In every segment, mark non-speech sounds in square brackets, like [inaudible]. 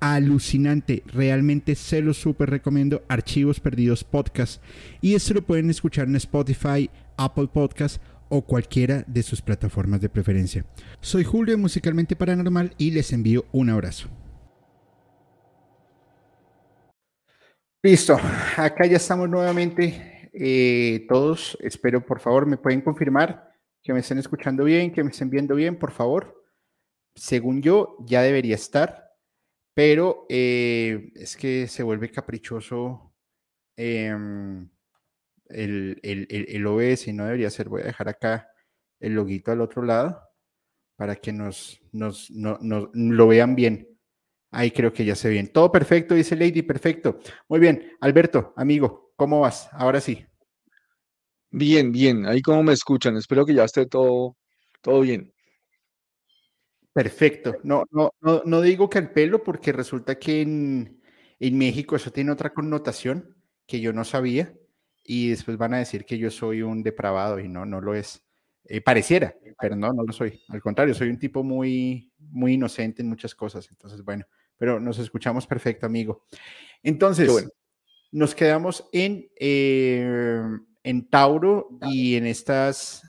alucinante. Realmente se lo súper recomiendo. Archivos Perdidos Podcast. Y esto lo pueden escuchar en Spotify, Apple Podcast o cualquiera de sus plataformas de preferencia. Soy Julio Musicalmente Paranormal y les envío un abrazo. Listo, acá ya estamos nuevamente eh, todos. Espero por favor me pueden confirmar que me estén escuchando bien, que me estén viendo bien, por favor. Según yo, ya debería estar pero eh, es que se vuelve caprichoso em, el, el, el, OBS no debería ser. Voy a dejar acá el loguito al otro lado para que nos, nos, lo vean bien. Ahí creo que ya se bien. Todo perfecto, dice Lady, perfecto. Muy bien, Alberto, amigo, ¿cómo vas? Ahora sí. Bien, bien. Ahí cómo me escuchan. Espero que ya esté todo, todo bien. Perfecto. No, no, no, digo que al pelo, porque resulta que en, México eso tiene otra connotación que yo no sabía, y después van a decir que yo soy un depravado y no, no lo es. Eh, pareciera, pero no, no lo soy. Al contrario, soy un tipo muy, muy inocente en muchas cosas. Entonces, bueno, pero nos escuchamos perfecto, amigo. Entonces, nos quedamos en, eh, en Tauro y en estas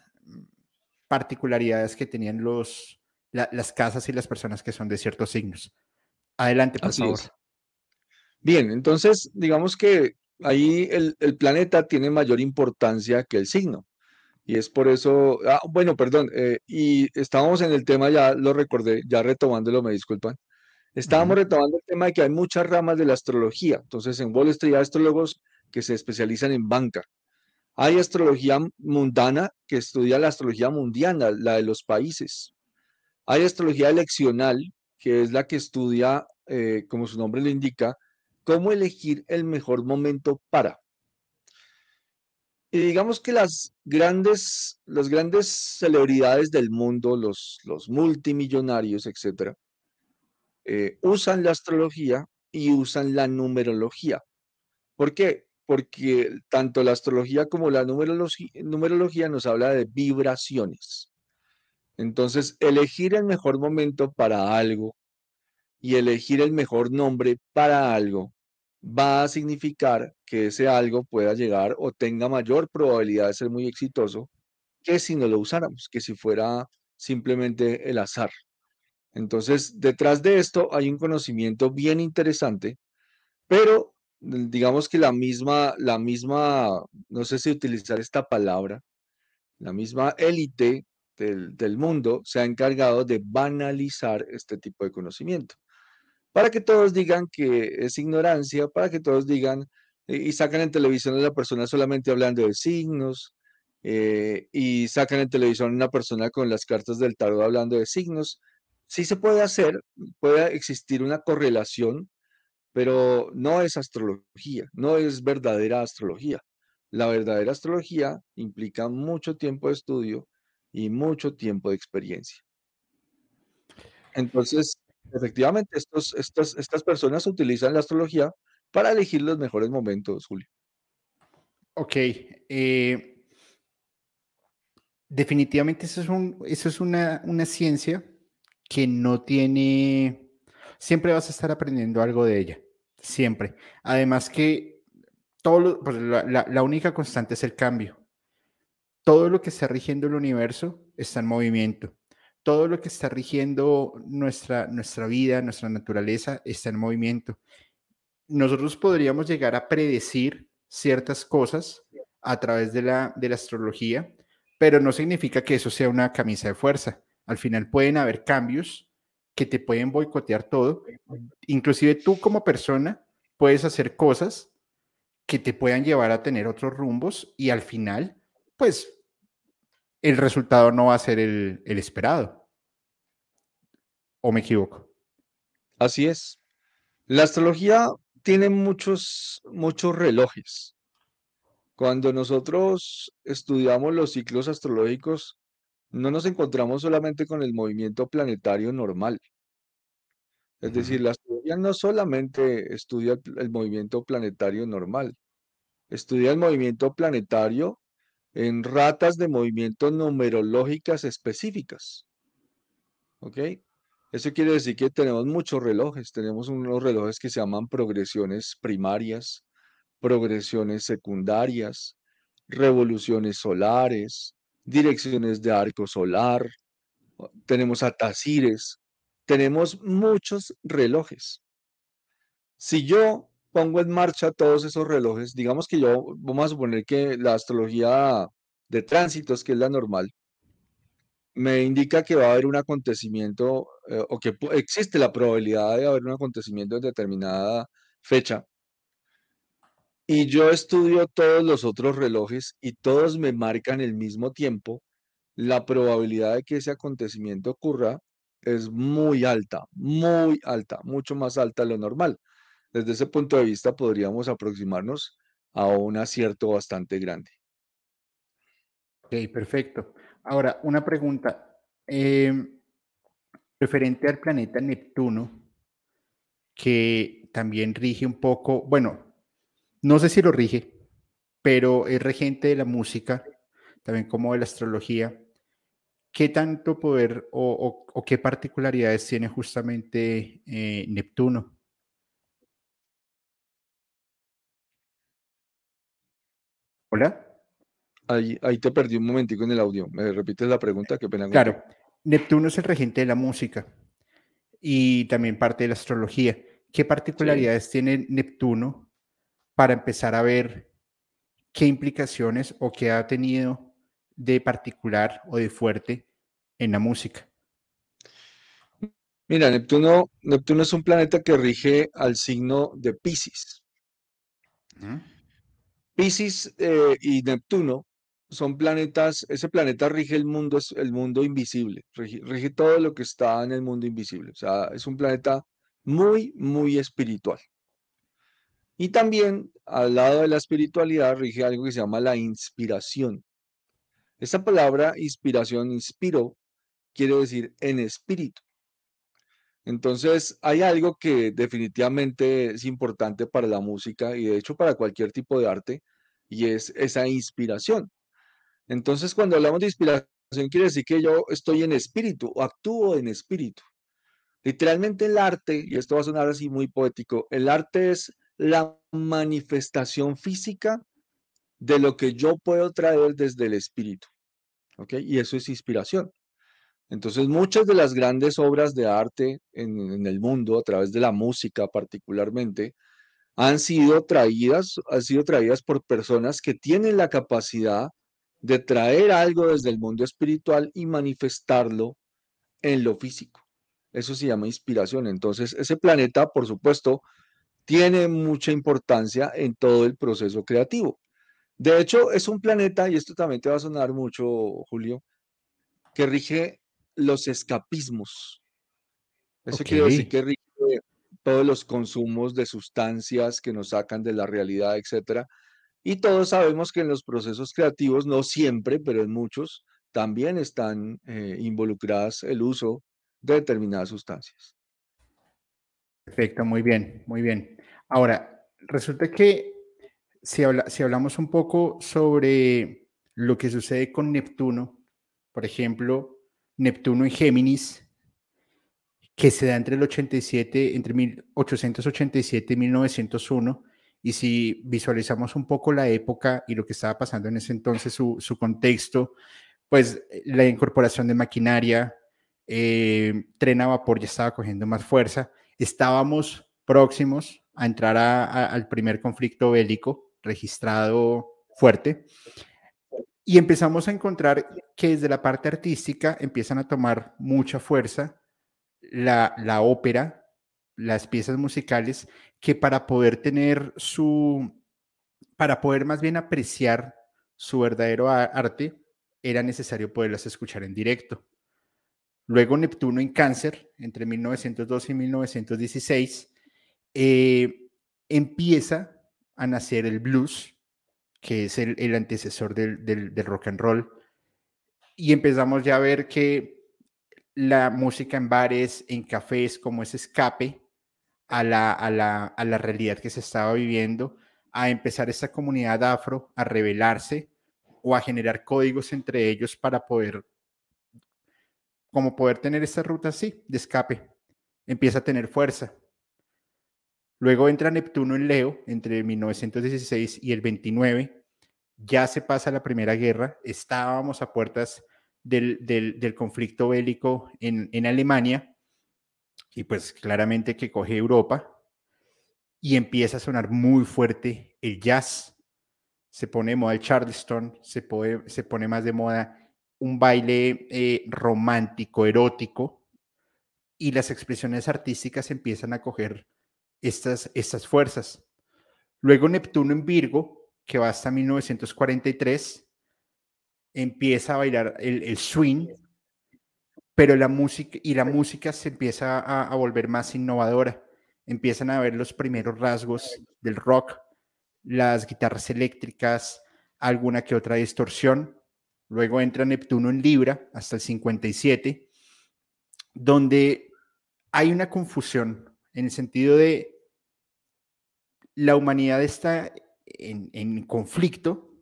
particularidades que tenían los, las casas y las personas que son de ciertos signos. Adelante, por favor. Bien, entonces digamos que ahí el, planeta tiene mayor importancia que el signo. Y es por eso, ah, bueno, perdón, eh, y estábamos en el tema, ya lo recordé, ya retomándolo, me disculpan. Estábamos retomando el tema de que hay muchas ramas de la astrología. Entonces, en Wall Street hay astrólogos que se especializan en banca. Hay astrología mundana que estudia la astrología mundiana, la de los países. Hay astrología eleccional, que es la que estudia, eh, como su nombre lo indica, cómo elegir el mejor momento para. Y digamos que las grandes, grandes celebridades del mundo, los, los multimillonarios, etcétera, eh, usan la astrología y usan la numerología. ¿Por qué? Porque tanto la astrología como la numerología nos habla de vibraciones. Entonces, elegir el mejor momento para algo y elegir el mejor nombre para algo va a significar que ese algo pueda llegar o tenga mayor probabilidad de ser muy exitoso que si no lo usáramos, que si fuera simplemente el azar. Entonces, detrás de esto hay un conocimiento bien interesante, pero digamos que la misma, la misma, no sé si utilizar esta palabra, la misma élite del, mundo se ha encargado de banalizar este tipo de conocimiento. Para que todos digan que es ignorancia, para que todos digan y sacan en televisión a la persona solamente hablando de signos, eh, y sacan en televisión a una persona con las cartas del tarot hablando de signos. Sí se puede hacer, puede existir una correlación, pero no es astrología, no es verdadera astrología. La verdadera astrología implica mucho tiempo de estudio, y mucho tiempo de experiencia. Entonces, efectivamente, estas, estas personas utilizan la astrología para elegir los mejores momentos, Julio. Ok. Eh, definitivamente eso es, un, eso es una, una ciencia que no tiene... Siempre vas a estar aprendiendo algo de ella. Siempre. Además que todo pues la, la única constante es el cambio todo lo que está rigiendo el universo está en movimiento. Todo lo que está rigiendo nuestra, nuestra vida, nuestra naturaleza, está en movimiento. Nosotros podríamos llegar a predecir ciertas cosas a través de la, de la astrología, pero no significa que eso sea una camisa de fuerza. Al final pueden haber cambios que te pueden boicotear todo. Inclusive tú como persona puedes hacer cosas que te puedan llevar a tener otros rumbos y al final, pues el resultado no va a ser el, esperado. ¿O me equivoco? Así es. La astrología tiene muchos, muchos relojes. Cuando nosotros estudiamos los ciclos astrológicos, no nos encontramos solamente con el movimiento planetario normal. Es decir, la astrología no solamente estudia el, movimiento planetario normal, estudia el movimiento planetario en ratas de movimiento numerológicas específicas. ¿Ok? Eso quiere decir que tenemos muchos relojes. Tenemos unos relojes que se llaman progresiones primarias, progresiones secundarias, revoluciones solares, direcciones de arco solar, tenemos atacires, tenemos muchos relojes. Si yo pongo en marcha todos esos relojes, digamos que yo, vamos a suponer que la astrología de tránsitos, que es la normal, me indica que va a haber un acontecimiento eh, o que existe la probabilidad de haber un acontecimiento en determinada fecha. Y yo estudio todos los otros relojes y todos me marcan el mismo tiempo. La probabilidad de que ese acontecimiento ocurra es muy alta, muy alta, mucho más alta de lo normal. Desde ese punto de vista podríamos aproximarnos a un acierto bastante grande. Ok, perfecto. Ahora, una pregunta. Em, referente al planeta Neptuno, que también rige un poco, bueno, no sé si lo rige, pero es regente de la música, también como de la astrología. ¿Qué tanto poder o, qué particularidades tiene justamente eh, Neptuno? Hola. Ahí, ahí te perdí un momentico en el audio. ¿Me repites la pregunta? Qué pena. Claro. Neptuno es el regente de la música y también parte de la astrología. ¿Qué particularidades tiene Neptuno para empezar a ver qué implicaciones o qué ha tenido de particular o de fuerte en la música? Mira, Neptuno, Neptuno es un planeta que rige al signo de Pisces. Pisces eh, y Neptuno son planetas, ese planeta rige el mundo, el mundo invisible, rige, todo lo que está en el mundo invisible. O sea, es un planeta muy, muy espiritual. Y también al lado de la espiritualidad rige algo que se llama la inspiración. Esta palabra inspiración, inspiro, quiere decir en espíritu. Entonces, hay algo que definitivamente es importante para la música y de hecho para cualquier tipo de arte, y es esa inspiración. Entonces, cuando hablamos de inspiración, quiere decir que yo estoy en espíritu o actúo en espíritu. Literalmente el arte, y esto va a sonar así muy poético, el arte es la manifestación física de lo que yo puedo traer desde el espíritu. ¿Ok? Y eso es inspiración. Entonces, muchas de las grandes obras de arte en, el mundo, a través de la música particularmente, han sido traídas, han sido traídas por personas que tienen la capacidad de traer algo desde el mundo espiritual y manifestarlo en lo físico. Eso se llama inspiración. Entonces, ese planeta, por supuesto, tiene mucha importancia en todo el proceso creativo. De hecho, es un planeta, y esto también te va a sonar mucho, Julio, que rige los escapismos. Eso quiere decir que rige todos los consumos de sustancias que nos sacan de la realidad, etcétera, y todos sabemos que en los procesos creativos, no siempre, pero en muchos, también están eh, involucradas el uso de determinadas sustancias. Perfecto, muy bien, muy bien. Ahora, resulta que si, si hablamos un poco sobre lo que sucede con Neptuno, por ejemplo, Neptuno en Géminis, que se da entre el 87, entre 1887 y 1901, y si visualizamos un poco la época y lo que estaba pasando en ese entonces, su, contexto, pues eh, la incorporación de maquinaria, eh, tren a vapor ya estaba cogiendo más fuerza, estábamos próximos a entrar al primer conflicto bélico registrado fuerte y empezamos a encontrar que desde la parte artística empiezan a tomar mucha fuerza la, la ópera, las piezas musicales que para poder tener su, para poder más bien apreciar su verdadero arte, era necesario poderlas escuchar en directo. Luego Neptuno en Cáncer, entre 1912 y 1916, eh, empieza a nacer el blues, que es el, antecesor del, del, rock and roll. Y empezamos ya a ver que la música en bares, en cafés, como ese escape a la, a la, a la realidad que se estaba viviendo, a empezar esta comunidad afro a rebelarse o a generar códigos entre ellos para poder, como poder tener esta ruta así, de escape. Empieza a tener fuerza. Luego entra Neptuno en Leo entre 1916 y el 29. Ya se pasa la Primera Guerra. Estábamos a puertas del, del, conflicto bélico en, en Alemania y pues claramente que coge Europa y empieza a sonar muy fuerte el jazz. Se pone de moda el charleston, se, se pone más de moda un baile eh, romántico, erótico, y las expresiones artísticas empiezan a coger estas, estas fuerzas. Luego Neptuno en Virgo, que va hasta 1943, empieza a bailar el, swing, pero la música y la música se empieza a volver más innovadora empiezan a ver los primeros rasgos del rock, las guitarras eléctricas, alguna que otra distorsión. Luego entra Neptuno en Libra hasta el 57, donde hay una confusión en el sentido de la humanidad está en, conflicto,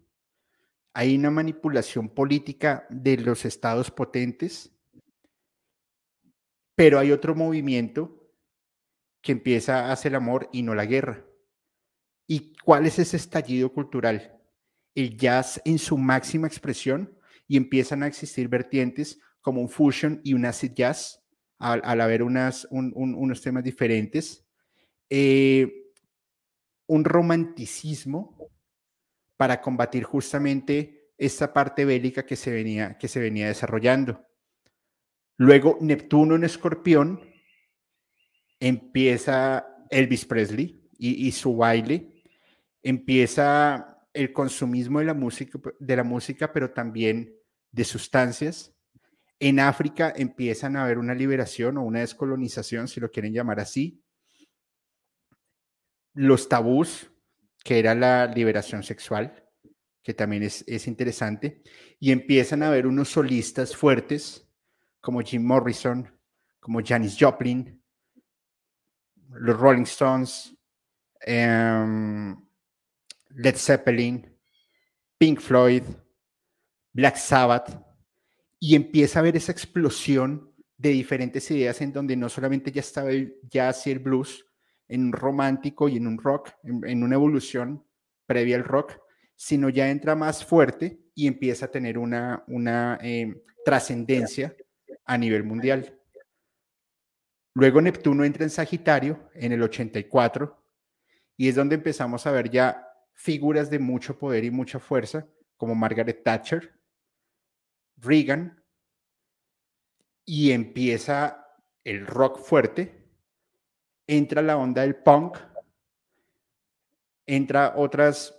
hay una manipulación política de los estados potentes, pero hay otro movimiento que empieza a hacer el amor y no la guerra. ¿Y cuál es ese estallido cultural? El jazz en su máxima expresión y empiezan a existir vertientes como un fusion y un acid jazz al, haber unas, unos temas diferentes. Eh, un romanticismo para combatir justamente esta parte bélica que se venía, que se venía desarrollando. Luego Neptuno en Escorpión empieza Elvis Presley y, su baile, empieza el consumismo de la, música, de la música, pero también de sustancias. En África empiezan a haber una liberación o una descolonización, si lo quieren llamar así. Los tabús, que era la liberación sexual, que también es, es interesante, y empiezan a haber unos solistas fuertes como Jim Morrison, como Janis Joplin, los Rolling Stones, em, Led Zeppelin, Pink Floyd, Black Sabbath, y empieza a ver esa explosión de diferentes ideas en donde no solamente ya estaba el jazz y el blues, en un romántico y en un rock, en, una evolución previa al rock, sino ya entra más fuerte y empieza a tener una, una em, trascendencia a nivel mundial. Luego Neptuno entra en Sagitario en el 84 y es donde empezamos a ver ya figuras de mucho poder y mucha fuerza, como Margaret Thatcher, Reagan, y empieza el rock fuerte, entra la onda del punk, entra otros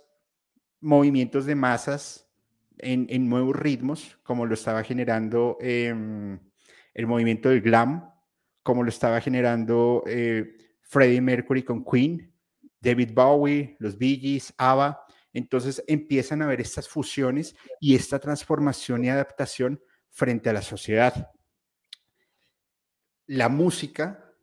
movimientos de masas en, nuevos ritmos, como lo estaba generando em, el movimiento del glam, como lo estaba generando eh, Freddie Mercury con Queen, David Bowie, los Bee Gees, ABBA. Entonces empiezan a ver estas fusiones y esta transformación y adaptación frente a la sociedad. La música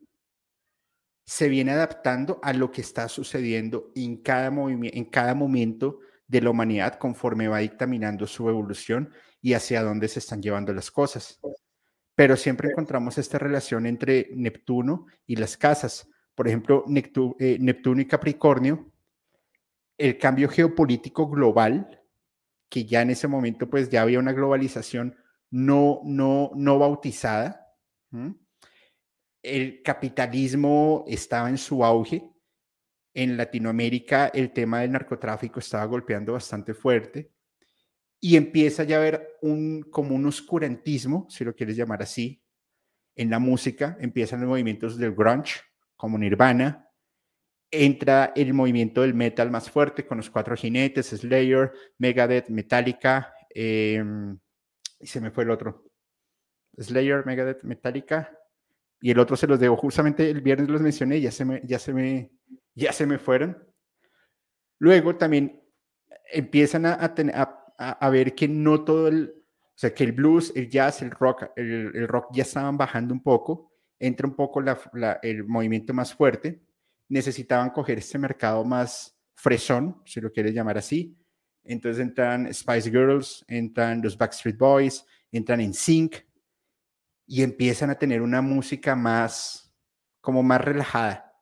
se viene adaptando a lo que está sucediendo en cada, en cada momento de la humanidad conforme va dictaminando su evolución y hacia dónde se están llevando las cosas pero siempre encontramos esta relación entre Neptuno y las casas. Por ejemplo, eh, Neptuno y Capricornio, el cambio geopolítico global, que ya en ese momento pues ya había una globalización no, no, no bautizada. El capitalismo estaba en su auge. En Latinoamérica el tema del narcotráfico estaba golpeando bastante fuerte y empieza ya a haber un, como un oscurantismo, si lo quieres llamar así, en la música. Empiezan los movimientos del grunge, como Nirvana. Entra el movimiento del metal más fuerte con los cuatro jinetes, Slayer, Megadeth, Metallica, em, y se me fue el otro. Slayer, Megadeth, Metallica, y el otro se los debo. Justamente el viernes los mencioné, ya se me, ya se me, ya se me fueron. Luego también empiezan a, a, ver que no todo el, o sea, que el blues, el jazz, el rock, el, rock ya estaban bajando un poco, entra un poco el movimiento más fuerte, necesitaban coger este mercado más fresón, si lo quieres llamar así. Entonces entran Spice Girls, entran los Backstreet Boys, entran en Sync y empiezan a tener una música más, como más relajada.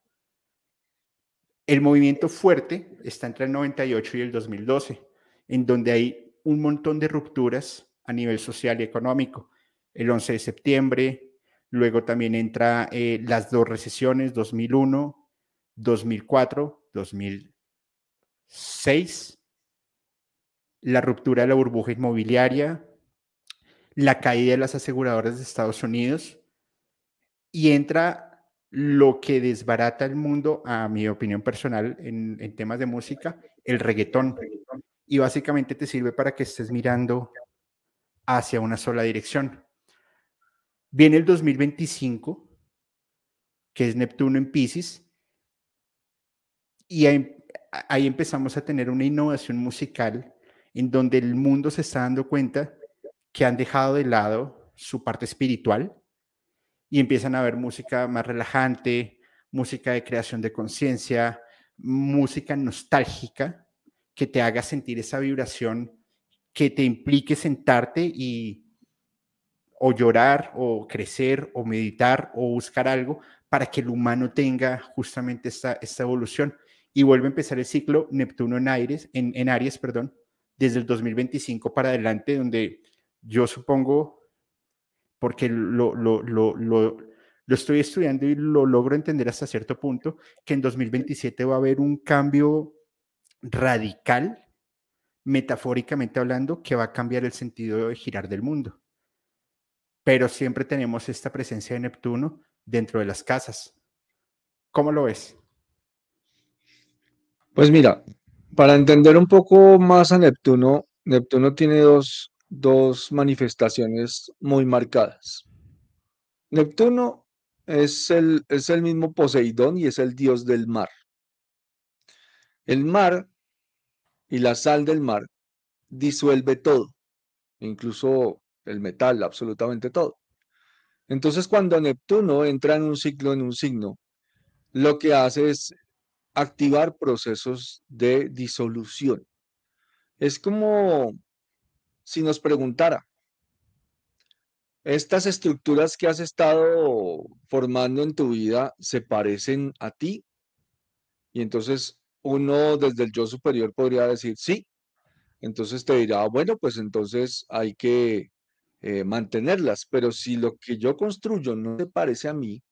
El movimiento fuerte está entre el 98 y el 2012, en donde hay un montón de rupturas a nivel social y económico. El 11 de septiembre, luego también entra eh, las dos recesiones, 2001, 2004, 2006, la ruptura de la burbuja inmobiliaria, la caída de las aseguradoras de Estados Unidos y entra lo que desbarata el mundo, a mi opinión personal, en, temas de música, el reggaetón. Y básicamente te sirve para que estés mirando hacia una sola dirección. Viene el 2025, que es Neptuno en Pisces, y ahí, empezamos a tener una innovación musical en donde el mundo se está dando cuenta que han dejado de lado su parte espiritual y empiezan a ver música más relajante, música de creación de conciencia, música nostálgica que te haga sentir esa vibración, que te implique sentarte y o llorar o crecer o meditar o buscar algo para que el humano tenga justamente esta, esta evolución y vuelve a empezar el ciclo Neptuno en Aries, en, en Aries, perdón, desde el 2025 para adelante, donde yo supongo, porque lo, lo, lo, lo, estoy estudiando y lo logro entender hasta cierto punto, que en 2027 va a haber un cambio radical, metafóricamente hablando, que va a cambiar el sentido de girar del mundo. Pero siempre tenemos esta presencia de Neptuno dentro de las casas. ¿Cómo lo ves? Pues mira, para entender un poco más a Neptuno, Neptuno tiene dos, dos manifestaciones muy marcadas. Neptuno es el, es el mismo Poseidón y es el dios del mar. El mar y la sal del mar disuelve todo, incluso el metal, absolutamente todo. Entonces, cuando Neptuno entra en un ciclo, en un signo, lo que hace es activar procesos de disolución. Es como si nos preguntara, ¿estas estructuras que has estado formando en tu vida se parecen a ti? Y entonces uno desde el yo superior podría decir, sí. Entonces te dirá, bueno, pues entonces hay que eh, mantenerlas, pero si lo que yo construyo no te parece a mí,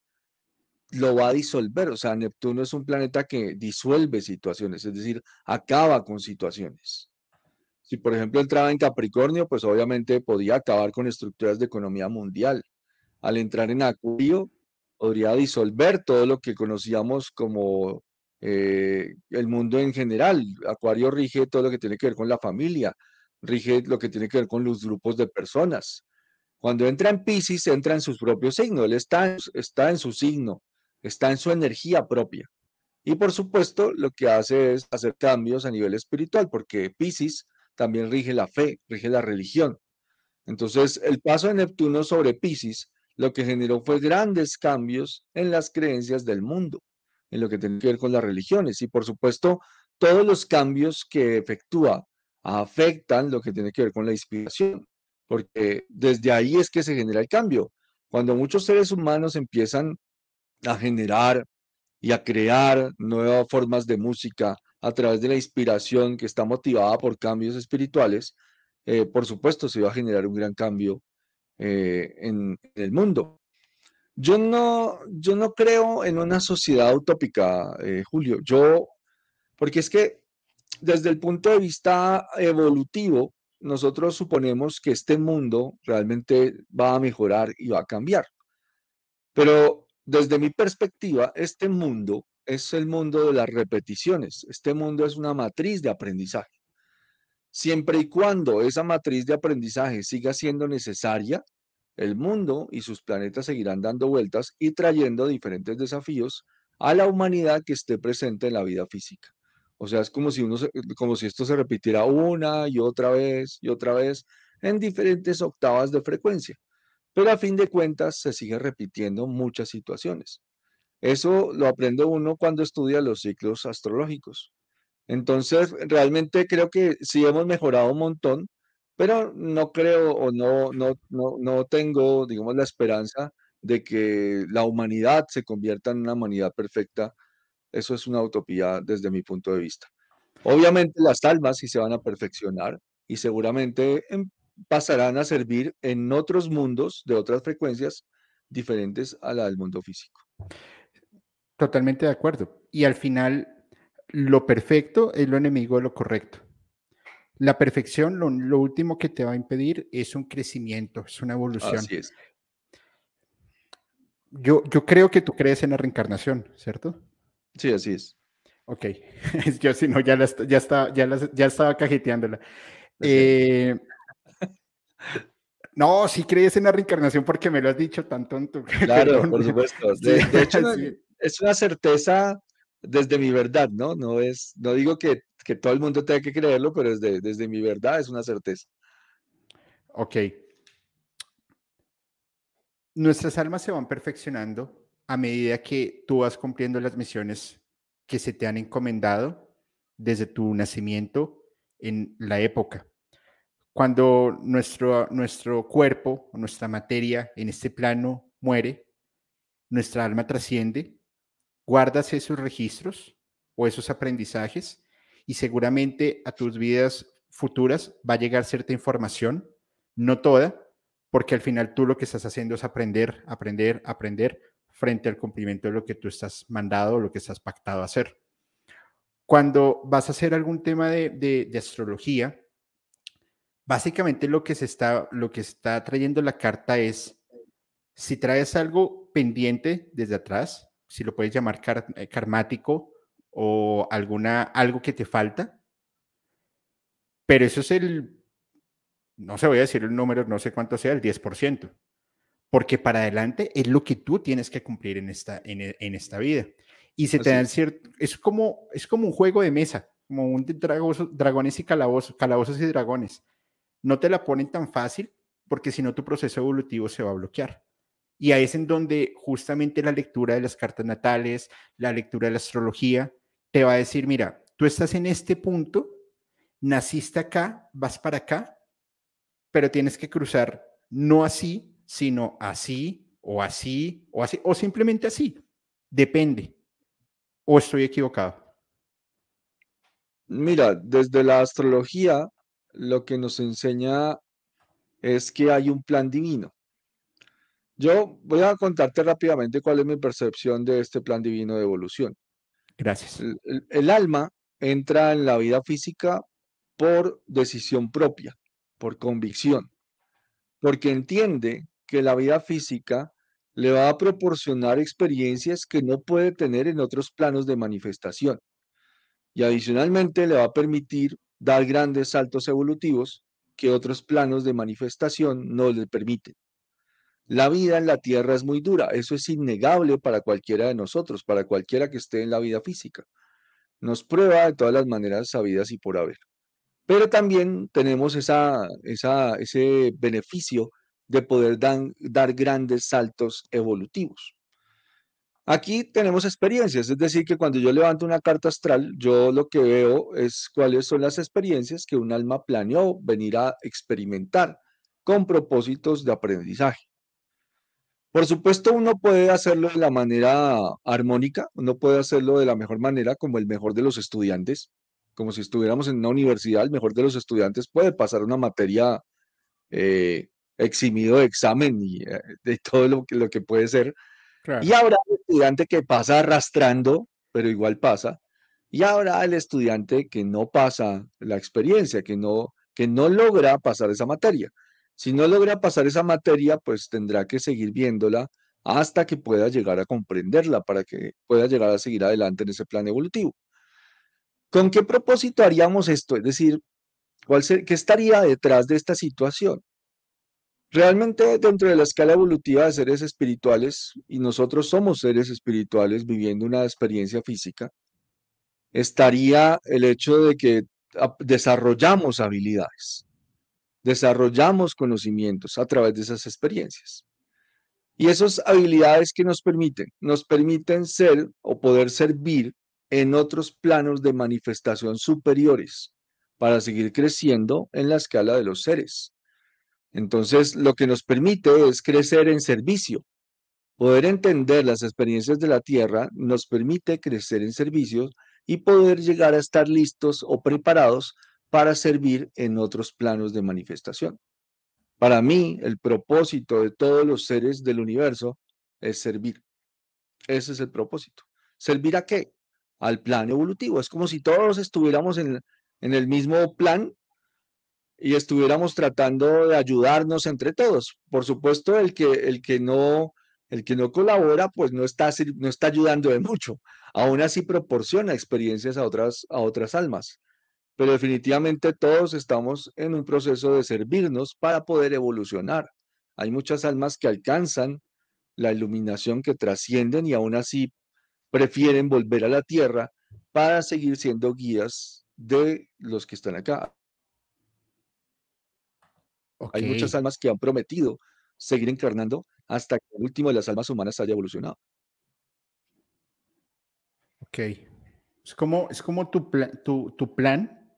lo va a disolver. O sea, Neptuno es un planeta que disuelve situaciones, es decir, acaba con situaciones. Si, por ejemplo, entraba en Capricornio, pues obviamente podía acabar con estructuras de economía mundial. Al entrar en Acuario, podría disolver todo lo que conocíamos como eh, el mundo en general. Acuario rige todo lo que tiene que ver con la familia, rige lo que tiene que ver con los grupos de personas. Cuando entra en Pisces, entra en sus propios signos, él está, está en su signo, está en su energía propia. Y por supuesto, lo que hace es hacer cambios a nivel espiritual, porque Pisces también rige la fe, rige la religión. Entonces, el paso de Neptuno sobre Pisces lo que generó fue grandes cambios en las creencias del mundo, en lo que tiene que ver con las religiones. Y por supuesto, todos los cambios que efectúa afectan lo que tiene que ver con la inspiración, porque desde ahí es que se genera el cambio. Cuando muchos seres humanos empiezan a generar y a crear nuevas formas de música a través de la inspiración que está motivada por cambios espirituales, eh, por supuesto se va a generar un gran cambio eh, en, el mundo. Yo no, yo no creo en una sociedad utópica, eh, Julio. Yo, porque es que desde el punto de vista evolutivo, nosotros suponemos que este mundo realmente va a mejorar y va a cambiar. Pero desde mi perspectiva, este mundo es el mundo de las repeticiones. Este mundo es una matriz de aprendizaje. Siempre y cuando esa matriz de aprendizaje siga siendo necesaria, el mundo y sus planetas seguirán dando vueltas y trayendo diferentes desafíos a la humanidad que esté presente en la vida física. O sea, es como si esto se repitiera una y otra vez y otra vez en diferentes octavas de frecuencia. Pero a fin de cuentas se sigue repitiendo muchas situaciones. Eso lo aprende uno cuando estudia los ciclos astrológicos. Entonces, realmente creo que sí hemos mejorado un montón, pero no creo o no, no, no, no tengo, digamos, la esperanza de que la humanidad se convierta en una humanidad perfecta. Eso es una utopía desde mi punto de vista. Obviamente las almas sí se van a perfeccionar y seguramente em, pasarán a servir en otros mundos de otras frecuencias diferentes a la del mundo físico. Totalmente de acuerdo. Y al final, lo perfecto es lo enemigo de lo correcto. La perfección, lo, último que te va a impedir es un crecimiento, es una evolución. Así es. Yo, yo creo que tú crees en la reencarnación, ¿cierto? Sí, así es. Ok, [laughs] yo si no, ya, ya, está, ya, ya estaba cajeteándola. Eh, no, sí crees en la reencarnación porque me lo has dicho tan tonto. [laughs] Claro, por supuesto. De, hecho, [laughs] es una certeza desde mi verdad, ¿no? No es, no digo que, todo el mundo tenga que creerlo, pero desde, desde mi verdad es una certeza. Ok. Nuestras almas se van perfeccionando a medida que tú vas cumpliendo las misiones que se te han encomendado desde tu nacimiento en la época. Cuando nuestro, nuestro cuerpo, nuestra materia en este plano muere, nuestra alma trasciende guardas esos registros o esos aprendizajes y seguramente a tus vidas futuras va a llegar cierta información, no toda, porque al final tú lo que estás haciendo es aprender, aprender, aprender frente al cumplimiento de lo que tú estás mandado lo que estás pactado a hacer. Cuando vas a hacer algún tema de, astrología, básicamente lo que se está, lo que está trayendo la carta es si traes algo pendiente desde atrás, si lo puedes llamar eh, karmático o alguna, algo que te falta. Pero eso es el, no sé, voy a decir el número, no sé cuánto sea, el 10%. Porque para adelante es lo que tú tienes que cumplir en esta, en, e, esta vida. Y se te dan cierto, es como, es como un juego de mesa, como un dragones y calabozos, calabozos y dragones. No te la ponen tan fácil porque si no tu proceso evolutivo se va a bloquear. Y ahí es en donde justamente la lectura de las cartas natales, la lectura de la astrología, te va a decir, mira, tú estás en este punto, naciste acá, vas para acá, pero tienes que cruzar no así, sino así, o así, o así, o simplemente así. Depende. ¿O estoy equivocado? Mira, desde la astrología, lo que nos enseña es que hay un plan divino. Yo voy a contarte rápidamente cuál es mi percepción de este plan divino de evolución. Gracias. El, alma entra en la vida física por decisión propia, por convicción, porque entiende que la vida física le va a proporcionar experiencias que no puede tener en otros planos de manifestación. Y adicionalmente le va a permitir dar grandes saltos evolutivos que otros planos de manifestación no le permiten. La vida en la tierra es muy dura, eso es innegable para cualquiera de nosotros, para cualquiera que esté en la vida física. Nos prueba de todas las maneras sabidas y por haber. Pero también tenemos esa, ese beneficio de poder dar grandes saltos evolutivos. Aquí tenemos experiencias, es decir, que cuando yo levanto una carta astral, yo lo que veo es cuáles son las experiencias que un alma planeó venir a experimentar con propósitos de aprendizaje. Por supuesto, uno puede hacerlo de la manera armónica, uno puede hacerlo de la mejor manera, como el mejor de los estudiantes, como si estuviéramos en una universidad, el mejor de los estudiantes puede pasar una materia eh, eximido de examen y eh, de todo lo que, lo que puede ser. Y habrá el estudiante que pasa arrastrando, pero igual pasa. Y habrá el estudiante que no pasa la experiencia, que no, que no logra pasar esa materia. Si no logra pasar esa materia, pues tendrá que seguir viéndola hasta que pueda llegar a comprenderla, para que pueda llegar a seguir adelante en ese plan evolutivo. ¿Con qué propósito haríamos esto? Es decir, ¿cuál ¿qué estaría detrás de esta situación? Realmente dentro de la escala evolutiva de seres espirituales, y nosotros somos seres espirituales viviendo una experiencia física, estaría el hecho de que desarrollamos habilidades, desarrollamos conocimientos a través de esas experiencias. Y esas habilidades que nos permiten, nos permiten ser o poder servir en otros planos de manifestación superiores para seguir creciendo en la escala de los seres. Entonces, lo que nos permite es crecer en servicio. Poder entender las experiencias de la Tierra nos permite crecer en servicios y poder llegar a estar listos o preparados para servir en otros planos de manifestación. Para mí, el propósito de todos los seres del universo es servir. Ese es el propósito. ¿Servir a qué? Al plan evolutivo. Es como si todos estuviéramos en, en el mismo plan y estuviéramos tratando de ayudarnos entre todos. Por supuesto, el que, el que, no, el que no colabora, pues no está, no está ayudando de mucho. Aún así proporciona experiencias a otras, a otras almas. Pero definitivamente todos estamos en un proceso de servirnos para poder evolucionar. Hay muchas almas que alcanzan la iluminación, que trascienden y aún así prefieren volver a la tierra para seguir siendo guías de los que están acá. Hay muchas almas que han prometido seguir encarnando hasta que el último de las almas humanas haya evolucionado. Ok. Es como, es como tu, tu, plan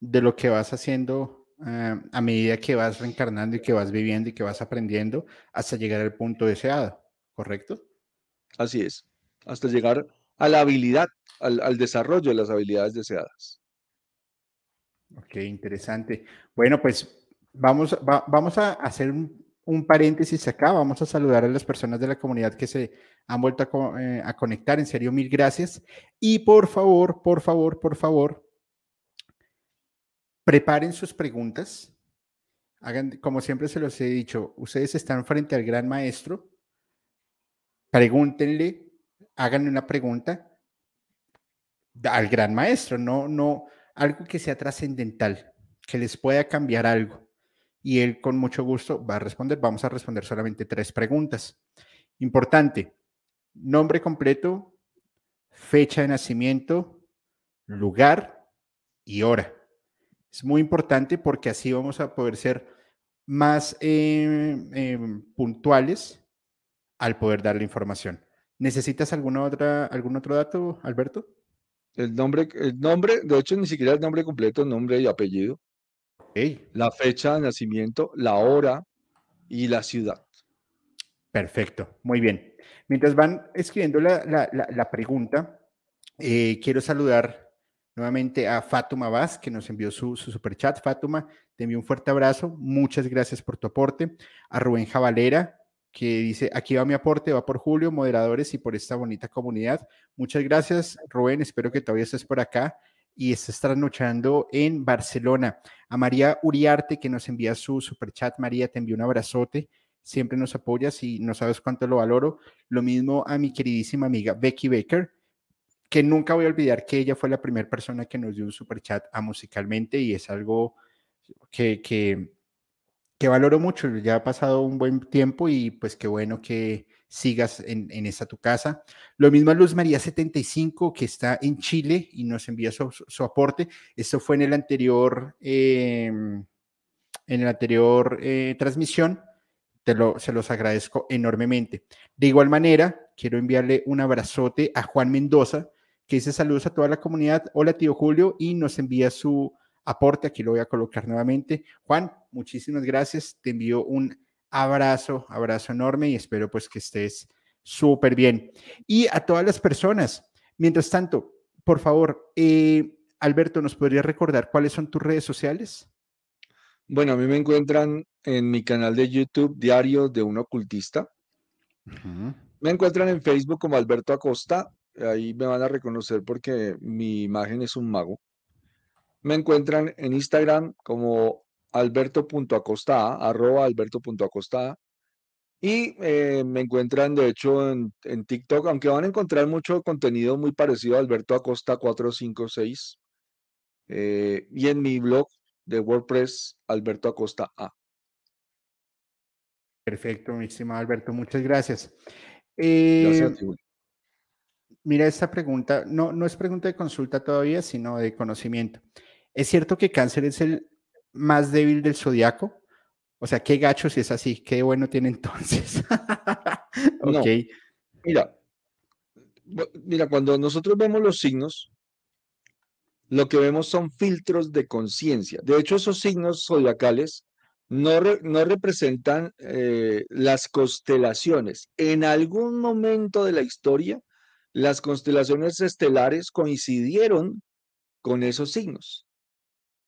de lo que vas haciendo eh, a medida que vas reencarnando y que vas viviendo y que vas aprendiendo hasta llegar al punto deseado, ¿correcto? Así es, hasta llegar a la habilidad, al desarrollo de las habilidades deseadas. Ok, interesante. Bueno, pues Vamos, vamos a hacer un, paréntesis acá. Vamos a saludar a las personas de la comunidad que se han vuelto a, eh, a, conectar. En serio, mil gracias. Y por favor, por favor, por favor, preparen sus preguntas. Hagan, como siempre se los he dicho, ustedes están frente al gran maestro. Pregúntenle, háganle una pregunta al gran maestro, no, no, algo que sea trascendental, que les pueda cambiar algo y él con mucho gusto va a responder. Vamos a responder solamente tres preguntas. Importante, nombre completo, fecha de nacimiento, lugar y hora. Es muy importante porque así vamos a poder ser más em, em, puntuales al poder dar la información. ¿Necesitas alguna otra, algún otro dato, Alberto? El nombre, el nombre, de hecho, ni siquiera el nombre completo, nombre y apellido. La fecha de nacimiento, la hora y la ciudad. Perfecto, muy bien. Mientras van escribiendo la, pregunta, eh, quiero saludar nuevamente a Fatuma Vaz, que nos envió su, su super chat. Fatuma, te envío un fuerte abrazo. Muchas gracias por tu aporte. A Rubén Javalera, que dice, aquí va mi aporte, va por Julio, moderadores y por esta bonita comunidad. Muchas gracias, Rubén. Espero que todavía estés por acá y está trasnochando en Barcelona. A María Uriarte, que nos envía su super chat. María, te envío un abrazote. Siempre nos apoyas y no sabes cuánto lo valoro. Lo mismo a mi queridísima amiga Becky Baker, que nunca voy a olvidar que ella fue la primera persona que nos dio un super chat a musicalmente y es algo que, que, que valoro mucho. Ya ha pasado un buen tiempo y pues qué bueno que sigas en, en esa tu casa. Lo mismo a Luz María 75, que está en Chile y nos envía su, aporte. Esto fue en el anterior, em, en el anterior eh, transmisión. Te lo, se los agradezco enormemente. De igual manera, quiero enviarle un abrazote a Juan Mendoza, que dice saludos a toda la comunidad. Hola, tío Julio, y nos envía su aporte. Aquí lo voy a colocar nuevamente. Juan, muchísimas gracias. Te envío un abrazo, abrazo enorme y espero pues que estés súper bien. Y a todas las personas, mientras tanto, por favor, eh, Alberto, ¿nos podría recordar cuáles son tus redes sociales? Bueno, a mí me encuentran en mi canal de YouTube Diario de un Ocultista. Me encuentran en Facebook como Alberto Acosta. Ahí me van a reconocer porque mi imagen es un mago. Me encuentran en Instagram como alberto.acosta, arroba alberto.acosta. Y eh, me encuentran, de hecho, en, TikTok, aunque van a encontrar mucho contenido muy parecido a Alberto Acosta 456. Eh, y en mi blog de WordPress, Alberto Acosta A. Perfecto, mi estimado Alberto, muchas gracias. gracias eh, ti. mira esta pregunta, no, no es pregunta de consulta todavía, sino de conocimiento. ¿Es cierto que cáncer es el más débil del zodiaco? O sea, qué gacho si es así, qué bueno tiene entonces. [laughs] ok. Mira, mira, cuando nosotros vemos los signos, lo que vemos son filtros de conciencia. De hecho, esos signos zodiacales no, no representan eh, las constelaciones. En algún momento de la historia, las constelaciones estelares coincidieron con esos signos.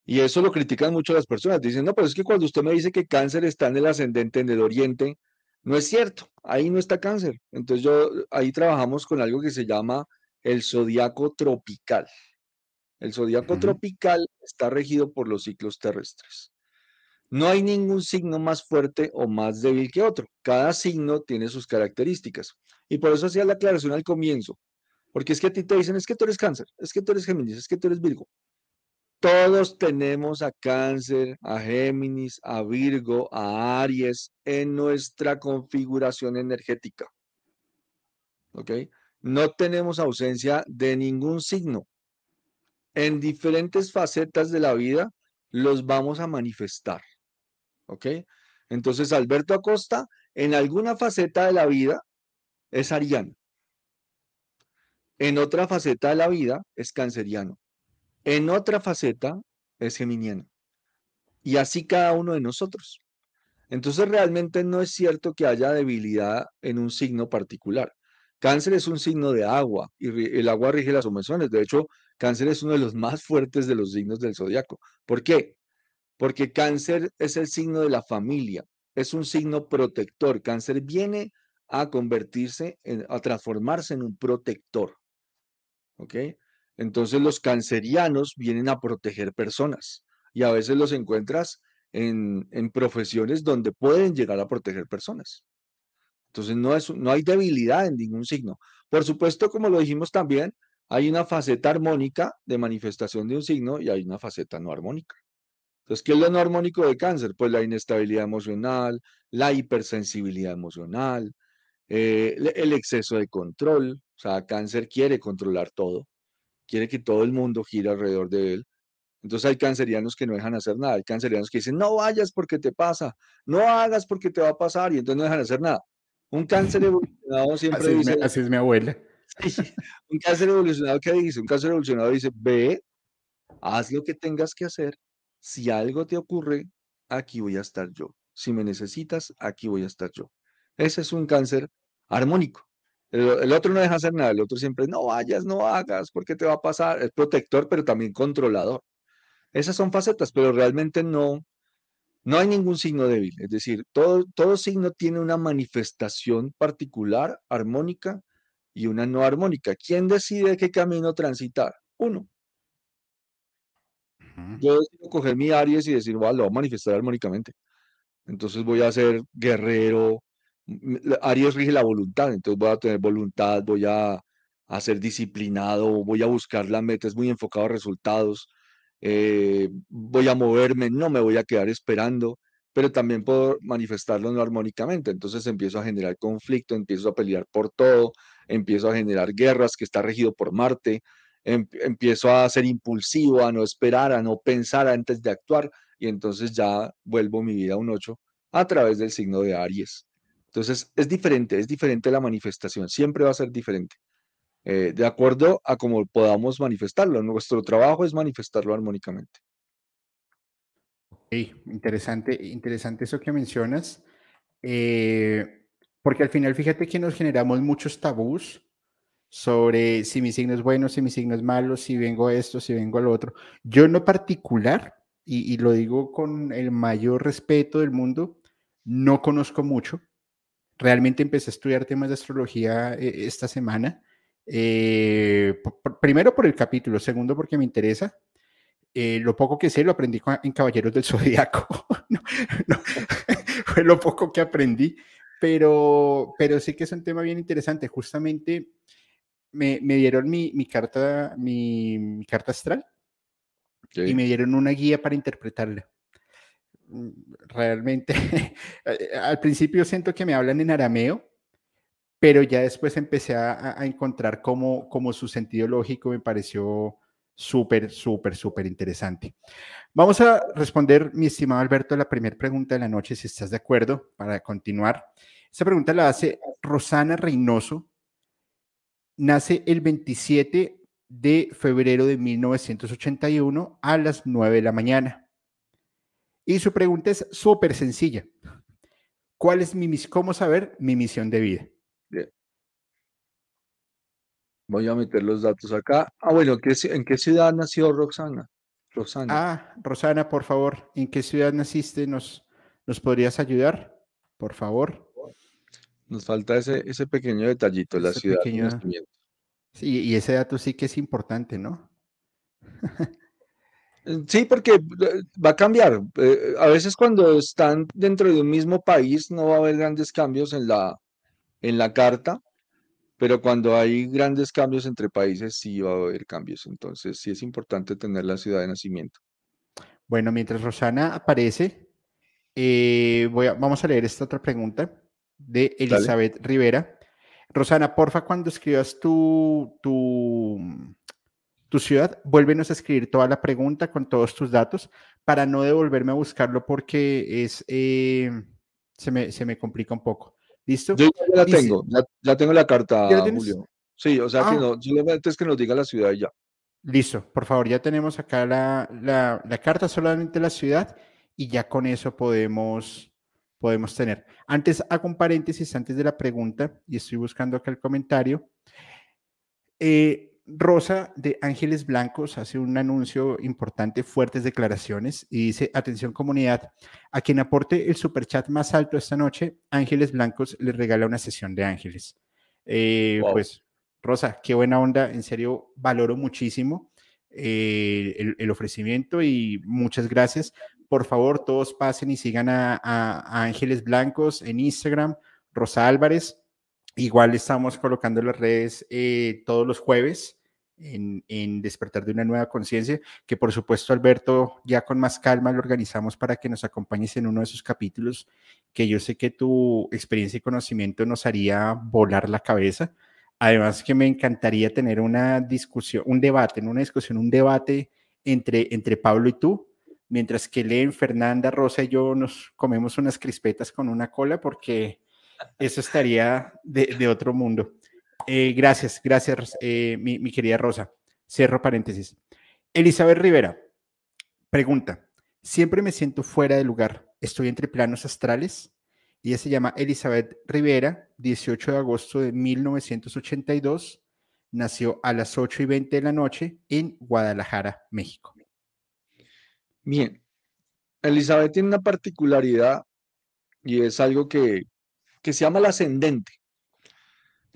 Y eso lo critican mucho las personas. Dicen, no, pero es que cuando usted me dice que cáncer está en el ascendente, en el oriente, no es cierto. Ahí no está cáncer. Entonces yo, ahí trabajamos con algo que se llama el zodiaco tropical. El zodiaco tropical está regido por los ciclos terrestres. No hay ningún signo más fuerte o más débil que otro. Cada signo tiene sus características. Y por eso hacía la aclaración al comienzo. Porque es que a ti te dicen, es que tú eres cáncer, es que tú eres Géminis, es que tú eres Virgo. Todos tenemos a cáncer, a Géminis, a Virgo, a Aries en nuestra configuración energética. ¿Ok? No tenemos ausencia de ningún signo. En diferentes facetas de la vida los vamos a manifestar. ¿Ok? Entonces, Alberto Acosta, en alguna faceta de la vida, es ariano. En otra faceta de la vida, es canceriano. En otra faceta, es geminiano. Y así cada uno de nosotros. Entonces, realmente no es cierto que haya debilidad en un signo particular. Cáncer es un signo de agua y el agua rige las emociones. De hecho, cáncer es uno de los más fuertes de los signos del zodiaco. ¿Por qué? porque cáncer es el signo de la familia, es un signo protector. Cáncer viene a convertirse, a transformarse en un protector. ¿Ok? Entonces los cancerianos vienen a proteger personas y a veces los encuentras en, profesiones donde pueden llegar a proteger personas. Entonces no, es, no hay debilidad en ningún signo. Por supuesto, como lo dijimos también, hay una faceta armónica de manifestación de un signo y hay una faceta no armónica. Entonces, ¿qué es lo no armónico de cáncer? Pues la inestabilidad emocional, la hipersensibilidad emocional, eh, el exceso de control. O sea, cáncer quiere controlar todo, quiere que todo el mundo gire alrededor de él. Entonces hay cancerianos que no dejan hacer nada, hay cancerianos que dicen, no vayas porque te pasa, no hagas porque te va a pasar, y entonces no dejan hacer nada. Un cáncer [laughs] evolucionado siempre dice... así es mi abuela. [laughs] un cáncer evolucionado, ¿qué dice? Un cáncer evolucionado dice, ve, haz lo que tengas que hacer, si algo te ocurre, aquí voy a estar yo. Si me necesitas, aquí voy a estar yo. Ese es un cáncer armónico. El, otro no deja hacer nada, el otro siempre, no vayas, no hagas, porque te va a pasar. Es protector, pero también controlador. Esas son facetas, pero realmente no, no hay ningún signo débil. Es decir, todo, todo signo tiene una manifestación particular, armónica, y una no armónica. ¿Quién decide qué camino transitar? Uno. Yo decido coger mi Aries y decir, lo voy a manifestar armónicamente. Entonces voy a ser guerrero. Aries rige la voluntad, entonces voy a tener voluntad, voy a, ser disciplinado, voy a buscar la meta, muy enfocado a resultados. Eh, voy a moverme, no me voy a quedar esperando, pero también puedo manifestarlo no armónicamente. Entonces empiezo a generar conflicto, empiezo a pelear por todo, empiezo a generar guerras que está regido por Marte, Em, empiezo a ser impulsivo, a no esperar, a no pensar antes de actuar y entonces ya vuelvo mi vida a un 8 a través del signo de Aries. Entonces es diferente, es diferente la manifestación, siempre va a ser diferente, eh, de acuerdo a cómo podamos manifestarlo. Nuestro trabajo es manifestarlo armónicamente. Sí, interesante, interesante eso que mencionas, eh, porque al final fíjate que nos generamos muchos tabús sobre si mi signo es bueno, si mi signo es malo, si vengo a esto, si vengo al otro. Yo en particular, y, lo digo con el mayor respeto del mundo, no conozco mucho. Realmente empecé a estudiar temas de astrología eh, esta semana. Eh, primero por el capítulo, segundo porque me interesa. Eh, lo poco que sé lo aprendí en Caballeros del Zodiaco. [laughs] [laughs] [laughs] fue lo poco que aprendí, pero, pero sí que es un tema bien interesante. Justamente me, dieron mi, carta, mi, carta astral y me dieron una guía para interpretarla. Realmente, [laughs] al principio siento que me hablan en arameo, pero ya después empecé a, encontrar como, como su sentido lógico me pareció súper, súper, súper interesante. Vamos a responder, mi estimado Alberto, la primera pregunta de la noche, si estás de acuerdo, para continuar. Esta pregunta la hace Rosana Reynoso. Nace el 27 de febrero de 1981 a las 9 de la mañana. Y su pregunta es súper sencilla. ¿Cuál es mi cómo saber mi misión de vida? Voy a meter los datos acá. Ah, bueno, ¿en qué ciudad nació Roxana? Rosana. Ah, Rosana, por favor, ¿en qué ciudad naciste? ¿Nos, nos podrías ayudar? Por favor. Nos falta ese, ese pequeño detallito, la ciudad de nacimiento. Sí, y ese dato sí que es importante, ¿no? [laughs] Sí, porque eh, va a cambiar. Eh, a veces cuando están dentro de un mismo país no va a haber grandes cambios en la, en la carta, pero cuando hay grandes cambios entre países, sí va a haber cambios. Entonces, sí es importante tener la ciudad de nacimiento. Bueno, mientras Rosana aparece, eh, voy a, vamos a leer esta otra pregunta de Elizabeth Rivera. Rosana, porfa, cuando escribas tu, tu, tu ciudad, vuélvenos a escribir toda la pregunta con todos tus datos para no devolverme a buscarlo porque es, eh, se, me, se me complica un poco. ¿Listo? Yo ya la tengo, ya, tengo la carta, Julio. Sí, o sea que ah. no, solamente es que nos diga la ciudad y ya. Listo, por favor, ya tenemos acá la, la, carta, solamente la ciudad, y ya con eso podemos, podemos tener. Antes, hago un paréntesis antes de la pregunta, y estoy buscando acá el comentario. Eh, Rosa de Ángeles Blancos hace un anuncio importante, fuertes declaraciones, y dice, atención comunidad, a quien aporte el superchat más alto esta noche, Ángeles Blancos le regala una sesión de ángeles. Eh, pues, Rosa, qué buena onda, en serio, valoro muchísimo eh, el, ofrecimiento y muchas gracias. Por favor, todos pasen y sigan a, a Ángeles Blancos en Instagram, Rosa Álvarez. Igual estamos colocando las redes eh, todos los jueves en, Despertar de una Nueva Conciencia, que por supuesto, Alberto, ya con más calma lo organizamos para que nos acompañes en uno de esos capítulos que yo sé que tu experiencia y conocimiento nos haría volar la cabeza. Además que me encantaría tener una discusión, un debate, en una discusión, un debate entre, entre Pablo y tú, mientras que Leen, Fernanda, Rosa y yo nos comemos unas crispetas con una cola porque eso estaría de, otro mundo. Eh, gracias, gracias, eh, mi, querida Rosa. Cierro paréntesis. Elizabeth Rivera pregunta, siempre me siento fuera de lugar, estoy entre planos astrales. Ella se llama Elizabeth Rivera, 18 de agosto de 1982, nació a las 8 y 20 de la noche en Guadalajara, México. Bien, Elizabeth tiene una particularidad y es algo que que se llama el ascendente.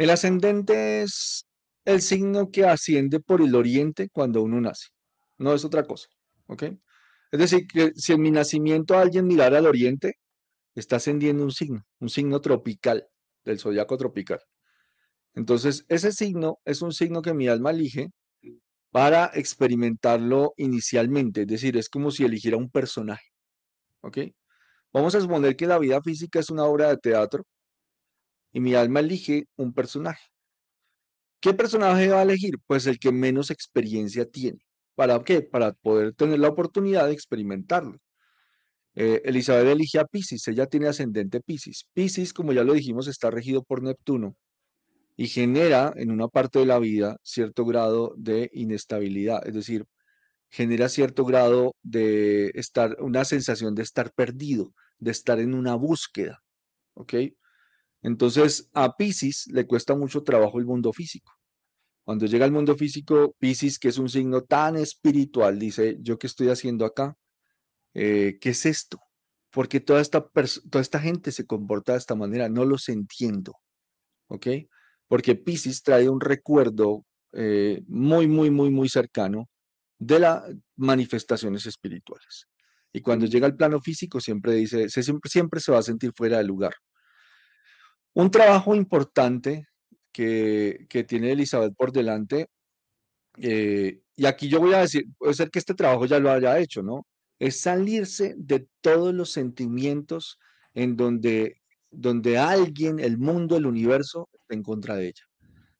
El ascendente es el signo que asciende por el oriente cuando uno nace. No es otra cosa. ¿Ok? Es decir, que si en mi nacimiento alguien mirara al oriente, está ascendiendo un signo, un signo tropical, del zodiaco tropical. Entonces, ese signo es un signo que mi alma elige para experimentarlo inicialmente. Es decir, es como si eligiera un personaje. ¿Ok? Vamos a suponer que la vida física es una obra de teatro y mi alma elige un personaje. ¿Qué personaje va a elegir? Pues el que menos experiencia tiene. ¿Para qué? Para poder tener la oportunidad de experimentarlo. Eh, Elizabeth elige a Pisces, ella tiene ascendente Pisces. Pisces, como ya lo dijimos, está regido por Neptuno y genera en una parte de la vida cierto grado de inestabilidad, es decir, genera cierto grado de estar, una sensación de estar perdido, de estar en una búsqueda, ¿ok? Entonces, a Pisces le cuesta mucho trabajo el mundo físico. Cuando llega al mundo físico, Pisces, que es un signo tan espiritual, dice, ¿yo qué estoy haciendo acá? Eh, ¿Qué es esto? Porque toda esta, toda esta gente se comporta de esta manera, no los entiendo. ¿Ok? Porque Pisces trae un recuerdo eh, muy, muy, muy, muy cercano de las manifestaciones espirituales. Y cuando llega al plano físico, siempre dice, siempre, siempre se va a sentir fuera de lugar. Un trabajo importante que, tiene Elizabeth por delante, eh, y aquí yo voy a decir, puede ser que este trabajo ya lo haya hecho, ¿no? Es salirse de todos los sentimientos en donde donde alguien, el mundo, el universo está en contra de ella.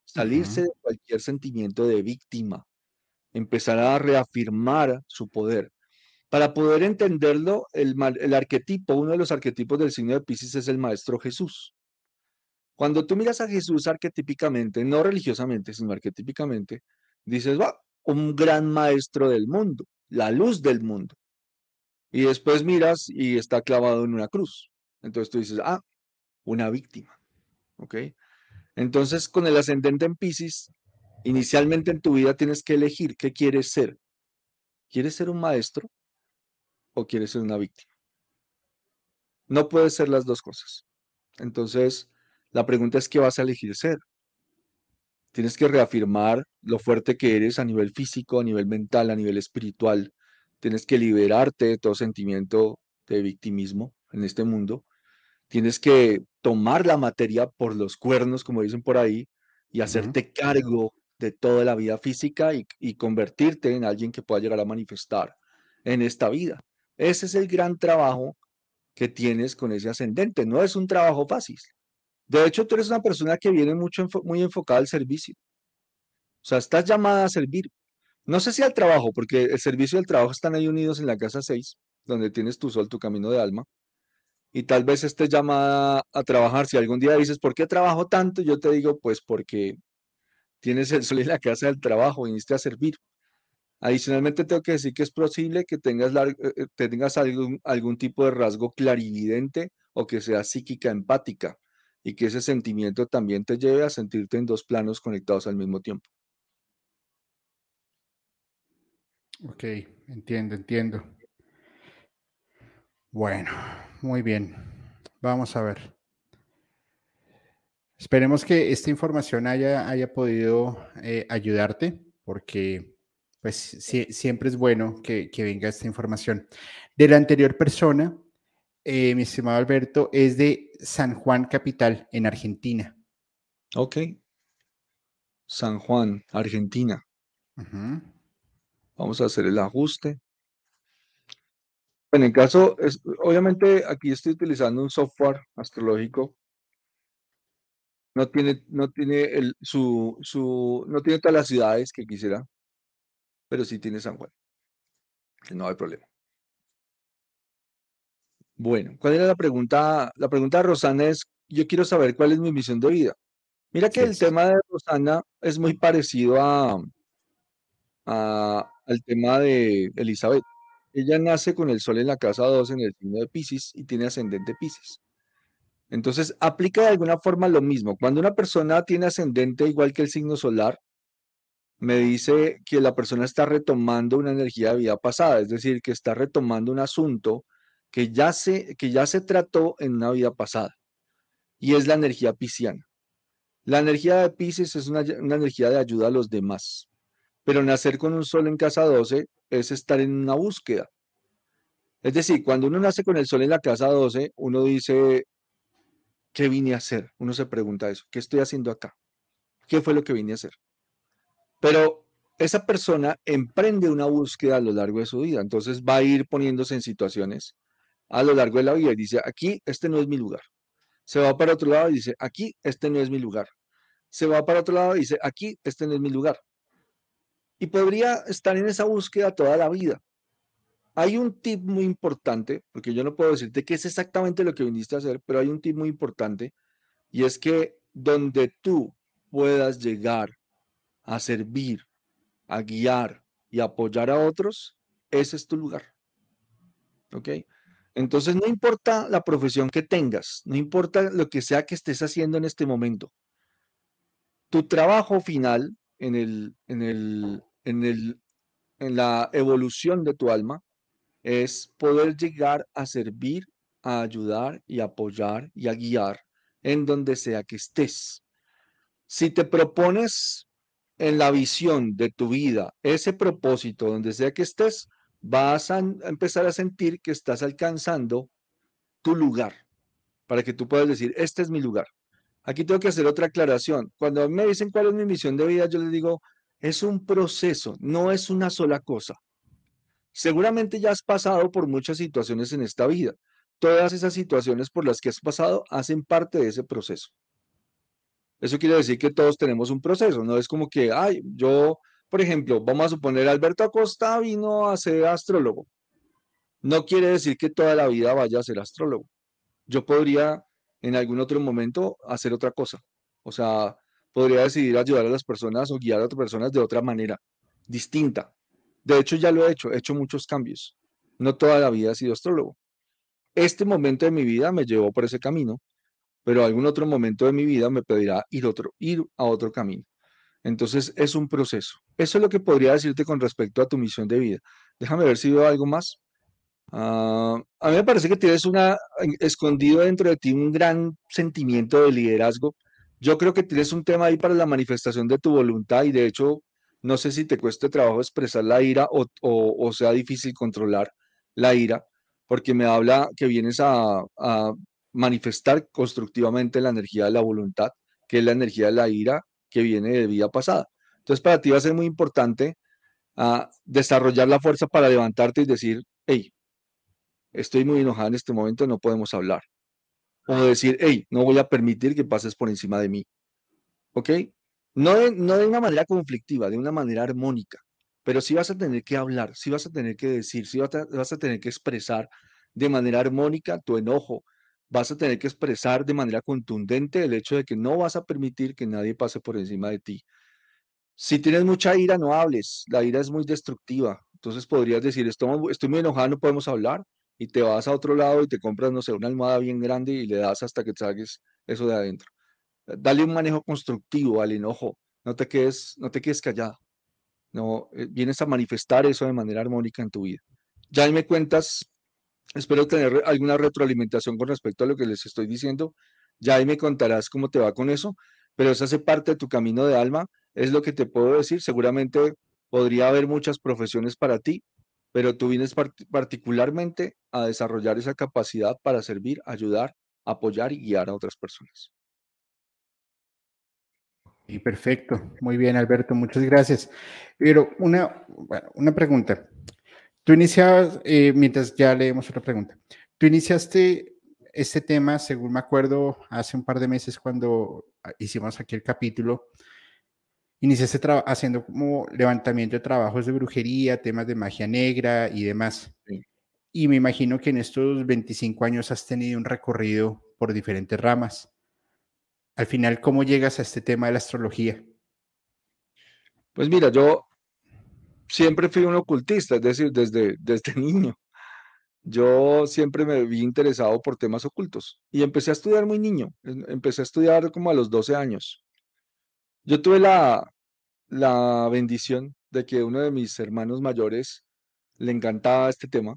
Salirse de cualquier sentimiento de víctima, empezar a reafirmar su poder. Para poder entenderlo, el, el arquetipo, uno de los arquetipos del signo de Pisces es el Maestro Jesús. Cuando tú miras a Jesús arquetípicamente, no religiosamente, sino arquetípicamente, dices, va, un gran maestro del mundo, la luz del mundo. Y después miras y está clavado en una cruz. Entonces tú dices, ah, una víctima. ¿Ok? Entonces, con el ascendente en Pisces, inicialmente en tu vida tienes que elegir qué quieres ser. ¿Quieres ser un maestro o quieres ser una víctima? No puedes ser las dos cosas. Entonces, la pregunta es qué vas a elegir ser. Tienes que reafirmar lo fuerte que eres a nivel físico, a nivel mental, a nivel espiritual. Tienes que liberarte de todo sentimiento de victimismo en este mundo. Tienes que tomar la materia por los cuernos, como dicen por ahí, y hacerte cargo de toda la vida física y, y convertirte en alguien que pueda llegar a manifestar en esta vida. Ese es el gran trabajo que tienes con ese ascendente. No es un trabajo fácil. De hecho, tú eres una persona que viene mucho muy enfocada al servicio. O sea, estás llamada a servir. No sé si al trabajo, porque el servicio y el trabajo están ahí unidos en la casa 6, donde tienes tu sol, tu camino de alma. Y tal vez estés llamada a trabajar. Si algún día dices, ¿por qué trabajo tanto? Yo te digo, pues porque tienes el sol en la casa del trabajo, viniste a servir. Adicionalmente, tengo que decir que es posible que tengas, eh, eh, tengas algún, algún tipo de rasgo clarividente o que sea psíquica empática y que ese sentimiento también te lleve a sentirte en dos planos conectados al mismo tiempo. Ok, entiendo, entiendo. Bueno, muy bien. Vamos a ver. Esperemos que esta información haya, haya podido eh, ayudarte, porque pues siempre es bueno que, que venga esta información. De la anterior persona, eh, mi estimado Alberto, es de San Juan Capital, en Argentina. Ok. San Juan, Argentina. Vamos a hacer el ajuste. En el caso, es, obviamente aquí estoy utilizando un software astrológico. No tiene, no tiene el, su, su, no tiene todas las ciudades que quisiera, pero sí tiene San Juan. No hay problema. Bueno, ¿cuál era la pregunta? La pregunta de Rosana es, yo quiero saber cuál es mi misión de vida. Mira que el tema de Rosana es muy parecido a, al tema de Elizabeth. Ella nace con el sol en la casa 2 en el signo de Pisces y tiene ascendente Pisces. Entonces, aplica de alguna forma lo mismo. Cuando una persona tiene ascendente igual que el signo solar, me dice que la persona está retomando una energía de vida pasada, es decir, que está retomando un asunto que ya se, que ya se trató en una vida pasada, y es la energía pisciana. La energía de Pisces es una, energía de ayuda a los demás, pero nacer con un sol en casa 12 es estar en una búsqueda. Es decir, cuando uno nace con el sol en la casa 12, uno dice, ¿qué vine a hacer? Uno se pregunta eso, ¿qué estoy haciendo acá? ¿Qué fue lo que vine a hacer? Pero esa persona emprende una búsqueda a lo largo de su vida, entonces va a ir poniéndose en situaciones a lo largo de la vida y dice, aquí este no es mi lugar. Se va para otro lado y dice, aquí este no es mi lugar. Se va para otro lado y dice, aquí este no es mi lugar. Y podría estar en esa búsqueda toda la vida. Hay un tip muy importante, porque yo no puedo decirte qué es exactamente lo que viniste a hacer, pero hay un tip muy importante y es que donde tú puedas llegar a servir, a guiar y apoyar a otros, ese es tu lugar. ¿Ok? Entonces, no importa la profesión que tengas, no importa lo que sea que estés haciendo en este momento. Tu trabajo final en, el, en, el, en, el, en la evolución de tu alma es poder llegar a servir, a ayudar y apoyar y a guiar en donde sea que estés. Si te propones en la visión de tu vida ese propósito donde sea que estés, vas a empezar a sentir que estás alcanzando tu lugar, para que tú puedas decir, este es mi lugar. Aquí tengo que hacer otra aclaración. Cuando me dicen cuál es mi misión de vida, yo les digo, es un proceso, no es una sola cosa. Seguramente ya has pasado por muchas situaciones en esta vida, todas esas situaciones por las que has pasado hacen parte de ese proceso. Eso quiere decir que todos tenemos un proceso, no es como que, ay, yo, por ejemplo, vamos a suponer Alberto Acosta vino a ser astrólogo. No quiere decir que toda la vida vaya a ser astrólogo. Yo podría en algún otro momento hacer otra cosa. O sea, podría decidir ayudar a las personas o guiar a otras personas de otra manera, distinta. De hecho, ya lo he hecho, he hecho muchos cambios. No toda la vida he sido astrólogo. Este momento de mi vida me llevó por ese camino, pero algún otro momento de mi vida me pedirá ir, otro, ir a otro camino. Entonces es un proceso. Eso es lo que podría decirte con respecto a tu misión de vida. Déjame ver si veo algo más. Ah, a mí me parece que tienes una escondido dentro de ti un gran sentimiento de liderazgo. Yo creo que tienes un tema ahí para la manifestación de tu voluntad y de hecho no sé si te cueste trabajo expresar la ira o, sea difícil controlar la ira, porque me habla que vienes a, manifestar constructivamente la energía de la voluntad, que es la energía de la ira que viene de vida pasada. Entonces para ti va a ser muy importante ah, desarrollar la fuerza para levantarte y decir, hey, estoy muy enojada en este momento, no podemos hablar. O decir, hey, no voy a permitir que pases por encima de mí. ¿Ok? No de, no una manera conflictiva, de una manera armónica, pero sí vas a tener que hablar, sí vas a tener que decir, sí vas a tener que expresar de manera armónica tu enojo, vas a tener que expresar de manera contundente el hecho de que no vas a permitir que nadie pase por encima de ti. Si tienes mucha ira, no hables. La ira es muy destructiva. Entonces podrías decir, estoy, muy enojada, no podemos hablar y te vas a otro lado y te compras, no sé, una almohada bien grande y le das hasta que saques eso de adentro. Dale un manejo constructivo al enojo, no te quedes, no te quedes callado. No, eh, vienes a manifestar eso de manera armónica en tu vida. Ya me cuentas, espero tener alguna retroalimentación con respecto a lo que les estoy diciendo. Ya ahí me contarás cómo te va con eso, pero eso hace parte de tu camino de alma, es lo que te puedo decir. Seguramente podría haber muchas profesiones para ti, pero tú vienes particularmente a desarrollar esa capacidad para servir, ayudar, apoyar y guiar a otras personas. Y perfecto, muy bien Alberto, muchas gracias. Pero una, una pregunta. Tú iniciabas, eh, mientras ya leemos otra pregunta, tú iniciaste este tema, según me acuerdo, hace un par de meses cuando hicimos aquí el capítulo, iniciaste haciendo como levantamiento de trabajos de brujería, temas de magia negra y demás. Y me imagino que en estos 25 años has tenido un recorrido por diferentes ramas. Al final, ¿cómo llegas a este tema de la astrología? Pues mira, yo siempre fui un ocultista, es decir, desde, desde [laughs] niño. Yo siempre me vi interesado por temas ocultos y empecé a estudiar muy niño. Em, empecé a estudiar como a los 12 años. Yo tuve la, la bendición de que uno de mis hermanos mayores le encantaba este tema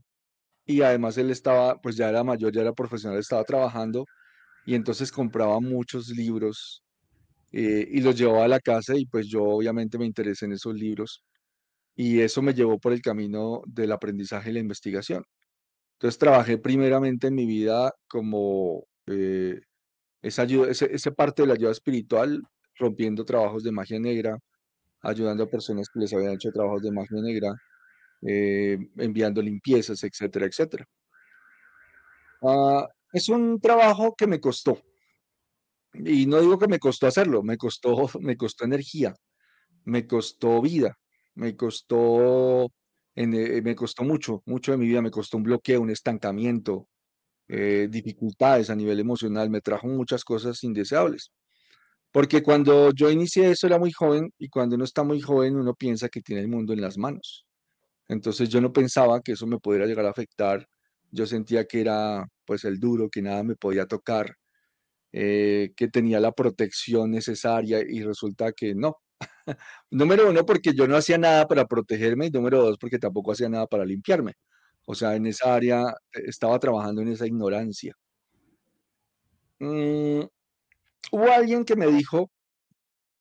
y además él estaba, pues ya era mayor, ya era profesional, estaba trabajando y entonces compraba muchos libros eh, y los llevaba a la casa y pues yo obviamente me interesé en esos libros y eso me llevó por el camino del aprendizaje y la investigación. Entonces trabajé primeramente en mi vida como eh, esa, parte de la ayuda espiritual rompiendo trabajos de magia negra, ayudando a personas que les habían hecho trabajos de magia negra, eh, enviando limpiezas, etcétera, etcétera. Ah, es un trabajo que me costó. Y no digo que me costó hacerlo, me costó, [laughs] me costó energía, me costó vida, me costó, eh, me costó mucho, mucho de mi vida, me costó un bloqueo, un estancamiento, eh, dificultades a nivel emocional, me trajo muchas cosas indeseables. Porque cuando yo inicié eso era muy joven y cuando uno está muy joven uno piensa que tiene el mundo en las manos. Entonces yo no pensaba que eso me pudiera llegar a afectar. Yo sentía que era pues el duro, que nada me podía tocar, eh, que tenía la protección necesaria y resulta que no. [laughs] número uno, porque yo no hacía nada para protegerme y número dos, porque tampoco hacía nada para limpiarme. O sea, en esa área eh, estaba trabajando en esa ignorancia. Mm, hubo alguien que me dijo,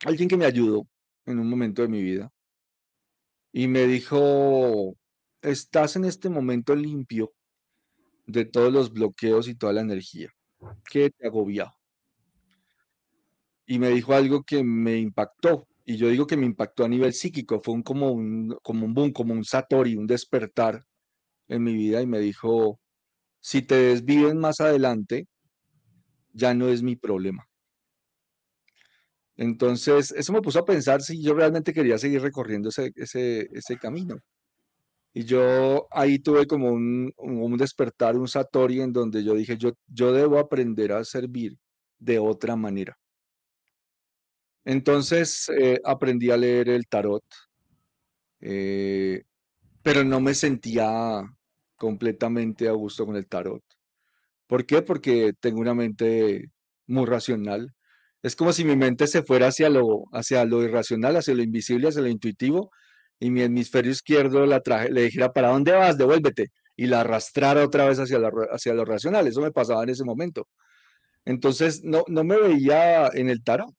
alguien que me ayudó en un momento de mi vida y me dijo, estás en este momento limpio de todos los bloqueos y toda la energía que te agobia. Y me dijo algo que me impactó. Y yo digo que me impactó a nivel psíquico. Fue un, como, un, como un boom, como un satori, un despertar en mi vida. Y me dijo, Si te desviven más adelante, ya no es mi problema. Entonces, eso me puso a pensar si yo realmente quería seguir recorriendo ese, ese, ese camino. Y yo ahí tuve como un, un, despertar, un satori en donde yo dije, yo, yo debo aprender a servir de otra manera. Entonces eh, aprendí a leer el tarot, eh, pero no me sentía completamente a gusto con el tarot. ¿Por qué? Porque tengo una mente muy racional. Es como si mi mente se fuera hacia lo, hacia lo irracional, hacia lo invisible, hacia lo intuitivo, y mi hemisferio izquierdo la traje, le dijera, ¿para dónde vas? Devuélvete. Y la arrastrara otra vez hacia, hacia lo racional. Eso me pasaba en ese momento. Entonces, no, no me veía en el tarot.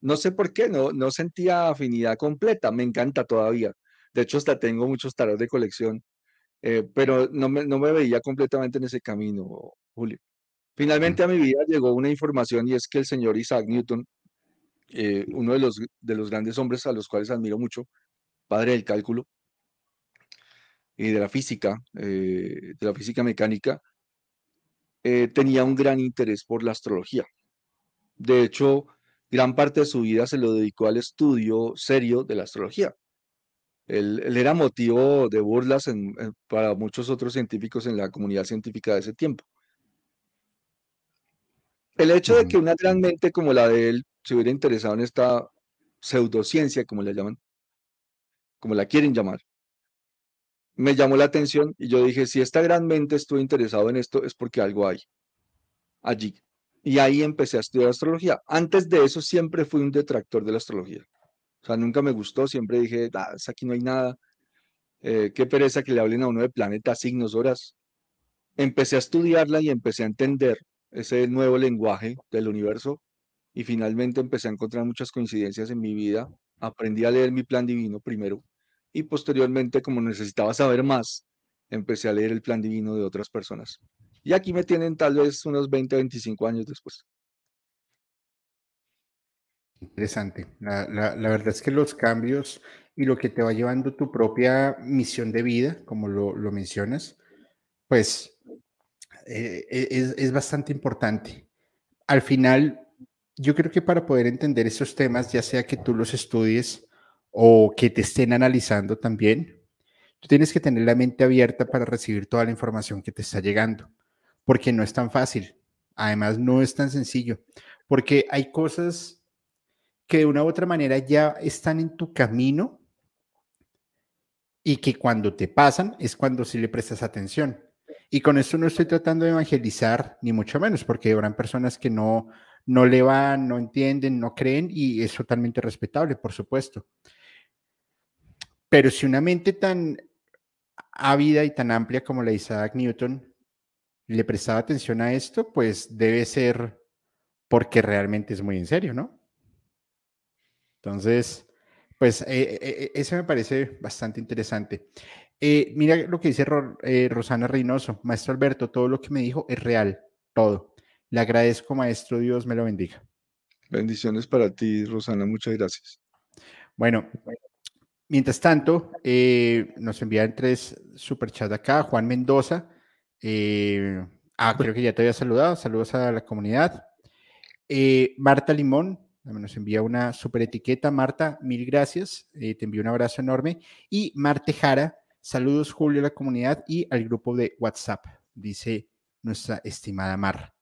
No sé por qué, no, no sentía afinidad completa. Me encanta todavía. De hecho, hasta tengo muchos tarot de colección, eh, pero no me, no me veía completamente en ese camino, Julio. Finalmente a mi vida llegó una información y es que el señor Isaac Newton, eh, uno de los, de los grandes hombres a los cuales admiro mucho, padre del cálculo y de la física, eh, de la física mecánica, tenía un gran interés por la astrología. De hecho, gran parte de su vida se lo dedicó al estudio serio de la astrología. Él, era motivo de burlas para muchos otros científicos en la comunidad científica de ese tiempo. El hecho de que una gran mente como la de él se hubiera interesado en esta pseudociencia, como la llaman, como la quieren llamar, me llamó la atención y yo dije, si esta gran mente estuvo interesado en esto, es porque algo hay allí. Y ahí empecé a estudiar astrología. Antes de eso siempre fui un detractor de la astrología. O sea, nunca me gustó, siempre dije, ah, aquí no hay nada. Eh, qué pereza que le hablen a uno de planetas, signos, horas. Empecé a estudiarla y empecé a entender ese nuevo lenguaje del universo y finalmente empecé a encontrar muchas coincidencias en mi vida. Aprendí a leer mi plan divino primero y posteriormente, como necesitaba saber más, empecé a leer el plan divino de otras personas. Y aquí me tienen tal vez unos 20, 25 años después. Interesante. La, verdad es que los cambios y lo que te va llevando tu propia misión de vida, como lo, mencionas, pues eh, e, es, es, bastante importante. Al final, yo creo que para poder entender esos temas, ya sea que tú los estudies o que te estén analizando también, tú tienes que tener la mente abierta para recibir toda la información que te está llegando, porque no es tan fácil. Además, no es tan sencillo, porque hay cosas que de una u otra manera ya están en tu camino y que cuando te pasan es cuando sí le prestas atención. Y con esto no estoy tratando de evangelizar, ni mucho menos, porque habrán personas que no, no le van, no entienden, no creen, y es totalmente respetable, por supuesto. Pero si una mente tan ávida y tan amplia como la de Isaac Newton le prestaba atención a esto, pues debe ser porque realmente es muy en serio, ¿no? Entonces, pues eh, eh, eh, eso me parece bastante interesante. mira lo que dice Rosana Reynoso, maestro Alberto, todo lo que me dijo es real, todo. Le agradezco, maestro, Dios me lo bendiga. Bendiciones para ti, Rosana, muchas gracias. Bueno, mientras tanto, nos envían tres superchats acá, Juan Mendoza. Ah, creo que ya te había saludado, saludos a la comunidad. Marta Limón, nos envía una super etiqueta. Marta, mil gracias. Eh, te envío un abrazo enorme. Y Marte Jara, saludos Julio a la comunidad y al grupo de WhatsApp, dice nuestra estimada Mar.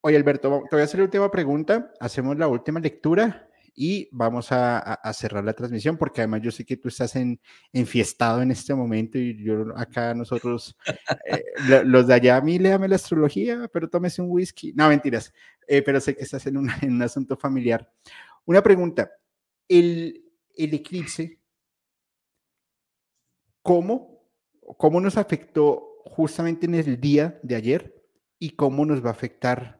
Oye, Alberto, te voy a hacer la última pregunta. Hacemos la última lectura y vamos a, cerrar la transmisión porque además yo sé que tú estás en, enfiestado en este momento y yo acá nosotros, eh, los de allá, a mí léame la astrología, pero tómese un whisky. No, mentiras, eh, pero sé que estás en, un asunto familiar. Una pregunta, el, el eclipse, ¿cómo, ¿cómo nos afectó justamente en el día de ayer y cómo nos va a afectar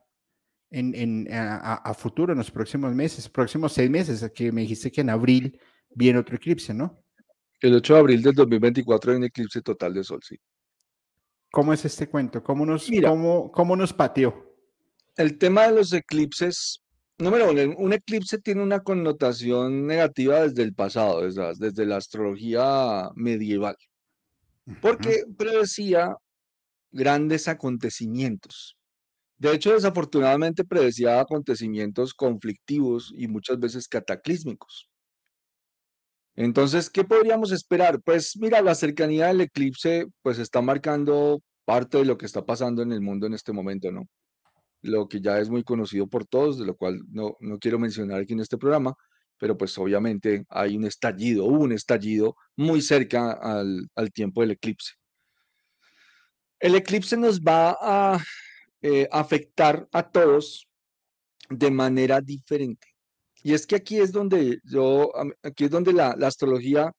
en, a, futuro, en los próximos meses, próximos seis meses, que me dijiste que en abril viene otro eclipse, ¿no? El 8 de abril del 2024 hay un eclipse total de sol, sí. ¿Cómo es este cuento? ¿Cómo nos, cómo, cómo nos pateó? El tema de los eclipses, número uno, un eclipse tiene una connotación negativa desde el pasado, desde, desde la astrología medieval, porque predecía grandes acontecimientos. De hecho, desafortunadamente predecía acontecimientos conflictivos y muchas veces cataclísmicos. Entonces, ¿qué podríamos esperar? Pues mira, la cercanía del eclipse pues está marcando parte de lo que está pasando en el mundo en este momento, ¿no? Lo que ya es muy conocido por todos, de lo cual no, no quiero mencionar aquí en este programa, pero pues obviamente hay un estallido, hubo un estallido muy cerca al, tiempo del eclipse. El eclipse nos va a eh, afectar a todos de manera diferente. Y es que aquí es donde yo, aquí es donde la, astrología,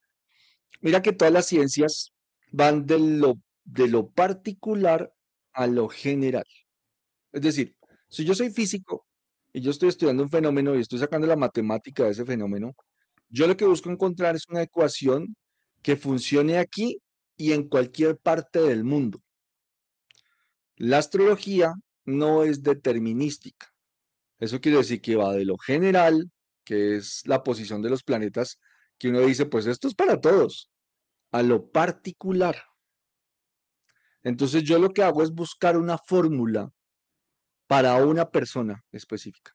mira que todas las ciencias van de lo, de lo particular a lo general. Es decir, si yo soy físico y yo estoy estudiando un fenómeno y estoy sacando la matemática de ese fenómeno, yo lo que busco encontrar es una ecuación que funcione aquí y en cualquier parte del mundo. La astrología no es determinística. Eso quiere decir que va de lo general, que es la posición de los planetas, que uno dice, pues esto es para todos, a lo particular. Entonces yo lo que hago es buscar una fórmula para una persona específica,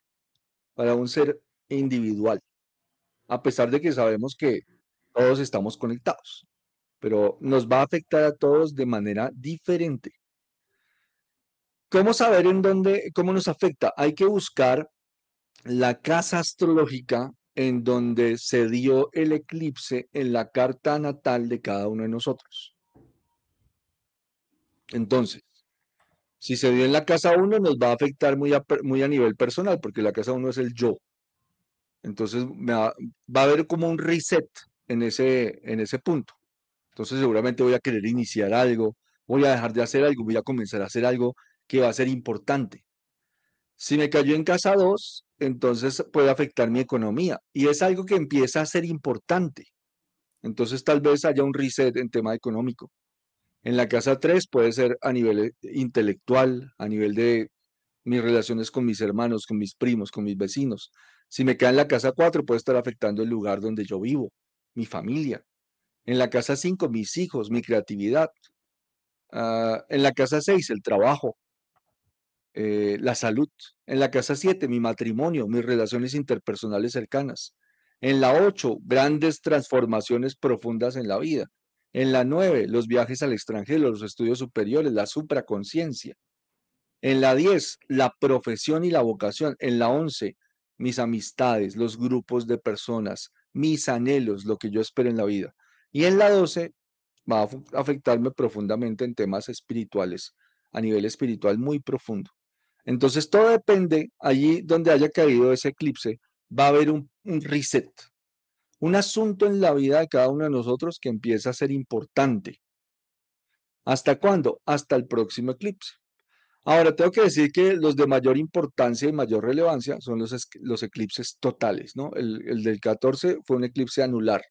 para un ser individual, a pesar de que sabemos que todos estamos conectados, pero nos va a afectar a todos de manera diferente. ¿Cómo saber en dónde, cómo nos afecta? Hay que buscar la casa astrológica en donde se dio el eclipse en la carta natal de cada uno de nosotros. Entonces, si se dio en la casa 1, nos va a afectar muy a, muy a nivel personal, porque la casa 1 es el yo. Entonces, va, va, a haber como un reset en ese, en ese punto. Entonces, seguramente voy a querer iniciar algo, voy a dejar de hacer algo, voy a comenzar a hacer algo que va a ser importante. Si me cayó en casa 2, entonces puede afectar mi economía y es algo que empieza a ser importante. Entonces tal vez haya un reset en tema económico. En la casa 3 puede ser a nivel eh, intelectual, a nivel de mis relaciones con mis hermanos, con mis primos, con mis vecinos. Si me cae en la casa 4 puede estar afectando el lugar donde yo vivo, mi familia. En la casa 5 mis hijos, mi creatividad. Ah, en la casa 6 el trabajo. Eh, la salud. En la casa 7, mi matrimonio, mis relaciones interpersonales cercanas. En la 8, grandes transformaciones profundas en la vida. En la 9, los viajes al extranjero, los estudios superiores, la supraconciencia. En la 10, la profesión y la vocación. En la 11, mis amistades, los grupos de personas, mis anhelos, lo que yo espero en la vida. Y en la 12, va a afectarme profundamente en temas espirituales, a nivel espiritual muy profundo. Entonces, todo depende, allí donde haya caído ese eclipse, va a haber un, reset, un asunto en la vida de cada uno de nosotros que empieza a ser importante. ¿Hasta cuándo? Hasta el próximo eclipse. Ahora, tengo que decir que los de mayor importancia y mayor relevancia son los, eclipses totales, ¿no? El, del 14 fue un eclipse anular.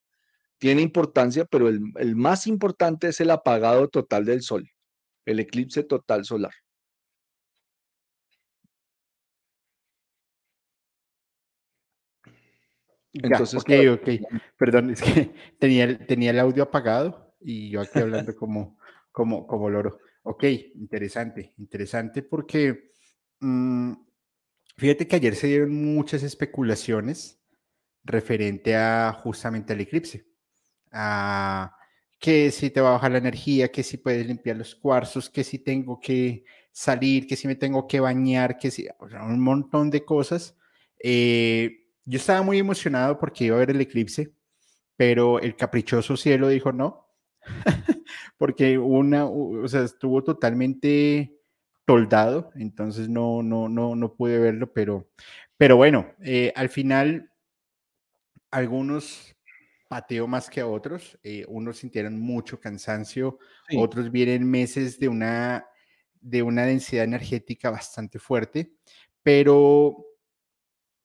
Tiene importancia, pero el más importante es el apagado total del Sol, el eclipse total solar. Entonces, ok, ok. Perdón, es que [laughs] tenía, tenía el audio apagado y yo aquí hablando [laughs] como, como, como loro. Ok, interesante, interesante porque mm, fíjate que ayer se dieron muchas especulaciones referente a justamente al eclipse. A que si te va a bajar la energía, que si puedes limpiar los cuarzos, que si tengo que salir, que si me tengo que bañar, que si, un montón de cosas. Eh, yo estaba muy emocionado porque iba a ver el eclipse, pero el caprichoso cielo dijo no, [laughs] porque una, o sea, estuvo totalmente toldado, entonces no, no, no, no pude verlo, pero, pero bueno, eh, al final algunos pateo más que otros, eh, unos sintieron mucho cansancio, otros vienen meses de una, de una densidad energética bastante fuerte, pero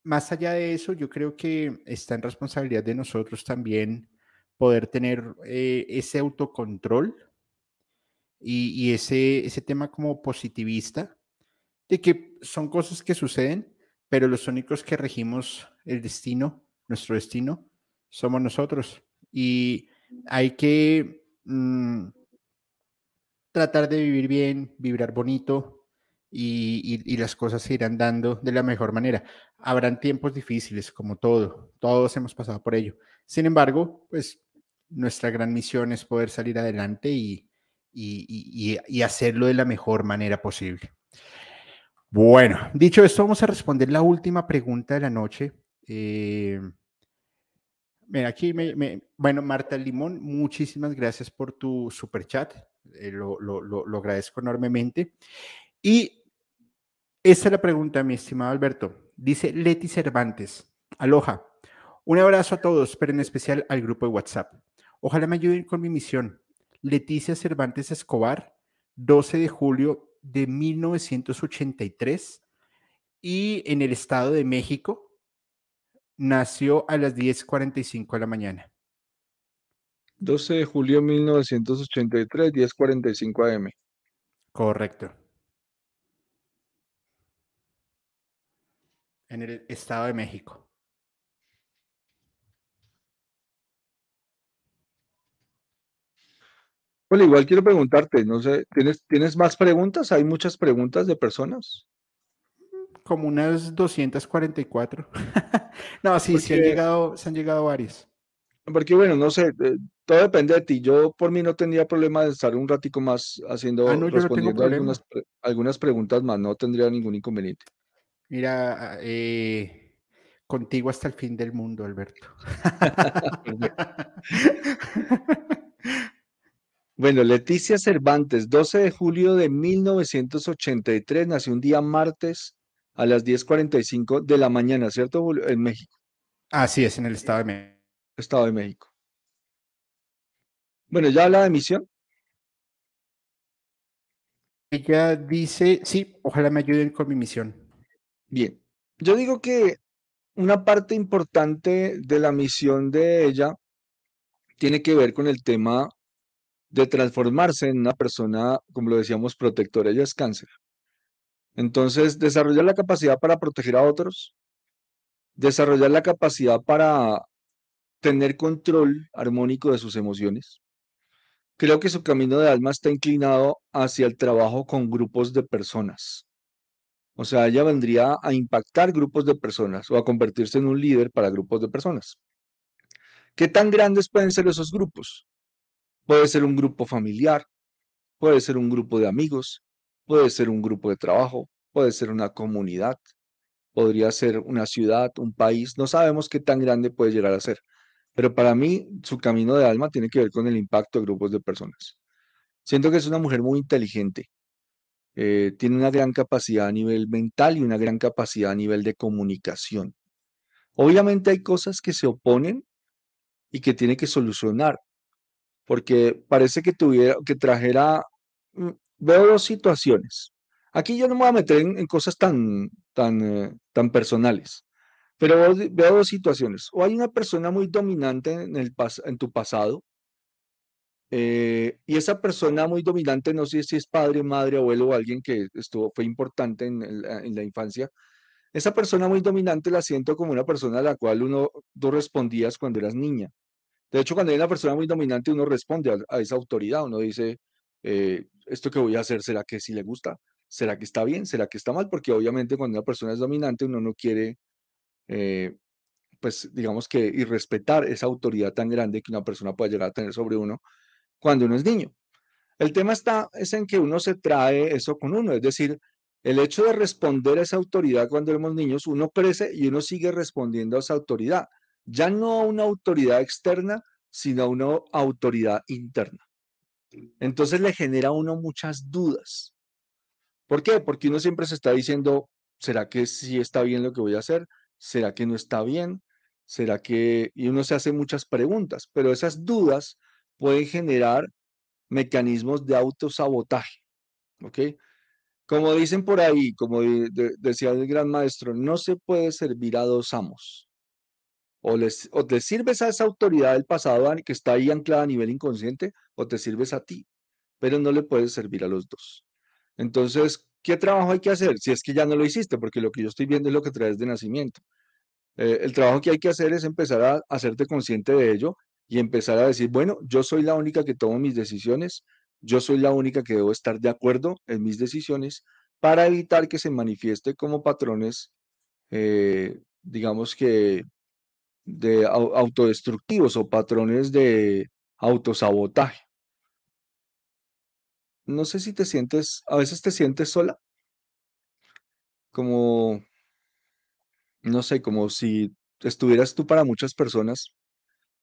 más allá de eso, yo creo que está en responsabilidad de nosotros también poder tener eh, ese autocontrol y, ese, ese tema como positivista de que son cosas que suceden, pero los únicos que regimos el destino, nuestro destino, somos nosotros. Y hay que mm, tratar de vivir bien, vibrar bonito y, las cosas se irán dando de la mejor manera. Habrán tiempos difíciles, como todo, todos hemos pasado por ello. Sin embargo, pues nuestra gran misión es poder salir adelante y, y hacerlo de la mejor manera posible. Bueno, dicho esto, vamos a responder la última pregunta de la noche. Eh, mira, aquí me, bueno, Marta Limón, muchísimas gracias por tu super chat. Eh, lo, agradezco enormemente. Y esta es la pregunta, mi estimado Alberto. Dice Leti Cervantes. Aloha. Un abrazo a todos, pero en especial al grupo de WhatsApp. Ojalá me ayuden con mi misión. Leticia Cervantes Escobar, 12 de julio de 1983 y en el Estado de México nació a las 10.45 de la mañana. 12 de julio de 1983, 10.45 am. Correcto. En el Estado de México. Bueno, igual quiero preguntarte, no sé, ¿tienes, ¿tienes más preguntas? ¿Hay muchas preguntas de personas? Como unas 244. [laughs] no, sí, sí han llegado, se han llegado varias. Porque bueno, no sé, eh, todo depende de ti. Yo por mí no tendría problema de estar un ratico más haciendo, ah, respondiendo algunas, algunas preguntas más, no tendría ningún inconveniente. Mira, eh, contigo hasta el fin del mundo, Alberto. [laughs] Bueno, Leticia Cervantes, 12 de julio de 1983, nació un día martes a las 10.45 de la mañana, ¿cierto? En México. Así es, en el Estado de México. Estado de México. Bueno, ¿ya habla de misión? Ella dice, sí, ojalá me ayuden con mi misión. Bien, yo digo que una parte importante de la misión de ella tiene que ver con el tema de transformarse en una persona, como lo decíamos, protectora. Ella es cáncer. Entonces, desarrollar la capacidad para proteger a otros, desarrollar la capacidad para tener control armónico de sus emociones. Creo que su camino de alma está inclinado hacia el trabajo con grupos de personas. O sea, ella vendría a impactar grupos de personas o a convertirse en un líder para grupos de personas. ¿Qué tan grandes pueden ser esos grupos? Puede ser un grupo familiar, puede ser un grupo de amigos, puede ser un grupo de trabajo, puede ser una comunidad, podría ser una ciudad, un país, no sabemos qué tan grande puede llegar a ser, pero para mí su camino de alma tiene que ver con el impacto de grupos de personas. Siento que es una mujer muy inteligente, eh, tiene una gran capacidad a nivel mental y una gran capacidad a nivel de comunicación. Obviamente hay cosas que se oponen y que tiene que solucionar, porque parece que tuviera, que trajera, mm, veo dos situaciones. Aquí yo no me voy a meter en, cosas tan, tan, eh, tan personales, pero veo dos situaciones. O hay una persona muy dominante en, el en tu pasado, eh, y esa persona muy dominante, no sé si es padre, madre, abuelo o alguien que estuvo, fue importante en, en la infancia, esa persona muy dominante la siento como una persona a la cual uno, tú respondías cuando eras niña. De hecho, cuando hay una persona muy dominante, uno responde a, esa autoridad, uno dice, eh, esto que voy a hacer, ¿será que sí le gusta? ¿Será que está bien? ¿Será que está mal? Porque obviamente cuando una persona es dominante, uno no quiere, eh, pues digamos que, irrespetar esa autoridad tan grande que una persona puede llegar a tener sobre uno cuando uno es niño. El tema está es en que uno se trae eso con uno, es decir, el hecho de responder a esa autoridad cuando éramos niños, uno crece y uno sigue respondiendo a esa autoridad ya no a una autoridad externa, sino a una autoridad interna. Entonces le genera a uno muchas dudas. ¿Por qué? Porque uno siempre se está diciendo, ¿será que sí está bien lo que voy a hacer? ¿Será que no está bien? ¿Será que...? Y uno se hace muchas preguntas, pero esas dudas pueden generar mecanismos de autosabotaje. ¿Ok? Como dicen por ahí, como decía el gran maestro, no se puede servir a dos amos. O, les, o te sirves a esa autoridad del pasado que está ahí anclada a nivel inconsciente, o te sirves a ti, pero no le puedes servir a los dos. Entonces, ¿qué trabajo hay que hacer? Si es que ya no lo hiciste, porque lo que yo estoy viendo es lo que traes de nacimiento. Eh, el trabajo que hay que hacer es empezar a hacerte consciente de ello y empezar a decir, bueno, yo soy la única que tomo mis decisiones, yo soy la única que debo estar de acuerdo en mis decisiones para evitar que se manifieste como patrones, eh, digamos que de autodestructivos o patrones de autosabotaje. No sé si te sientes, a veces te sientes sola, como, no sé, como si estuvieras tú para muchas personas,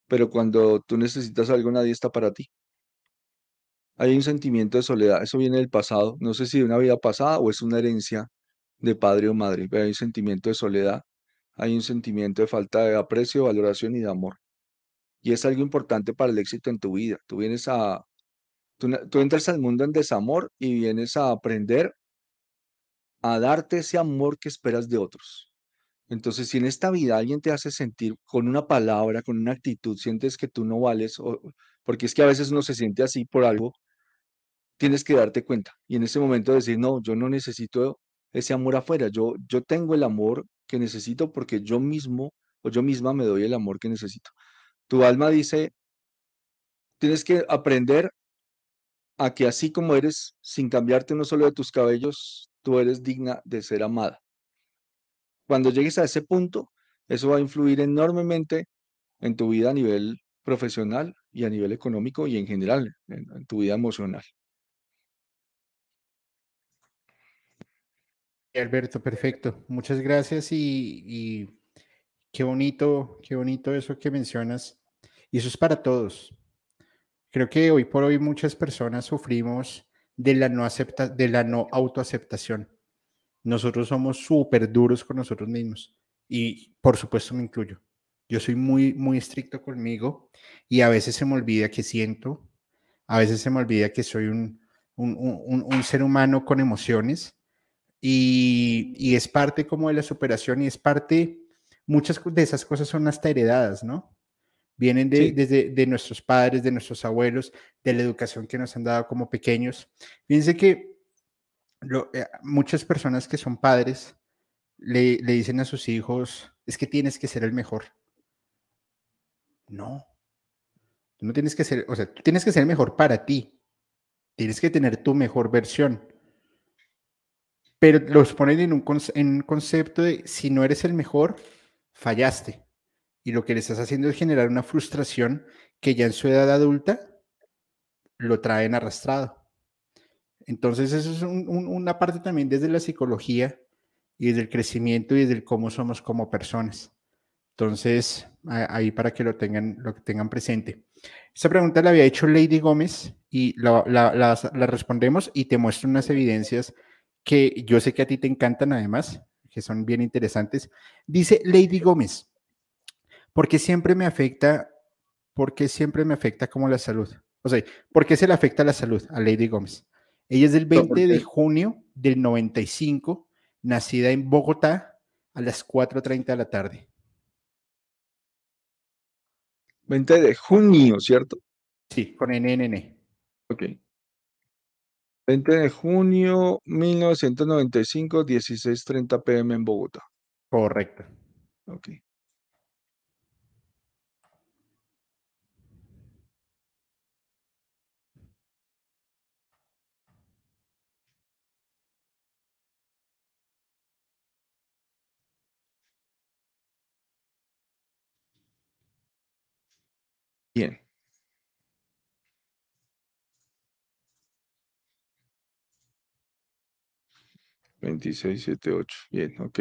pero cuando tú necesitas algo nadie está para ti. Hay un sentimiento de soledad, eso viene del pasado, no sé si de una vida pasada o es una herencia de padre o madre, pero hay un sentimiento de soledad, hay un sentimiento de falta de aprecio, valoración y de amor. Y es algo importante para el éxito en tu vida. Tú vienes a, tú, tú entras al mundo en desamor y vienes a aprender a darte ese amor que esperas de otros. Entonces, si en esta vida alguien te hace sentir con una palabra, con una actitud, sientes que tú no vales, o, porque es que a veces uno se siente así por algo, tienes que darte cuenta. Y en ese momento decir, no, yo no necesito ese amor afuera, yo, yo tengo el amor que necesito porque yo mismo o yo misma me doy el amor que necesito. Tu alma dice, tienes que aprender a que así como eres, sin cambiarte uno solo de tus cabellos, tú eres digna de ser amada. Cuando llegues a ese punto, eso va a influir enormemente en tu vida a nivel profesional y a nivel económico y en general en, tu vida emocional. Alberto, perfecto. Muchas gracias y, y, qué bonito, qué bonito eso que mencionas. Y eso es para todos. Creo que hoy por hoy muchas personas sufrimos de la no, acepta, de la no autoaceptación. Nosotros somos súper duros con nosotros mismos y por supuesto me incluyo. Yo soy muy, muy estricto conmigo y a veces se me olvida que siento, a veces se me olvida que soy un, un, un, un ser humano con emociones y, y, es parte como de la superación y es parte, muchas de esas cosas son hasta heredadas, ¿no? vienen de, desde de nuestros padres, de nuestros abuelos, de la educación que nos han dado como pequeños. Fíjense que eh, muchas personas que son padres le, le, dicen a sus hijos, es que tienes que ser el mejor. No, tú no tienes que ser, o sea, tú tienes que ser el mejor para ti. Tienes que tener tu mejor versión. Pero los ponen en un, en un concepto de, si no eres el mejor, fallaste y lo que le estás haciendo es generar una frustración que ya en su edad adulta lo traen arrastrado. Entonces, eso es una parte también desde la psicología y desde el crecimiento y desde cómo somos como personas. Entonces, ahí para que lo tengan, lo que tengan presente. Esta pregunta la había hecho Lady Gómez y la, la respondemos y te muestro unas evidencias que yo sé que a ti te encantan además, que son bien interesantes. Dice Lady Gómez, porque siempre me afecta, porque siempre me afecta como la salud. O sea, ¿por qué se le afecta la salud a Lady Gómez? Ella es del 20 de junio del 95, nacida en Bogotá a las 4.30 de la tarde. 20 de junio, ¿cierto? Sí, con NNN. Ok. 20 de junio 1995, 16.30 pm en Bogotá. Correcto. Ok. Bien. Veintiséis, siete, ocho. Bien, ok.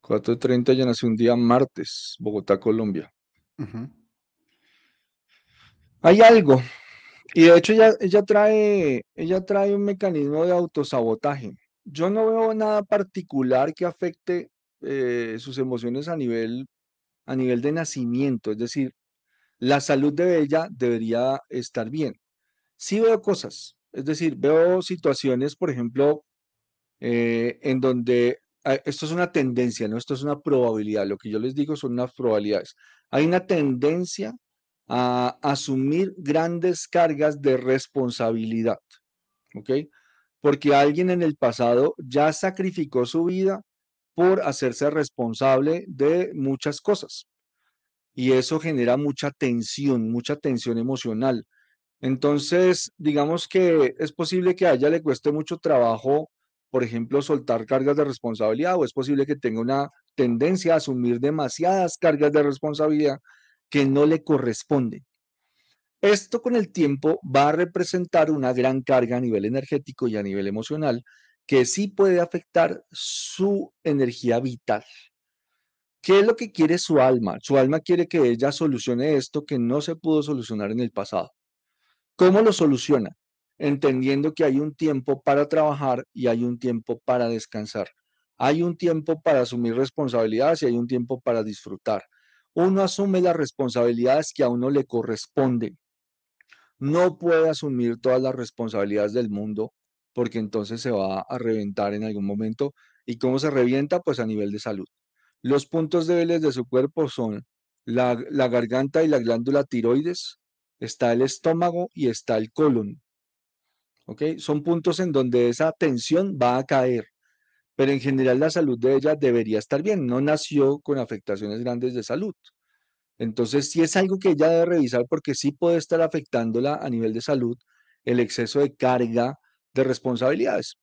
4.30 ya nació un día martes, Bogotá, Colombia. Hay algo, y de hecho ella, ella, trae, ella trae un mecanismo de autosabotaje. Yo no veo nada particular que afecte eh, sus emociones a nivel, a nivel de nacimiento, es decir, la salud de ella debería estar bien. Sí veo cosas, es decir, veo situaciones, por ejemplo, eh, en donde esto es una tendencia, ¿no? Esto es una probabilidad. Lo que yo les digo son unas probabilidades. Hay una tendencia a asumir grandes cargas de responsabilidad, ¿ok? Porque alguien en el pasado ya sacrificó su vida por hacerse responsable de muchas cosas y eso genera mucha tensión, mucha tensión emocional. Entonces, digamos que es posible que a ella le cueste mucho trabajo, por ejemplo, soltar cargas de responsabilidad o es posible que tenga una tendencia a asumir demasiadas cargas de responsabilidad que no le corresponden. Esto con el tiempo va a representar una gran carga a nivel energético y a nivel emocional que sí puede afectar su energía vital. ¿Qué es lo que quiere su alma? Su alma quiere que ella solucione esto que no se pudo solucionar en el pasado. ¿Cómo lo soluciona? Entendiendo que hay un tiempo para trabajar y hay un tiempo para descansar. Hay un tiempo para asumir responsabilidades y hay un tiempo para disfrutar. Uno asume las responsabilidades que a uno le corresponden. No puede asumir todas las responsabilidades del mundo porque entonces se va a reventar en algún momento. ¿Y cómo se revienta? Pues a nivel de salud. Los puntos débiles de su cuerpo son la, garganta y la glándula tiroides, está el estómago y está el colon. ¿Ok? Son puntos en donde esa tensión va a caer, pero en general la salud de ella debería estar bien. No nació con afectaciones grandes de salud. Entonces, sí es algo que ella debe revisar porque sí puede estar afectándola a nivel de salud el exceso de carga de responsabilidades.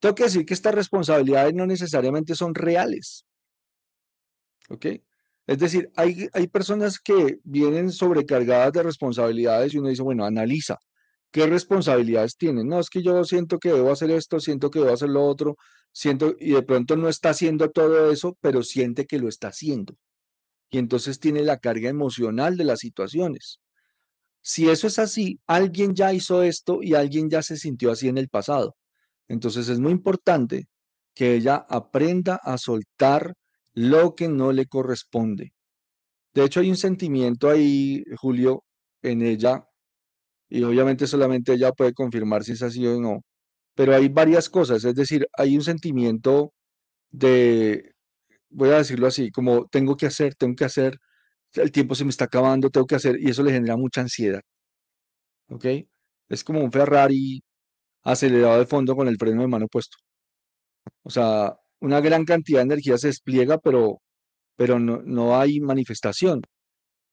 Tengo que decir que estas responsabilidades no necesariamente son reales. ¿Ok? Es decir, hay, hay personas que vienen sobrecargadas de responsabilidades y uno dice, bueno, analiza, ¿qué responsabilidades tienen? No, es que yo siento que debo hacer esto, siento que debo hacer lo otro, siento, y de pronto no está haciendo todo eso, pero siente que lo está haciendo. Y entonces tiene la carga emocional de las situaciones. Si eso es así, alguien ya hizo esto y alguien ya se sintió así en el pasado. Entonces es muy importante que ella aprenda a soltar lo que no le corresponde. De hecho, hay un sentimiento ahí, Julio, en ella, y obviamente solamente ella puede confirmar si es así o no, pero hay varias cosas, es decir, hay un sentimiento de, voy a decirlo así, como tengo que hacer, tengo que hacer, el tiempo se me está acabando, tengo que hacer, y eso le genera mucha ansiedad. ¿Ok? Es como un Ferrari acelerado de fondo con el freno de mano puesto. O sea, una gran cantidad de energía se despliega, pero, pero no, no hay manifestación.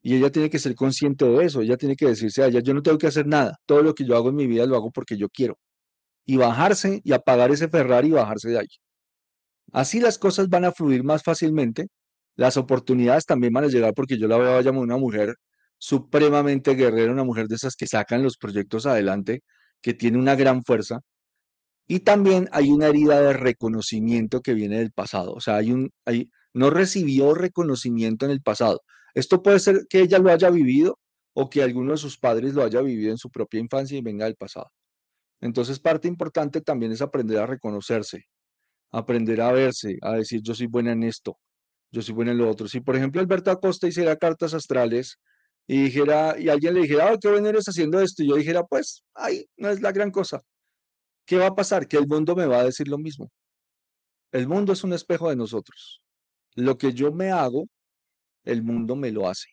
Y ella tiene que ser consciente de eso, ella tiene que decirse a ella, yo no tengo que hacer nada, todo lo que yo hago en mi vida lo hago porque yo quiero. Y bajarse y apagar ese Ferrari y bajarse de ahí. Así las cosas van a fluir más fácilmente, las oportunidades también van a llegar porque yo la veo a una mujer supremamente guerrera, una mujer de esas que sacan los proyectos adelante, que tiene una gran fuerza, y también hay una herida de reconocimiento que viene del pasado. O sea, hay un, no recibió reconocimiento en el pasado. Esto puede ser que ella lo haya vivido o que alguno de sus padres lo haya vivido en su propia infancia y venga del pasado. Entonces, parte importante también es aprender a reconocerse, aprender a verse, a decir yo soy buena en esto, yo soy buena en lo otro. Si, por ejemplo, Alberto Acosta hiciera cartas astrales y dijera, y alguien le dijera, oh, qué bueno eres haciendo esto, y yo dijera, pues, ay, no es la gran cosa. ¿Qué va a pasar? Que el mundo me va a decir lo mismo. El mundo es un espejo de nosotros. Lo que yo me hago, el mundo me lo hace.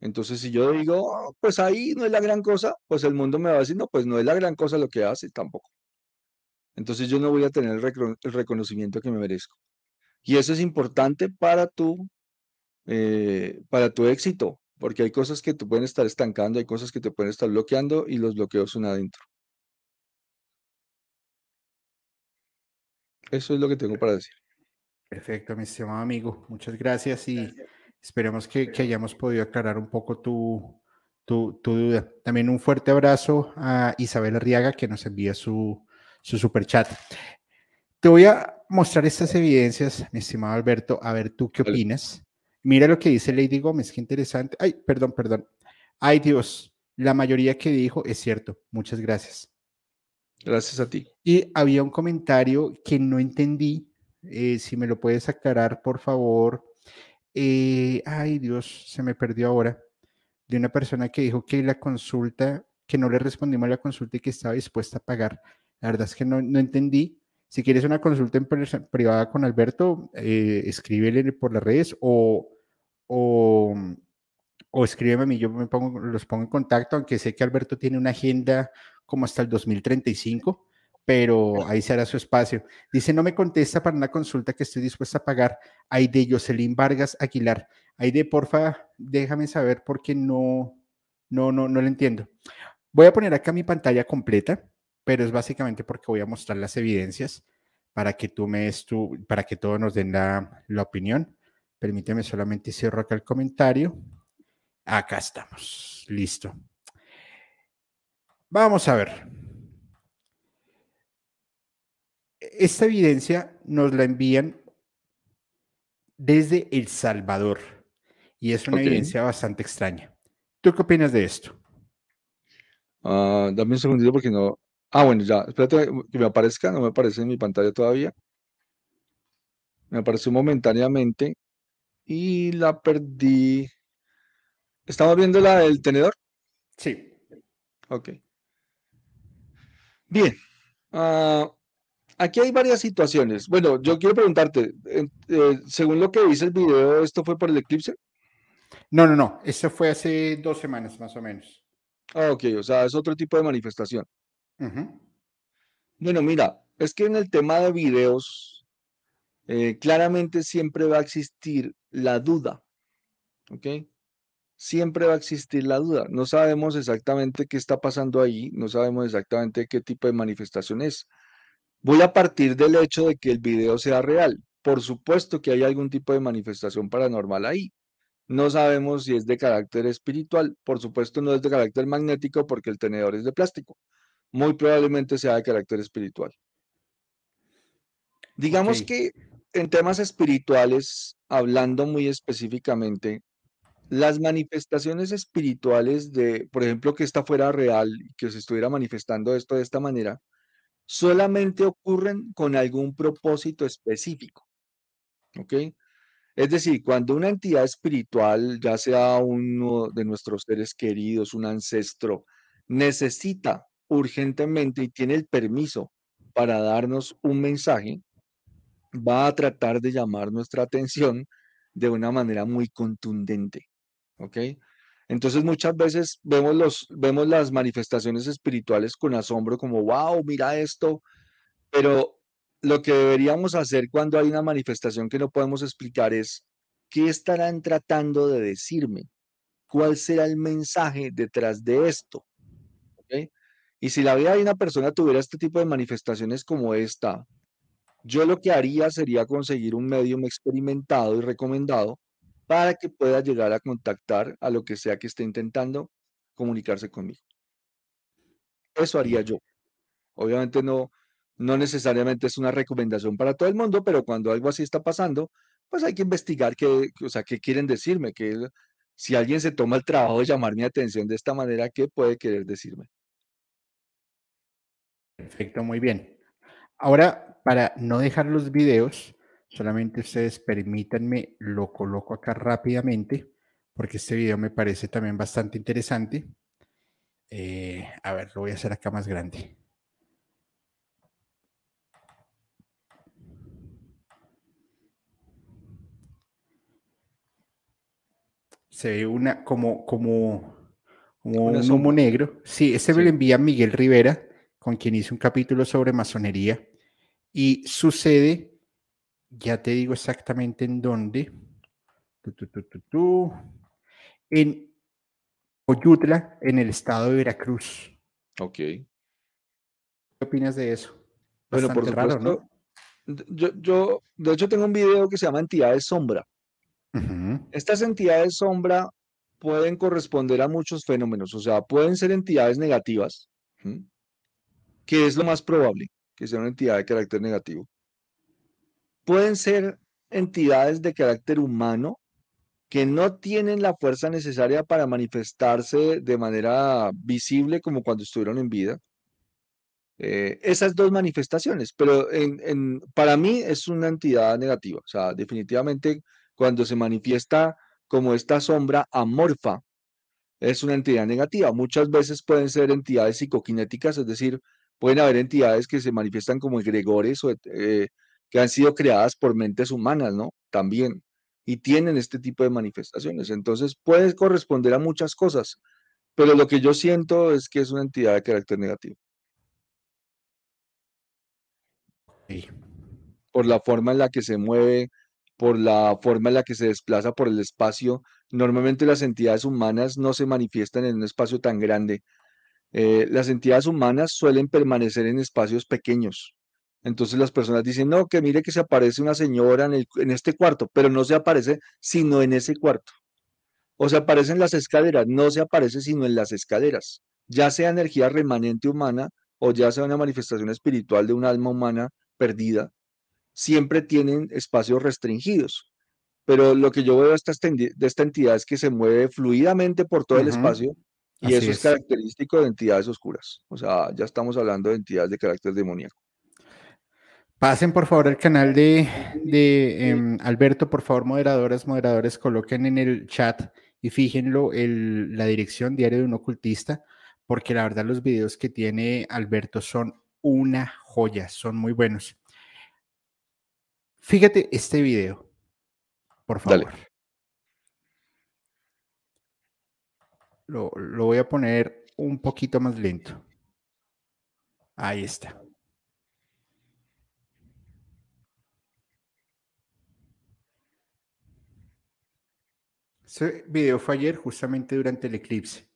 Entonces, si yo digo, oh, pues ahí no es la gran cosa, pues el mundo me va a decir, no, pues no es la gran cosa lo que hace tampoco. Entonces yo no voy a tener el, reconocimiento que me merezco. Y eso es importante para tu, eh, para tu éxito, porque hay cosas que te pueden estar estancando, hay cosas que te pueden estar bloqueando y los bloqueos son adentro. Eso es lo que tengo para decir. Perfecto, mi estimado amigo. Muchas gracias y esperemos que, hayamos podido aclarar un poco tu, tu, duda. También un fuerte abrazo a Isabel Arriaga que nos envía su, su super chat. Te voy a mostrar estas evidencias, mi estimado Alberto, a ver tú qué opinas. Mira lo que dice Lady Gómez, qué interesante. Ay, perdón, perdón. Ay, Dios, la mayoría que dijo es cierto. Muchas gracias. Gracias a ti. Y había un comentario que no entendí. Eh, si me lo puedes aclarar, por favor. Eh, ay, Dios, se me perdió ahora. De una persona que dijo que la consulta, que no le respondimos a la consulta y que estaba dispuesta a pagar. La verdad es que no, no entendí. Si quieres una consulta en privada con Alberto, eh, escríbele por las redes o, o, o escríbeme a mí, yo me pongo, los pongo en contacto, aunque sé que Alberto tiene una agenda como hasta el 2035, pero ahí se hará su espacio. Dice, no me contesta para una consulta que estoy dispuesta a pagar. Hay de Jocelyn Vargas Aguilar. Hay de, porfa, déjame saber porque no, No, no, no lo entiendo. Voy a poner acá mi pantalla completa, pero es básicamente porque voy a mostrar las evidencias para que tú me des tu, para que todos nos den la, la opinión. Permíteme solamente cierro acá el comentario. Acá estamos. Listo. Vamos a ver. Esta evidencia nos la envían desde El Salvador y es una evidencia bastante extraña. ¿Tú qué opinas de esto? Uh, dame un segundito porque no. Ah, bueno, ya. Espérate que me aparezca. No me aparece en mi pantalla todavía. Me apareció momentáneamente y la perdí. ¿Estamos viendo la del tenedor? Sí. Ok. Bien. Uh, aquí hay varias situaciones. Bueno, yo quiero preguntarte, eh, según lo que dice el video, ¿esto fue por el eclipse? No, no, no. Eso fue hace dos semanas más o menos. Ah, ok, o sea, es otro tipo de manifestación. Bueno, mira, es que en el tema de videos, eh, claramente siempre va a existir la duda, ¿ok? Siempre va a existir la duda. No sabemos exactamente qué está pasando ahí, no sabemos exactamente qué tipo de manifestación es. Voy a partir del hecho de que el video sea real. Por supuesto que hay algún tipo de manifestación paranormal ahí. No sabemos si es de carácter espiritual. Por supuesto, no es de carácter magnético porque el tenedor es de plástico. Muy probablemente sea de carácter espiritual. Digamos que en temas espirituales, hablando muy específicamente, las manifestaciones espirituales de, por ejemplo, que esta fuera real y que se estuviera manifestando esto de esta manera, solamente ocurren con algún propósito específico. ¿Ok? Es decir, cuando una entidad espiritual, ya sea uno de nuestros seres queridos, un ancestro, necesita urgentemente y tiene el permiso para darnos un mensaje, va a tratar de llamar nuestra atención de una manera muy contundente. ¿Ok? Entonces muchas veces vemos, los, vemos las manifestaciones espirituales con asombro, como, wow, mira esto, pero lo que deberíamos hacer cuando hay una manifestación que no podemos explicar es, ¿qué estarán tratando de decirme? ¿Cuál será el mensaje detrás de esto? Y si la vida de una persona tuviera este tipo de manifestaciones como esta, yo lo que haría sería conseguir un medium experimentado y recomendado para que pueda llegar a contactar a lo que sea que esté intentando comunicarse conmigo. Eso haría yo. Obviamente no, no necesariamente es una recomendación para todo el mundo, pero cuando algo así está pasando, pues hay que investigar qué, o sea, qué quieren decirme, que si alguien se toma el trabajo de llamar mi atención de esta manera, ¿qué puede querer decirme? Perfecto, muy bien. Ahora, para no dejar los videos, solamente ustedes permítanme, lo coloco acá rápidamente, porque este video me parece también bastante interesante. Eh, a ver, lo voy a hacer acá más grande. Se ve una como, como, como un humo negro. Sí, ese me lo envía Miguel Rivera, con quien hice un capítulo sobre masonería. Y sucede, ya te digo exactamente en dónde. en Oyutla, en el estado de Veracruz. Ok. ¿Qué opinas de eso? bueno, por supuesto. ¿no? Yo, yo, de hecho, tengo un video que se llama Entidades Sombra. Estas entidades sombra pueden corresponder a muchos fenómenos, o sea, pueden ser entidades negativas, que es lo más probable, que sea una entidad de carácter negativo. Pueden ser entidades de carácter humano que no tienen la fuerza necesaria para manifestarse de manera visible como cuando estuvieron en vida. Eh, esas dos manifestaciones, pero para mí es una entidad negativa, o sea, definitivamente cuando se manifiesta como esta sombra amorfa, es una entidad negativa. Muchas veces pueden ser entidades psicoquinéticas, es decir, pueden haber entidades que se manifiestan como egregores o eh, que han sido creadas por mentes humanas, ¿no? También. Y tienen este tipo de manifestaciones. Entonces, puede corresponder a muchas cosas, pero lo que yo siento es que es una entidad de carácter negativo. Por la forma en la que se mueve, por la forma en la que se desplaza por el espacio, Normalmente las entidades humanas no se manifiestan en un espacio tan grande. Eh, las entidades humanas suelen permanecer en espacios pequeños. Entonces las personas dicen, no, que mire que se aparece una señora en, en este cuarto, pero no se aparece sino en ese cuarto. O se aparece en las escaleras, no se aparece sino en las escaleras. Ya sea energía remanente humana o ya sea una manifestación espiritual de un alma humana perdida, siempre tienen espacios restringidos. Pero lo que yo veo de esta, de esta entidad es que se mueve fluidamente por todo el espacio y eso es, característico de entidades oscuras. O sea, ya estamos hablando de entidades de carácter demoníaco. Pasen por favor al canal de, em, Alberto, por favor, moderadoras, moderadores, coloquen en el chat y fíjenlo el, la dirección diario de un ocultista, porque la verdad los videos que tiene Alberto son una joya, son muy buenos. Fíjate este video, por favor. Lo, lo voy a poner un poquito más lento. Ahí está. Ese video fue ayer, justamente durante el eclipse.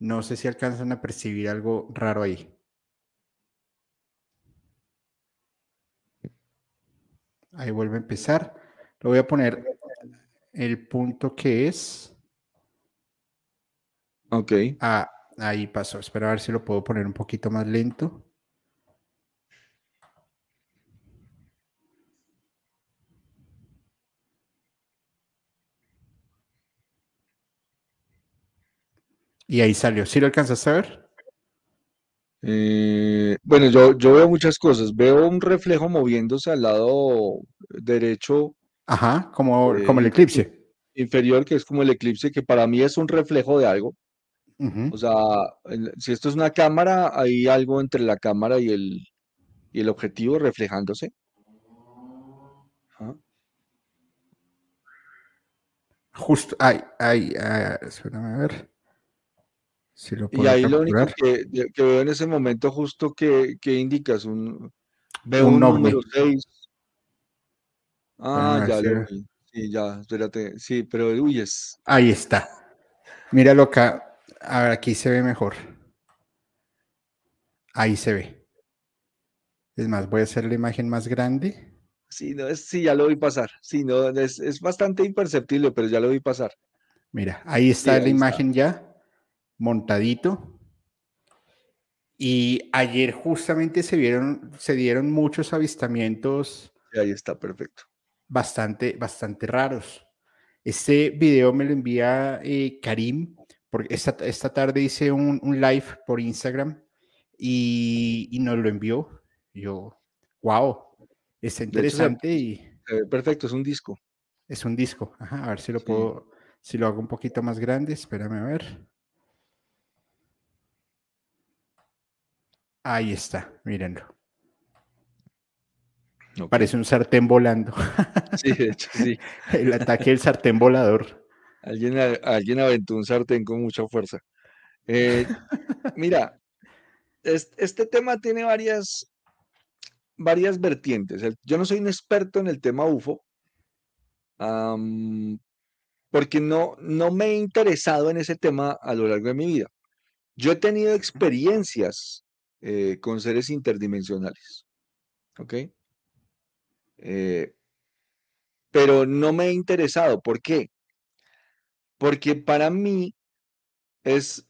No sé si alcanzan a percibir algo raro ahí. Ahí vuelve a empezar. Lo voy a poner el punto que es. Ok. Ah, ahí pasó. Espero a ver si lo puedo poner un poquito más lento. Y ahí salió. ¿Sí lo alcanzas a ver? Eh, bueno, yo, yo veo muchas cosas. Veo un reflejo moviéndose al lado derecho. Ajá, como, como el eclipse. Inferior, que es como el eclipse, que para mí es un reflejo de algo. O sea, si esto es una cámara, hay algo entre la cámara y el, y el objetivo reflejándose. Justo, ay, ay, ay, espérame a ver y ahí lo único que, veo en ese momento justo que, que indicas un veo un, número 6. Ah, ya lo vi. Sí, ya, espérate. Sí, pero uy, es. Ahí está. Míralo acá. A ver, aquí se ve mejor. Ahí se ve. Es más, voy a hacer la imagen más grande. Sí, no, es, sí, ya lo vi pasar. Sí, no, es, es bastante imperceptible, pero ya lo vi pasar. Mira, ahí está la imagen ya montadito. Y ayer justamente se vieron, se dieron muchos avistamientos. Ahí está, perfecto. Bastante, bastante raros. Este video me lo envía eh, Karim, porque esta, esta, tarde hice un, live por Instagram y, y, nos lo envió. Yo, wow, está interesante y... perfecto, es un disco. Es un disco, a ver si lo puedo, si lo hago un poquito más grande, espérame a ver. Ahí está, mírenlo. Parece un sartén volando. [laughs] Sí, de hecho, sí. [laughs] El ataque del sartén volador. Alguien, alguien aventó un sartén con mucha fuerza. Eh, [laughs] mira, este, tema tiene varias, varias vertientes. Yo no soy un experto en el tema UFO, porque no, no me he interesado en ese tema a lo largo de mi vida. Yo he tenido experiencias eh, con seres interdimensionales. ¿Ok? Eh, pero no me he interesado. ¿Por qué? Porque para mí es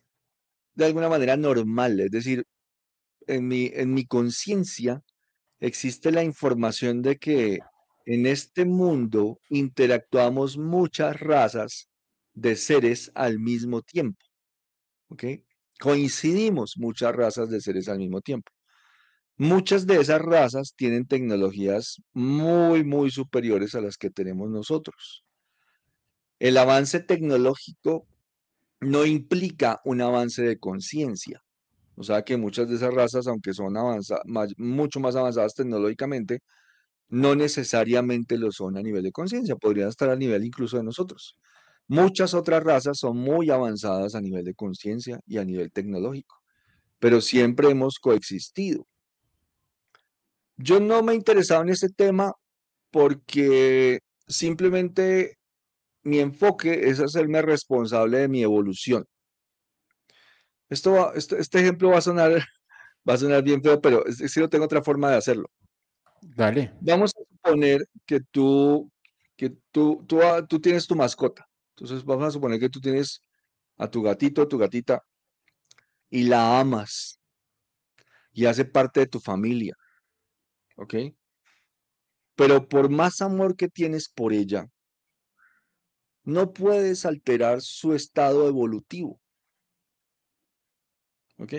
de alguna manera normal, es decir, en mi, en mi conciencia existe la información de que en este mundo interactuamos muchas razas de seres al mismo tiempo. ¿Ok? Coincidimos muchas razas de seres al mismo tiempo. Muchas de esas razas tienen tecnologías muy, muy superiores a las que tenemos nosotros. El avance tecnológico no implica un avance de conciencia. O sea que muchas de esas razas, aunque son mucho más avanzadas tecnológicamente, no necesariamente lo son a nivel de conciencia, podrían estar a nivel incluso de nosotros. Muchas otras razas son muy avanzadas a nivel de conciencia y a nivel tecnológico, pero siempre hemos coexistido. Yo no me he interesado en este tema porque simplemente mi enfoque es hacerme responsable de mi evolución. Esto, este, este ejemplo va a sonar, [laughs] va a sonar bien feo, pero es, es tengo otra forma de hacerlo. Dale. Vamos a suponer que tú, que tú, tú, ah, tú tienes tu mascota. Entonces vamos a suponer que tú tienes a tu gatito o tu gatita y la amas y hace parte de tu familia. ¿Ok? Pero por más amor que tienes por ella, no puedes alterar su estado evolutivo. ¿Ok?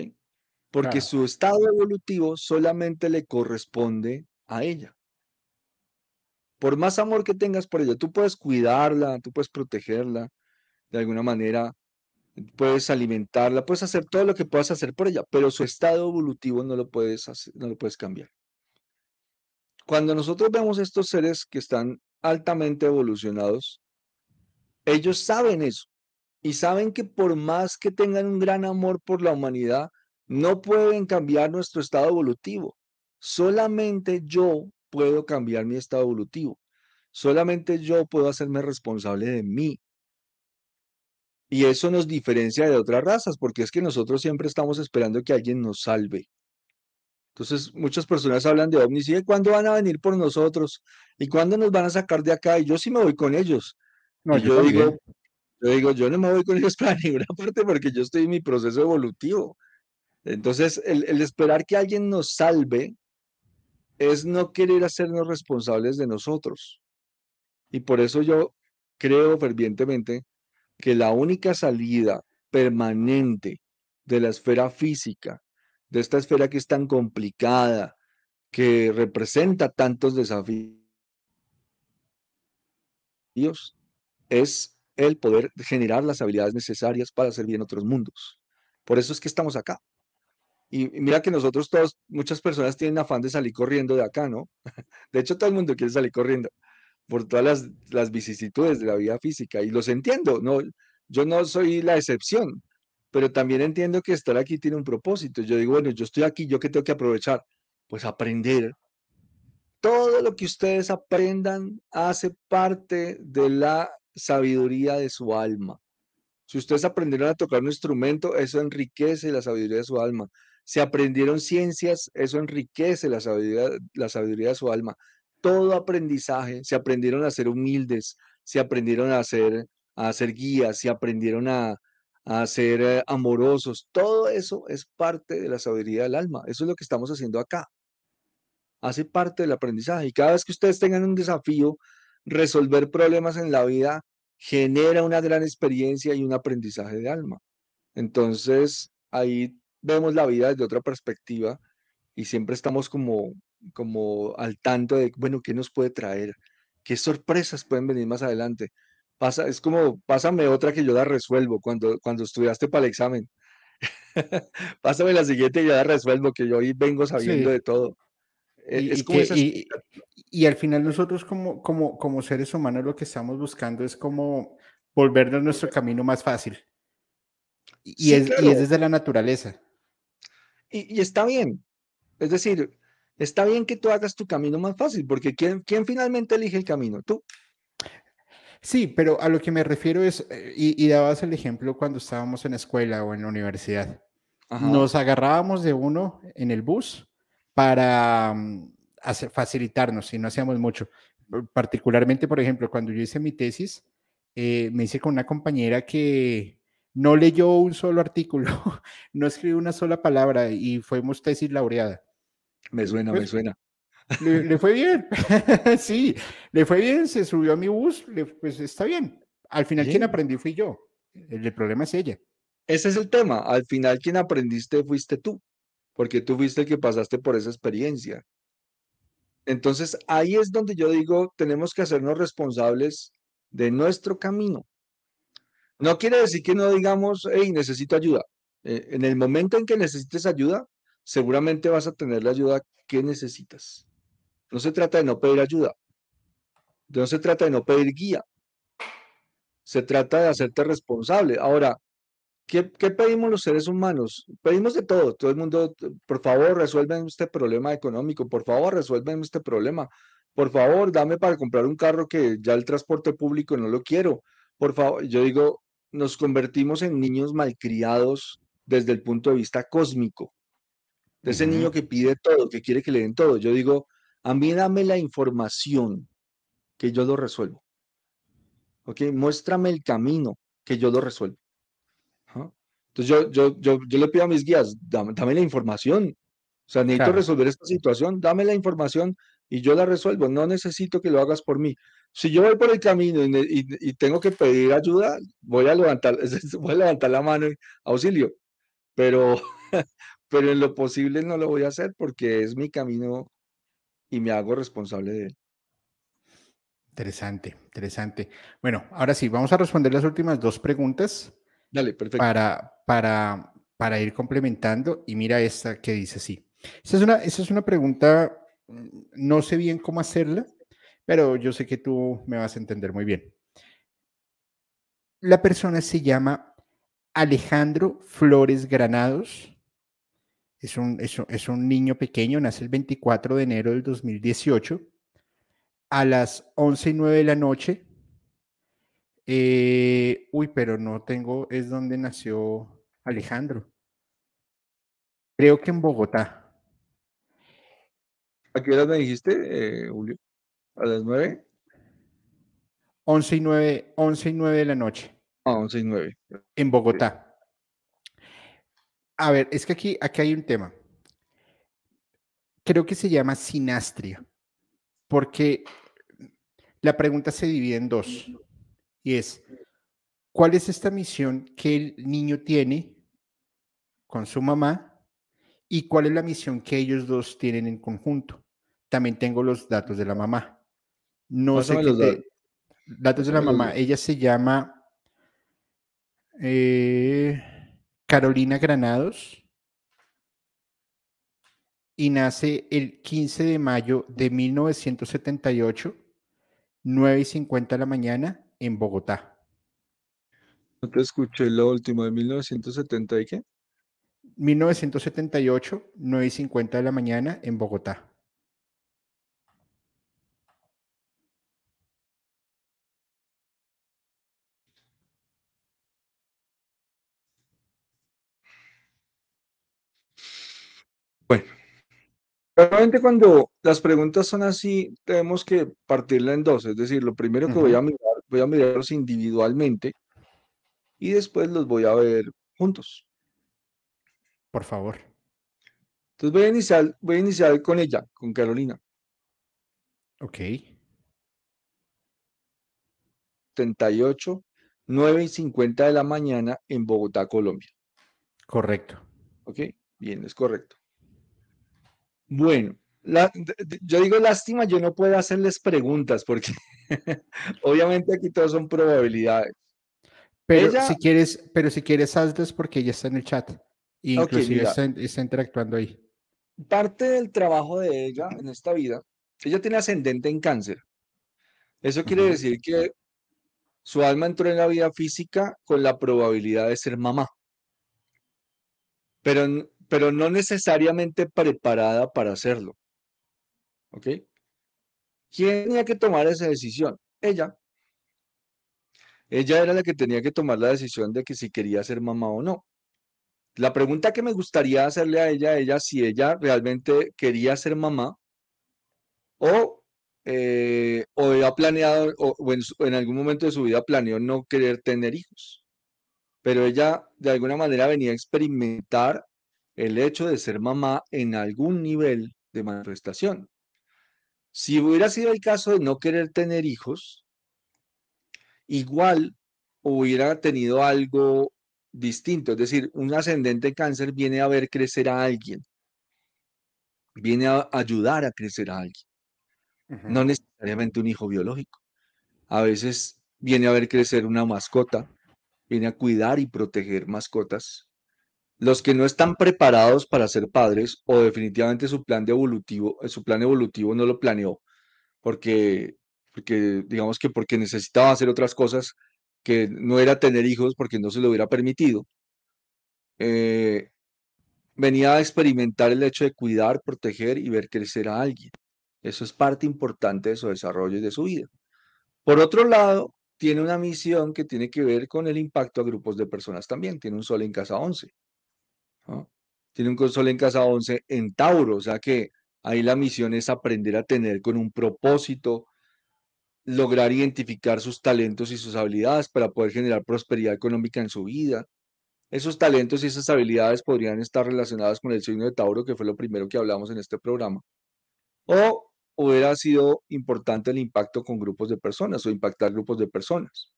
Porque su estado evolutivo solamente le corresponde a ella. Por más amor que tengas por ella, tú puedes cuidarla, tú puedes protegerla de alguna manera, puedes alimentarla, puedes hacer todo lo que puedas hacer por ella, pero su estado evolutivo no lo puedes, hacer, no lo puedes cambiar. Cuando nosotros vemos estos seres que están altamente evolucionados, ellos saben eso y saben que por más que tengan un gran amor por la humanidad, no pueden cambiar nuestro estado evolutivo. Solamente yo puedo cambiar mi estado evolutivo. Solamente yo puedo hacerme responsable de mí. Y eso nos diferencia de otras razas, porque es que nosotros siempre estamos esperando que alguien nos salve. Entonces, muchas personas hablan de ovnis y cuándo van a venir por nosotros y cuándo nos van a sacar de acá. Y yo sí me voy con ellos. No, yo, digo, yo digo, yo no me voy con ellos [laughs] para ninguna parte porque yo estoy en mi proceso evolutivo. Entonces, el, el esperar que alguien nos salve es no querer hacernos responsables de nosotros. Y por eso yo creo fervientemente que la única salida permanente de la esfera física, de esta esfera que es tan complicada, que representa tantos desafíos, es el poder generar las habilidades necesarias para servir en otros mundos. Por eso es que estamos acá. Y mira que nosotros todos, muchas personas tienen afán de salir corriendo de acá, ¿no? [laughs] De hecho, todo el mundo quiere salir corriendo por todas las, las vicisitudes de la vida física y los entiendo, no, yo no soy la excepción, pero también entiendo que estar aquí tiene un propósito. Yo digo, bueno, yo estoy aquí, ¿yo qué tengo que aprovechar? Pues aprender. Todo lo que ustedes aprendan hace parte de la sabiduría de su alma. Si ustedes aprendieron a tocar un instrumento, eso enriquece la sabiduría de su alma. Si aprendieron ciencias, eso enriquece la sabiduría, la sabiduría de su alma. Todo aprendizaje, se aprendieron a ser humildes, se aprendieron a ser, a ser guías, se aprendieron a, a ser eh, amorosos. Todo eso es parte de la sabiduría del alma. Eso es lo que estamos haciendo acá. Hace parte del aprendizaje. Y cada vez que ustedes tengan un desafío, resolver problemas en la vida genera una gran experiencia y un aprendizaje de alma. Entonces, ahí vemos la vida desde otra perspectiva y siempre estamos como, como al tanto de, bueno, ¿qué nos puede traer? ¿Qué sorpresas pueden venir más adelante? Pasa, es como, pásame otra que yo la resuelvo cuando, cuando estudiaste para el examen. [laughs] pásame la siguiente y yo la resuelvo, que yo hoy vengo sabiendo de todo. E, es como y, al final nosotros como, como, como seres humanos lo que estamos buscando es como volvernos nuestro camino más fácil. Y, es, y es desde la naturaleza. Y, está bien. Es decir, está bien que tú hagas tu camino más fácil, porque ¿quién, quién finalmente elige el camino? Tú. Sí, pero a lo que me refiero es, eh, y, dabas el ejemplo cuando estábamos en escuela o en la universidad. Nos agarrábamos de uno en el bus para mm, hacer, facilitarnos y no hacíamos mucho. Particularmente, por ejemplo, cuando yo hice mi tesis, eh, me hice con una compañera que no leyó un solo artículo, [laughs] no escribió una sola palabra y fuimos tesis laureada. Me suena, me pues, suena. Le, fue bien, [laughs] [laughs] sí, le fue bien, se subió a mi bus, pues está bien. Al final quien aprendí fui yo, el, problema es ella. Ese es el tema, al final quien aprendiste fuiste tú, porque tú fuiste el que pasaste por esa experiencia. Entonces ahí es donde yo digo, tenemos que hacernos responsables de nuestro camino. No quiere decir que no digamos, hey, necesito ayuda. Eh, en el momento en que necesites ayuda, seguramente vas a tener la ayuda que necesitas. No se trata de no pedir ayuda. No se trata de no pedir guía. Se trata de hacerte responsable. Ahora, ¿qué, pedimos los seres humanos? Pedimos de todo. Todo el mundo, por favor, resuelven este problema económico. Por favor, resuelven este problema. Por favor, dame para comprar un carro que ya el transporte público no lo quiero por favor, yo digo, nos convertimos en niños malcriados desde el punto de vista cósmico. De ese niño que pide todo, que quiere que le den todo. Yo digo, a mí dame la información que yo lo resuelvo. ¿Ok? Muéstrame el camino que yo lo resuelvo. Entonces yo, yo, yo, yo, le pido a mis guías, dame, la información. O sea, necesito resolver esta situación, dame la información y yo la resuelvo. No necesito que lo hagas por mí. Si yo voy por el camino y, tengo que pedir ayuda, voy a levantar, [laughs] voy a levantar la mano, auxilio. Pero, [laughs] pero en lo posible no lo voy a hacer porque es mi camino y me hago responsable de él. Interesante, interesante. Bueno, ahora sí, vamos a responder las últimas dos preguntas. Dale, perfecto. Para, para, para ir complementando. Y mira esta que dice así. Esa es una, esa es una pregunta, mm, no sé bien cómo hacerla, pero yo sé que tú me vas a entender muy bien. La persona se llama Alejandro Flores Granados. Es un, es, niño pequeño, nace el 24 de enero del 2018 a las 11 y 9 de la noche. Eh, uy, pero no tengo, es donde nació Alejandro. Creo que en Bogotá. ¿A qué hora me dijiste, eh, Julio? ¿A las 9? 11 y 9, 11 y 9 de la noche. Ah, 11 y 9. En Bogotá. A ver, es que aquí, aquí hay un tema. Creo que se llama sinastria, porque la pregunta se divide en dos, y es, ¿cuál es esta misión que el niño tiene con su mamá y cuál es la misión que ellos dos tienen en conjunto? También tengo los datos de la mamá. No sé qué datos de la mamá. Ella se llama eh, Carolina Granados y nace el 15 de mayo de 1978, 9 y 50 de la mañana en Bogotá. No te escuché lo último de 1970 y qué? 1978, 9 y 50 de la mañana en Bogotá. Bueno, realmente cuando las preguntas son así, tenemos que partirla en dos. Es decir, lo primero que voy a mirar, voy a mirarlos individualmente y después los voy a ver juntos. Por favor. Entonces voy a iniciar, voy a iniciar con ella, con Carolina. Ok. 78, 9 y 50 de la mañana en Bogotá, Colombia. Correcto. Ok, bien, es correcto. Bueno, yo digo lástima, yo no puedo hacerles preguntas porque [laughs] obviamente aquí todos son probabilidades. Pero si quieres, pero si quieres hazles porque ella está en el chat. Y inclusive está, interactuando ahí. Parte del trabajo de ella en esta vida, ella tiene ascendente en cáncer. Eso quiere decir que su alma entró en la vida física con la probabilidad de ser mamá. Pero pero no necesariamente preparada para hacerlo. ¿Ok? ¿Quién tenía que tomar esa decisión? Ella. Ella era la que tenía que tomar la decisión de que si quería ser mamá o no. La pregunta que me gustaría hacerle a ella, ella, si ella realmente quería ser mamá o, eh, o había planeado, o, en, en algún momento de su vida planeó no querer tener hijos. Pero ella de alguna manera venía a experimentar el hecho de ser mamá en algún nivel de manifestación. Si hubiera sido el caso de no querer tener hijos, igual hubiera tenido algo distinto, es decir, un ascendente cáncer viene a ver crecer a alguien, viene a ayudar a crecer a alguien, no necesariamente un hijo biológico. A veces viene a ver crecer una mascota, viene a cuidar y proteger mascotas, los que no están preparados para ser padres o definitivamente su plan evolutivo, eh, su plan evolutivo no lo planeó porque, porque digamos que porque necesitaba hacer otras cosas que no era tener hijos porque no se lo hubiera permitido. Eh, venía a experimentar el hecho de cuidar, proteger y ver crecer a alguien. Eso es parte importante de su desarrollo y de su vida. Por otro lado, tiene una misión que tiene que ver con el impacto a grupos de personas también. Tiene un sol en casa 11. Tiene un sol en casa 11 en Tauro, o sea que ahí la misión es aprender a tener con un propósito, lograr identificar sus talentos y sus habilidades para poder generar prosperidad económica en su vida. Esos talentos y esas habilidades podrían estar relacionadas con el signo de Tauro, que fue lo primero que hablamos en este programa. O hubiera sido importante el impacto con grupos de personas o impactar grupos de personas.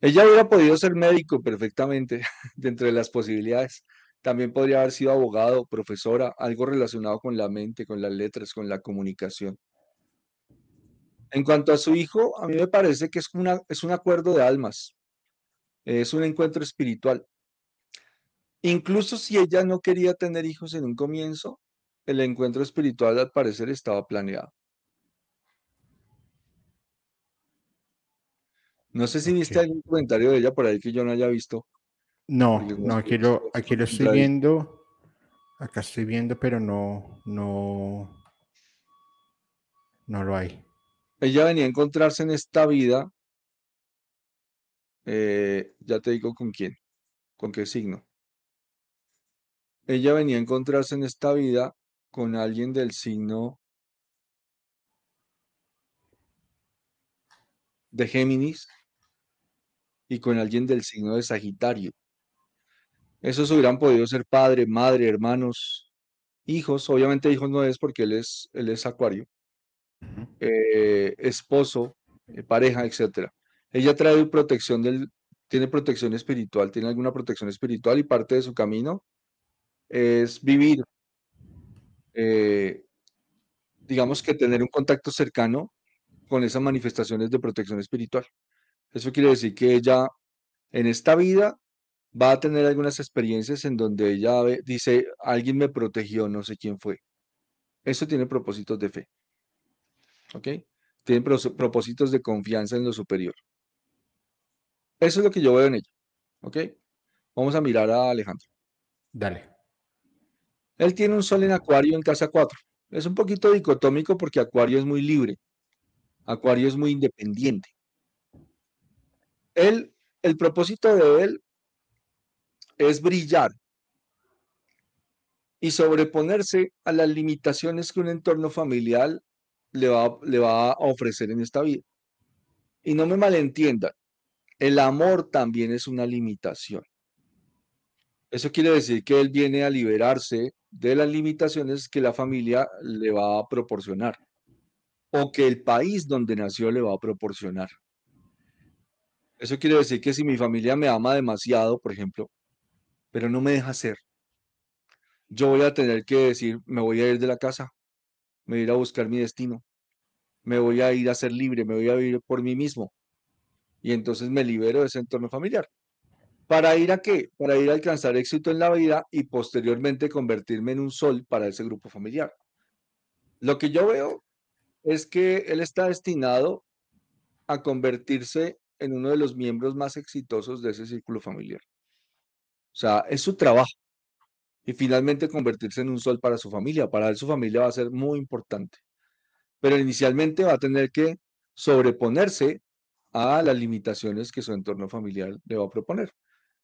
Ella hubiera podido ser médico perfectamente [laughs] dentro de las posibilidades. También podría haber sido abogado, profesora, algo relacionado con la mente, con las letras, con la comunicación. En cuanto a su hijo, a mí me parece que es, una, es un acuerdo de almas, es un encuentro espiritual. Incluso si ella no quería tener hijos en un comienzo, el encuentro espiritual al parecer estaba planeado. No sé si viste algún comentario de ella por ahí que yo no haya visto. No, no, aquí lo, aquí lo estoy viendo. Acá estoy viendo, pero no, no, no lo hay. Ella venía a encontrarse en esta vida. Eh, ya te digo con quién, con qué signo. Ella venía a encontrarse en esta vida con alguien del signo de Géminis y con alguien del signo de Sagitario. Esos hubieran podido ser padre, madre, hermanos, hijos. Obviamente hijos no es porque él es, él es Acuario. Eh, esposo, eh, pareja, etcétera. Ella trae protección del, tiene protección espiritual, tiene alguna protección espiritual y parte de su camino es vivir eh, digamos que tener un contacto cercano con esas manifestaciones de protección espiritual. Eso quiere decir que ella en esta vida va a tener algunas experiencias en donde ella dice, alguien me protegió, no sé quién fue. Eso tiene propósitos de fe. ¿Ok? Tiene propósitos de confianza en lo superior. Eso es lo que yo veo en ella. ¿Ok? Vamos a mirar a Alejandro. Dale. Él tiene un sol en Acuario en casa 4. Es un poquito dicotómico porque Acuario es muy libre. Acuario es muy independiente. El propósito de él es brillar y sobreponerse a las limitaciones que un entorno familiar le va, le va a ofrecer en esta vida. Y no me malentiendan, el amor también es una limitación. Eso quiere decir que él viene a liberarse de las limitaciones que la familia le va a proporcionar o que el país donde nació le va a proporcionar. Eso quiere decir que si mi familia me ama demasiado, por ejemplo, pero no me deja ser, yo voy a tener que decir, me voy a ir de la casa, me voy a ir a buscar mi destino, me voy a ir a ser libre, me voy a vivir por mí mismo. Y entonces me libero de ese entorno familiar. ¿Para ir a qué? Para ir a alcanzar éxito en la vida y posteriormente convertirme en un sol para ese grupo familiar. Lo que yo veo es que él está destinado a convertirse en uno de los miembros más exitosos de ese círculo familiar. O sea, es su trabajo. Y finalmente convertirse en un sol para su familia. Para él su familia va a ser muy importante. Pero inicialmente va a tener que sobreponerse a las limitaciones que su entorno familiar le va a proponer.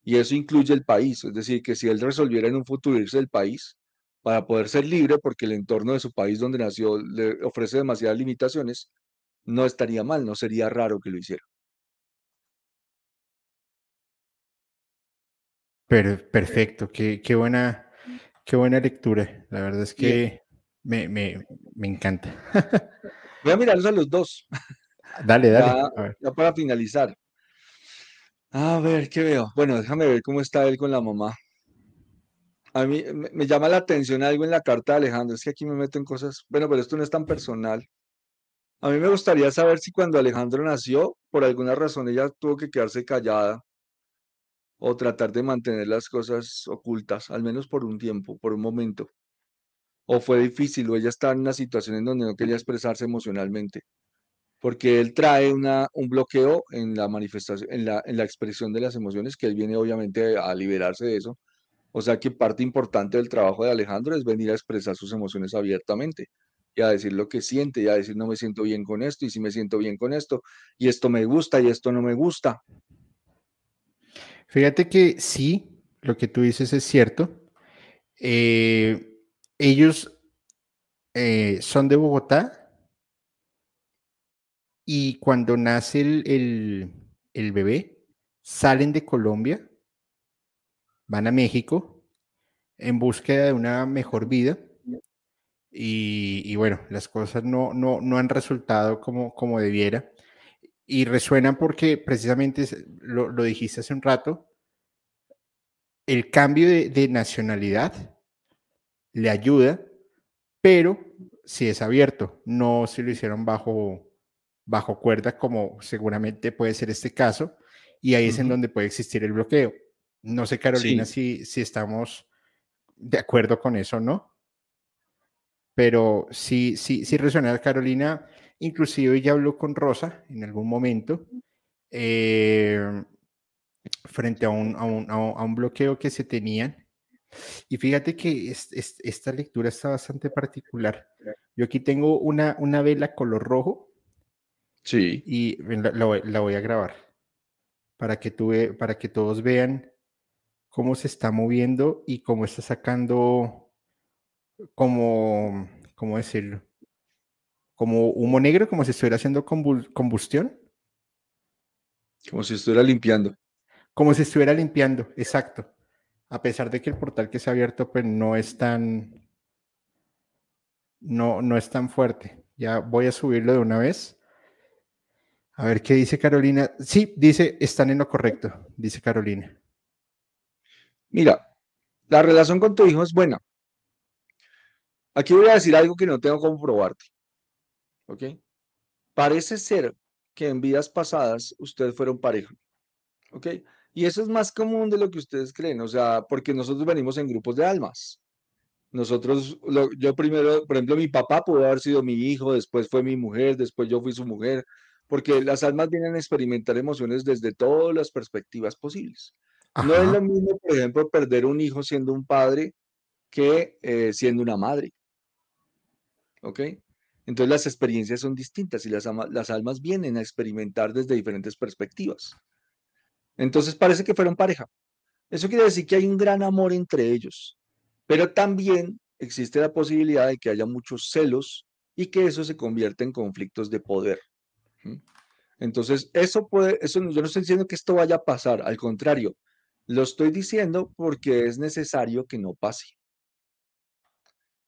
Y eso incluye el país, es decir, que si él resolviera en un futuro irse del país para poder ser libre, porque el entorno de su país donde nació le ofrece demasiadas limitaciones, no estaría mal, no sería raro que lo hiciera. Perfecto, qué, qué, buena, qué buena lectura. La verdad es que me, me, me, encanta. [laughs] Voy a mirarlos a los dos. Dale, dale. ya para finalizar. A ver, ¿qué veo? Bueno, déjame ver cómo está él con la mamá. A mí me, llama la atención algo en la carta de Alejandro, es que aquí me meto en cosas, bueno, pero esto no es tan personal. A mí me gustaría saber si cuando Alejandro nació, por alguna razón ella tuvo que quedarse callada o tratar de mantener las cosas ocultas, al menos por un tiempo, por un momento. O fue difícil, o ella estaba en una situación en donde no quería expresarse emocionalmente porque él trae una, un bloqueo en la manifestación, en la, en la expresión de las emociones, que él viene obviamente a liberarse de eso. O sea que parte importante del trabajo de Alejandro es venir a expresar sus emociones abiertamente. y a decir lo que siente y a decir no me siento bien con esto y si me siento bien con esto y esto me gusta y esto no me gusta. Fíjate que sí, lo que tú dices es cierto. Eh, ellos eh, son de Bogotá y cuando nace el, el bebé, salen de Colombia, van a México en búsqueda de una mejor vida y, bueno, las cosas no, no, no han resultado como, como debiera. Y resuenan porque precisamente lo, lo dijiste hace un rato, el cambio de, nacionalidad le ayuda, pero si es abierto, no si lo hicieron bajo, bajo cuerda, como seguramente puede ser este caso, y ahí es en donde puede existir el bloqueo. No sé, Carolina, si, si estamos de acuerdo con eso, ¿no? pero sí, sí, sí resuena. Carolina, inclusive ya habló con Rosa en algún momento eh, frente a un, a, un, a un, bloqueo que se tenían. Y fíjate que esta lectura está bastante particular. Yo aquí tengo una, una vela color rojo. Sí. Y la, la, voy a grabar para que, tú para que todos vean cómo se está moviendo y cómo está sacando como, ¿cómo decirlo? Como humo negro, como si estuviera haciendo combustión. Como si estuviera limpiando. Como si estuviera limpiando, exacto. A pesar de que el portal que se ha abierto, pues no es tan, no, no es tan fuerte. Ya voy a subirlo de una vez. A ver qué dice Carolina. Sí, dice, están en lo correcto, dice Carolina. Mira, la relación con tu hijo es buena. Aquí voy a decir algo que no tengo cómo probarte. ¿Ok? Parece ser que en vidas pasadas ustedes fueron pareja. ¿Ok? Y eso es más común de lo que ustedes creen, o sea, porque nosotros venimos en grupos de almas. Nosotros, yo primero, por ejemplo, mi papá pudo haber sido mi hijo, después fue mi mujer, después yo fui su mujer, porque las almas vienen a experimentar emociones desde todas las perspectivas posibles. No es lo mismo, por ejemplo, perder un hijo siendo un padre que eh, siendo una madre. ¿ok? Entonces las experiencias son distintas y las, almas vienen a experimentar desde diferentes perspectivas. Entonces parece que fueron pareja. Eso quiere decir que hay un gran amor entre ellos, pero también existe la posibilidad de que haya muchos celos y que eso se convierta en conflictos de poder. Entonces, eso puede, eso, yo no estoy diciendo que esto vaya a pasar, al contrario, lo estoy diciendo porque es necesario que no pase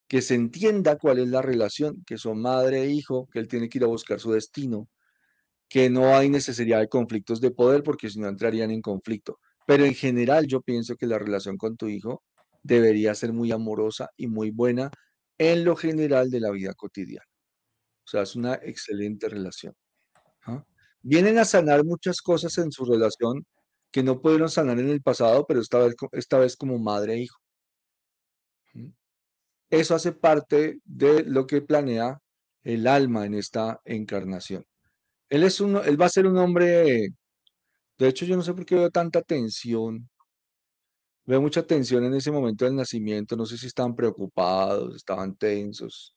que se entienda cuál es la relación, que son madre e hijo, que él tiene que ir a buscar su destino, que no hay necesidad de conflictos de poder porque si no entrarían en conflicto. Pero en general yo pienso que la relación con tu hijo debería ser muy amorosa y muy buena en lo general de la vida cotidiana. O sea, es una excelente relación. ¿ah? Vienen a sanar muchas cosas en su relación que no pudieron sanar en el pasado, pero esta vez, esta vez como madre e hijo. Eso hace parte de lo que planea el alma en esta encarnación. Él, es uno, él va a ser un hombre, de hecho yo no sé por qué veo tanta tensión. Veo mucha tensión en ese momento del nacimiento, no sé si estaban preocupados, estaban tensos,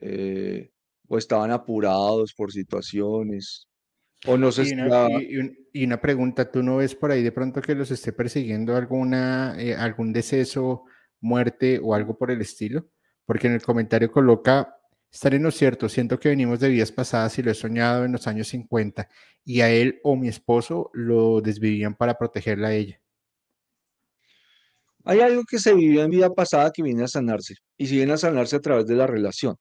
eh, o estaban apurados por situaciones, o no sé y una, y, una pregunta, ¿tú no ves por ahí de pronto que los esté persiguiendo alguna, eh, algún deceso muerte o algo por el estilo, porque en el comentario coloca, estaré en lo cierto, siento que venimos de vidas pasadas y lo he soñado en los años 50 y a él o mi esposo lo desvivían para protegerla a ella. Hay algo que se vivió en vida pasada que viene a sanarse y si viene a sanarse a través de la relación.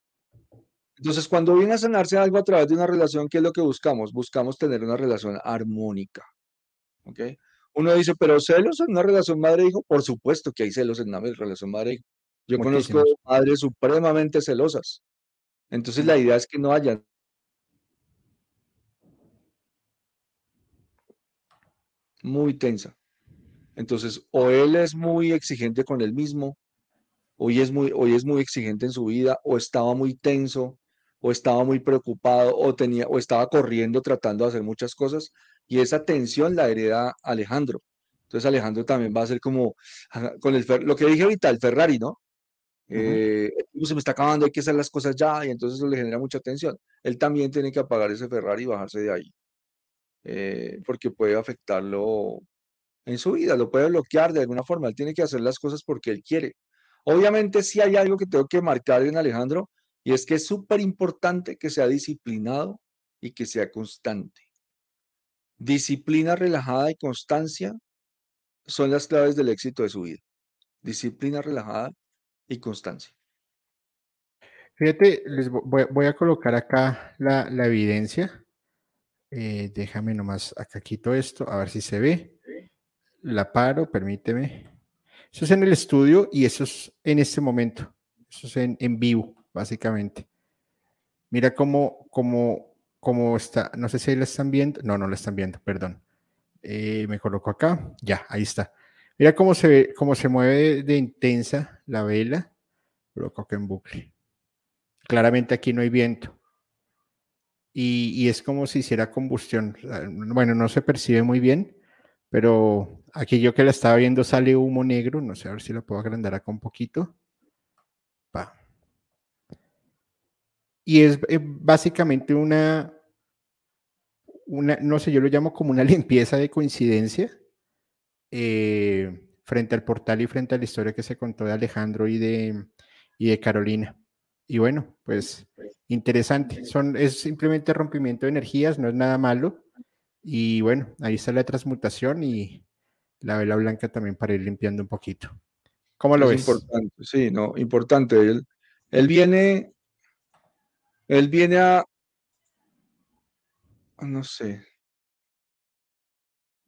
Entonces, cuando viene a sanarse algo a través de una relación, ¿qué es lo que buscamos? Buscamos tener una relación armónica. Uno dice, pero celos en una relación madre-hijo, por supuesto que hay celos en una relación madre-hijo. Yo conozco madres supremamente celosas. Entonces la idea es que no haya muy tensa. Entonces, o él es muy exigente con él mismo, hoy es muy, hoy es muy exigente en su vida, o estaba muy tenso, o estaba muy preocupado, o tenía, o estaba corriendo tratando de hacer muchas cosas, y esa tensión la hereda Alejandro. Entonces Alejandro también va a ser como con el lo que dije ahorita, el Ferrari, ¿no? eh, se me está acabando, hay que hacer las cosas ya, y entonces eso le genera mucha tensión. Él también tiene que apagar ese Ferrari y bajarse de ahí, eh, porque puede afectarlo en su vida, lo puede bloquear de alguna forma. Él tiene que hacer las cosas porque él quiere. Obviamente, sí hay algo que tengo que marcar en Alejandro, y es que es súper importante que sea disciplinado y que sea constante. Disciplina relajada y constancia son las claves del éxito de su vida. Disciplina relajada y constancia. Fíjate, les voy, a colocar acá la, evidencia. Eh, déjame nomás, acá quito esto, a ver si se ve. La paro, permíteme. Eso es en el estudio y eso es en este momento. Eso es en, vivo, básicamente. Mira cómo, cómo, cómo está. No sé si la están viendo. No, no la están viendo, perdón. Eh, me coloco acá. Ya, ahí está. Mira cómo se ve, cómo se mueve de, intensa la vela. Lo coloco en bucle. Claramente aquí no hay viento. Y, es como si hiciera combustión. Bueno, no se percibe muy bien, pero aquí yo que la estaba viendo sale humo negro. No sé, a ver si lo puedo agrandar acá un poquito. Y es básicamente una, una, no sé, yo lo llamo como una [laughs] limpieza de coincidencia eh, frente al portal y frente a la historia que se contó de Alejandro y de, y de Carolina. Y bueno, pues interesante. Son, es simplemente rompimiento de energías, no es nada malo. Y bueno, ahí está la transmutación y la vela blanca también para ir limpiando un poquito. ¿Cómo lo ves? Importante, sí, no, importante. Él, él viene, él viene a, no sé,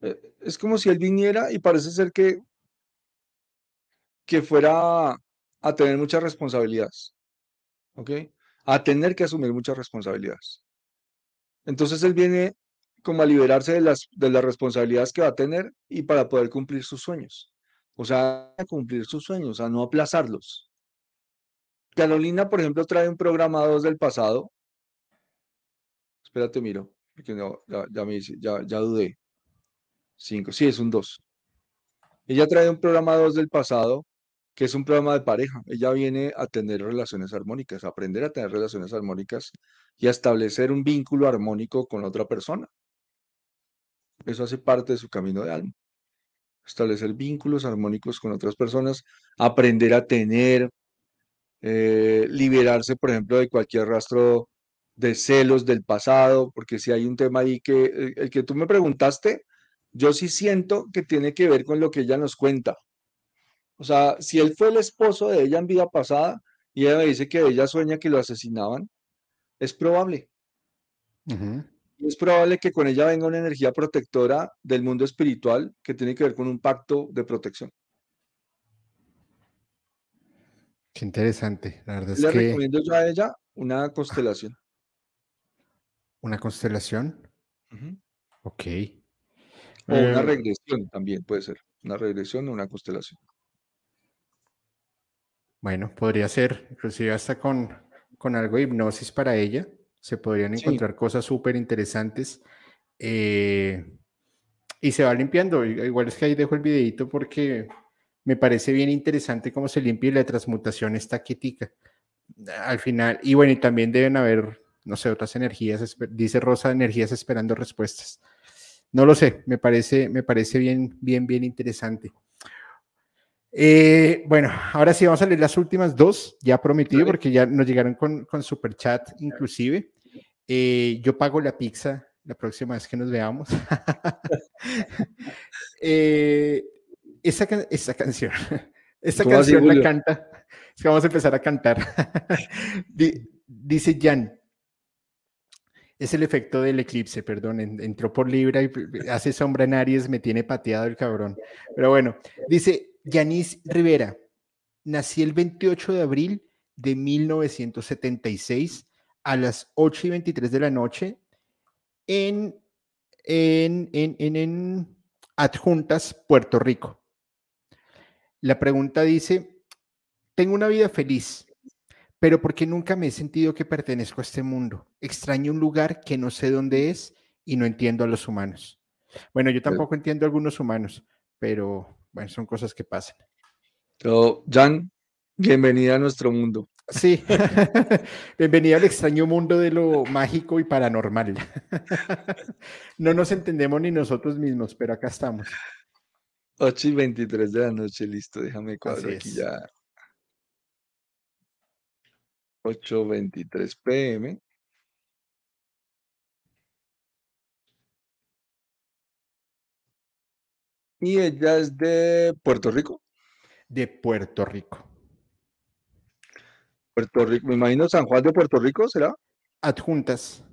eh, es como si él viniera y parece ser que, que fuera a tener muchas responsabilidades. ¿Ok? A tener que asumir muchas responsabilidades. Entonces él viene como a liberarse de las, de las responsabilidades que va a tener y para poder cumplir sus sueños. O sea, a cumplir sus sueños, a no aplazarlos. Carolina, por ejemplo, trae un programa 2 del pasado. Espérate, miro, porque no, ya, me ya, ya dudé. 5, sí, es un 2. Ella trae un programa 2 del pasado, que es un programa de pareja. Ella viene a tener relaciones armónicas, a aprender a tener relaciones armónicas y a establecer un vínculo armónico con otra persona. Eso hace parte de su camino de alma. Establecer vínculos armónicos con otras personas, aprender a tener, eh, liberarse, por ejemplo, de cualquier rastro de celos del pasado, porque si hay un tema ahí que eh, el que tú me preguntaste, yo sí siento que tiene que ver con lo que ella nos cuenta. O sea, si él fue el esposo de ella en vida pasada y ella me dice que ella sueña que lo asesinaban, es probable. Es probable que con ella venga una energía protectora del mundo espiritual que tiene que ver con un pacto de protección. Qué interesante. La verdad Le recomiendo yo a ella una constelación. ¿Una constelación? Ok. O una eh, regresión también puede ser. Una regresión o una constelación. Bueno, podría ser, inclusive hasta con, con algo de hipnosis para ella. Se podrían encontrar cosas súper interesantes. Eh, y se va limpiando. Igual es que ahí dejo el videito porque me parece bien interesante cómo se limpia y la transmutación está quietica. Al final, y bueno, y también deben haber, no sé, otras energías, dice Rosa, energías esperando respuestas. No lo sé, me parece, me parece bien, bien, bien interesante. Eh, bueno, ahora sí vamos a leer las últimas dos, ya prometido, porque ya nos llegaron con, con super chat inclusive. Eh, yo pago la pizza la próxima vez que nos veamos. [laughs] eh, esa, esa, canción, [laughs] esta canción la canta, es que vamos a empezar a cantar. [laughs] Dice Jan, es el efecto del eclipse, perdón, entró por Libra y hace sombra en Aries, me tiene pateado el cabrón. Pero bueno, dice Yanis Rivera, nací el 28 de abril de 1976 a las 8 y 23 de la noche en, en, en, en Adjuntas, Puerto Rico. La pregunta dice, tengo una vida feliz, pero porque nunca me he sentido que pertenezco a este mundo. Extraño un lugar que no sé dónde es y no entiendo a los humanos. Bueno, yo tampoco entiendo a algunos humanos, pero bueno, son cosas que pasan. Pero, Jan, Bienvenida a nuestro mundo. Sí, [laughs] [laughs] bienvenida al extraño mundo de lo mágico y paranormal. [laughs] no nos entendemos ni nosotros mismos, pero acá estamos. 8 y 23 de la noche, listo, déjame cuadrar aquí ya. 8.23 pm. ¿Y ella es de Puerto Rico? De Puerto Rico. Puerto Rico, me imagino San Juan de Puerto Rico, ¿será? Adjuntas.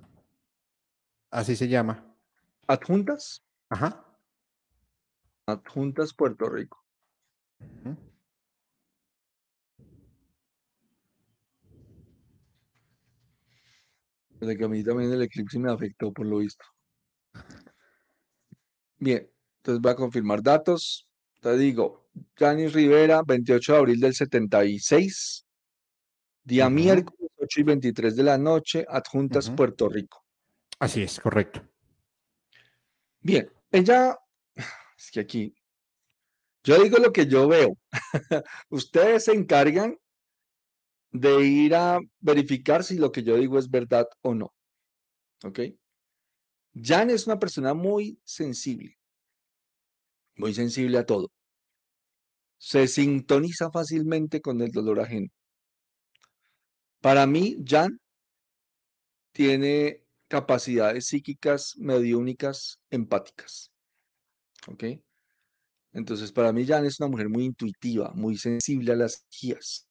Así se llama. ¿Adjuntas? Ajá. Adjuntas Puerto Rico. De que a mí también el eclipse me afectó por lo visto. Bien, entonces voy a confirmar datos. Te digo, Janis Rivera, 28 de abril del 76. Día miércoles 8 y 23 de la noche, Adjuntas, Puerto Rico. Así es, correcto. Bien, ella, es que aquí, yo digo lo que yo veo. [laughs] Ustedes se encargan de ir a verificar si lo que yo digo es verdad o no. ¿Ok? Jan es una persona muy sensible, muy sensible a todo. Se sintoniza fácilmente con el dolor ajeno. Para mí, Jan tiene capacidades psíquicas mediúnicas empáticas. ¿Ok? Entonces, para mí, Jan es una mujer muy intuitiva, muy sensible a las energías.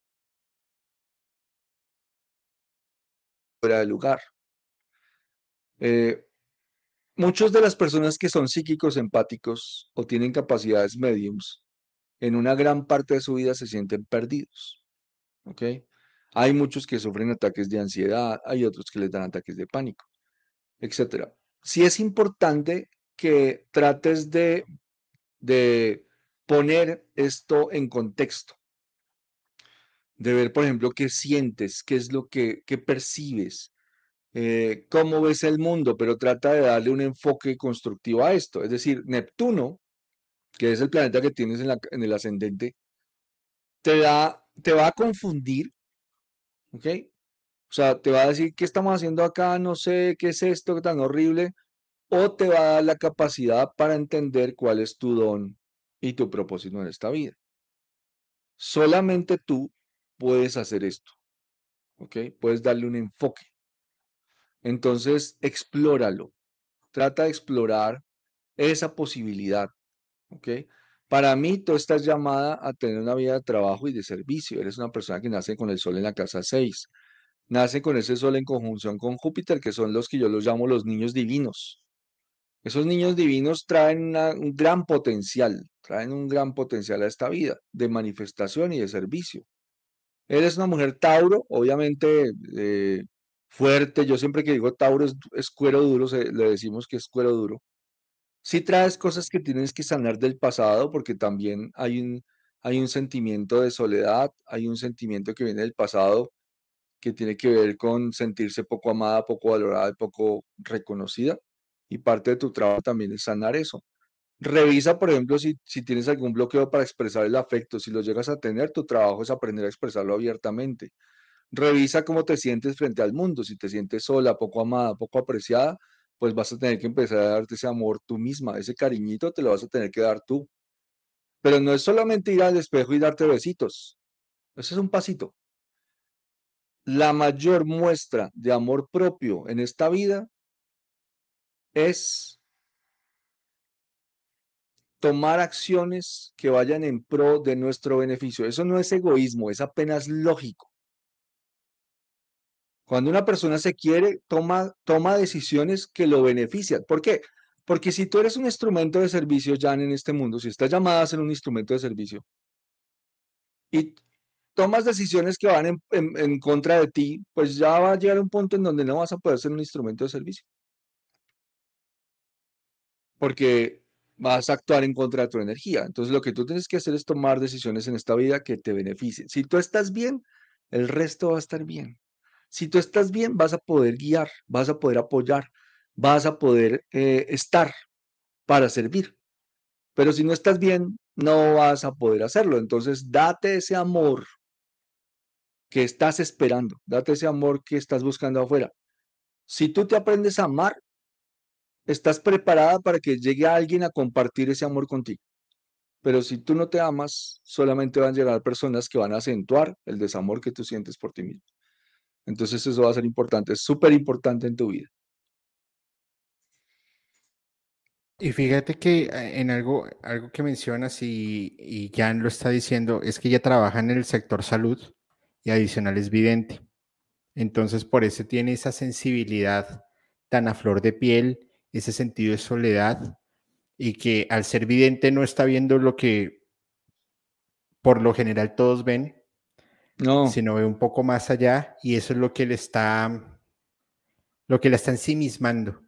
Fuera de lugar. Eh, muchos de las personas que son psíquicos empáticos o tienen capacidades mediums, en una gran parte de su vida se sienten perdidos. Hay muchos que sufren ataques de ansiedad, hay otros que les dan ataques de pánico, etc. Sí es importante que trates de, de poner esto en contexto, de ver, por ejemplo, qué sientes, qué es lo que, percibes, eh, cómo ves el mundo, pero trata de darle un enfoque constructivo a esto. Es decir, Neptuno, que es el planeta que tienes en, en el ascendente, te, da, te va a confundir ¿ok? O sea, te va a decir, ¿qué estamos haciendo acá? No sé, ¿qué es esto tan horrible? O te va a dar la capacidad para entender cuál es tu don y tu propósito en esta vida. Solamente tú puedes hacer esto, ¿ok? Puedes darle un enfoque. Entonces, explóralo. Trata de explorar esa posibilidad, ¿ok? Para mí, tú estás llamada a tener una vida de trabajo y de servicio. Eres una persona que nace con el sol en la casa 6. Nace con ese sol en conjunción con Júpiter, que son los que yo los llamo los niños divinos. Esos niños divinos traen un gran potencial, traen un gran potencial a esta vida de manifestación y de servicio. Eres una mujer Tauro, obviamente eh, fuerte. Yo siempre que digo Tauro es, cuero duro, le decimos que es cuero duro sí traes cosas que tienes que sanar del pasado, porque también hay un, hay un sentimiento de soledad, hay un sentimiento que viene del pasado que tiene que ver con sentirse poco amada, poco valorada y poco reconocida. Y parte de tu trabajo también es sanar eso. Revisa, por ejemplo, si, tienes algún bloqueo para expresar el afecto. Si lo llegas a tener, tu trabajo es aprender a expresarlo abiertamente. Revisa cómo te sientes frente al mundo. Si te sientes sola, poco amada, poco apreciada, pues vas a tener que empezar a darte ese amor tú misma, ese cariñito te lo vas a tener que dar tú. Pero no es solamente ir al espejo y darte besitos. Ese es un pasito. La mayor muestra de amor propio en esta vida es tomar acciones que vayan en pro de nuestro beneficio. Eso no es egoísmo, es apenas lógico. Cuando una persona se quiere, toma, toma decisiones que lo benefician. ¿Por qué? Porque si tú eres un instrumento de servicio, ya en este mundo, si estás llamada a ser un instrumento de servicio y tomas decisiones que van en, contra de ti, pues ya va a llegar un punto en donde no vas a poder ser un instrumento de servicio. Porque vas a actuar en contra de tu energía. Entonces lo que tú tienes que hacer es tomar decisiones en esta vida que te beneficien. Si tú estás bien, el resto va a estar bien. Si tú estás bien, vas a poder guiar, vas a poder apoyar, vas a poder eh, estar para servir. Pero si no estás bien, no vas a poder hacerlo. Entonces, date ese amor que estás esperando, date ese amor que estás buscando afuera. Si tú te aprendes a amar, estás preparada para que llegue alguien a compartir ese amor contigo. Pero si tú no te amas, solamente van a llegar personas que van a acentuar el desamor que tú sientes por ti mismo. Entonces eso va a ser importante, es súper importante en tu vida. Y fíjate que eh, en algo, algo que mencionas y, y Jan lo está diciendo, es que ella trabaja en el sector salud y adicional es vidente. Entonces por eso tiene esa sensibilidad tan a flor de piel, ese sentido de soledad y que al ser vidente no está viendo lo que por lo general todos ven, no. sino ve un poco más allá y eso es lo que le está, lo que le está ensimismando,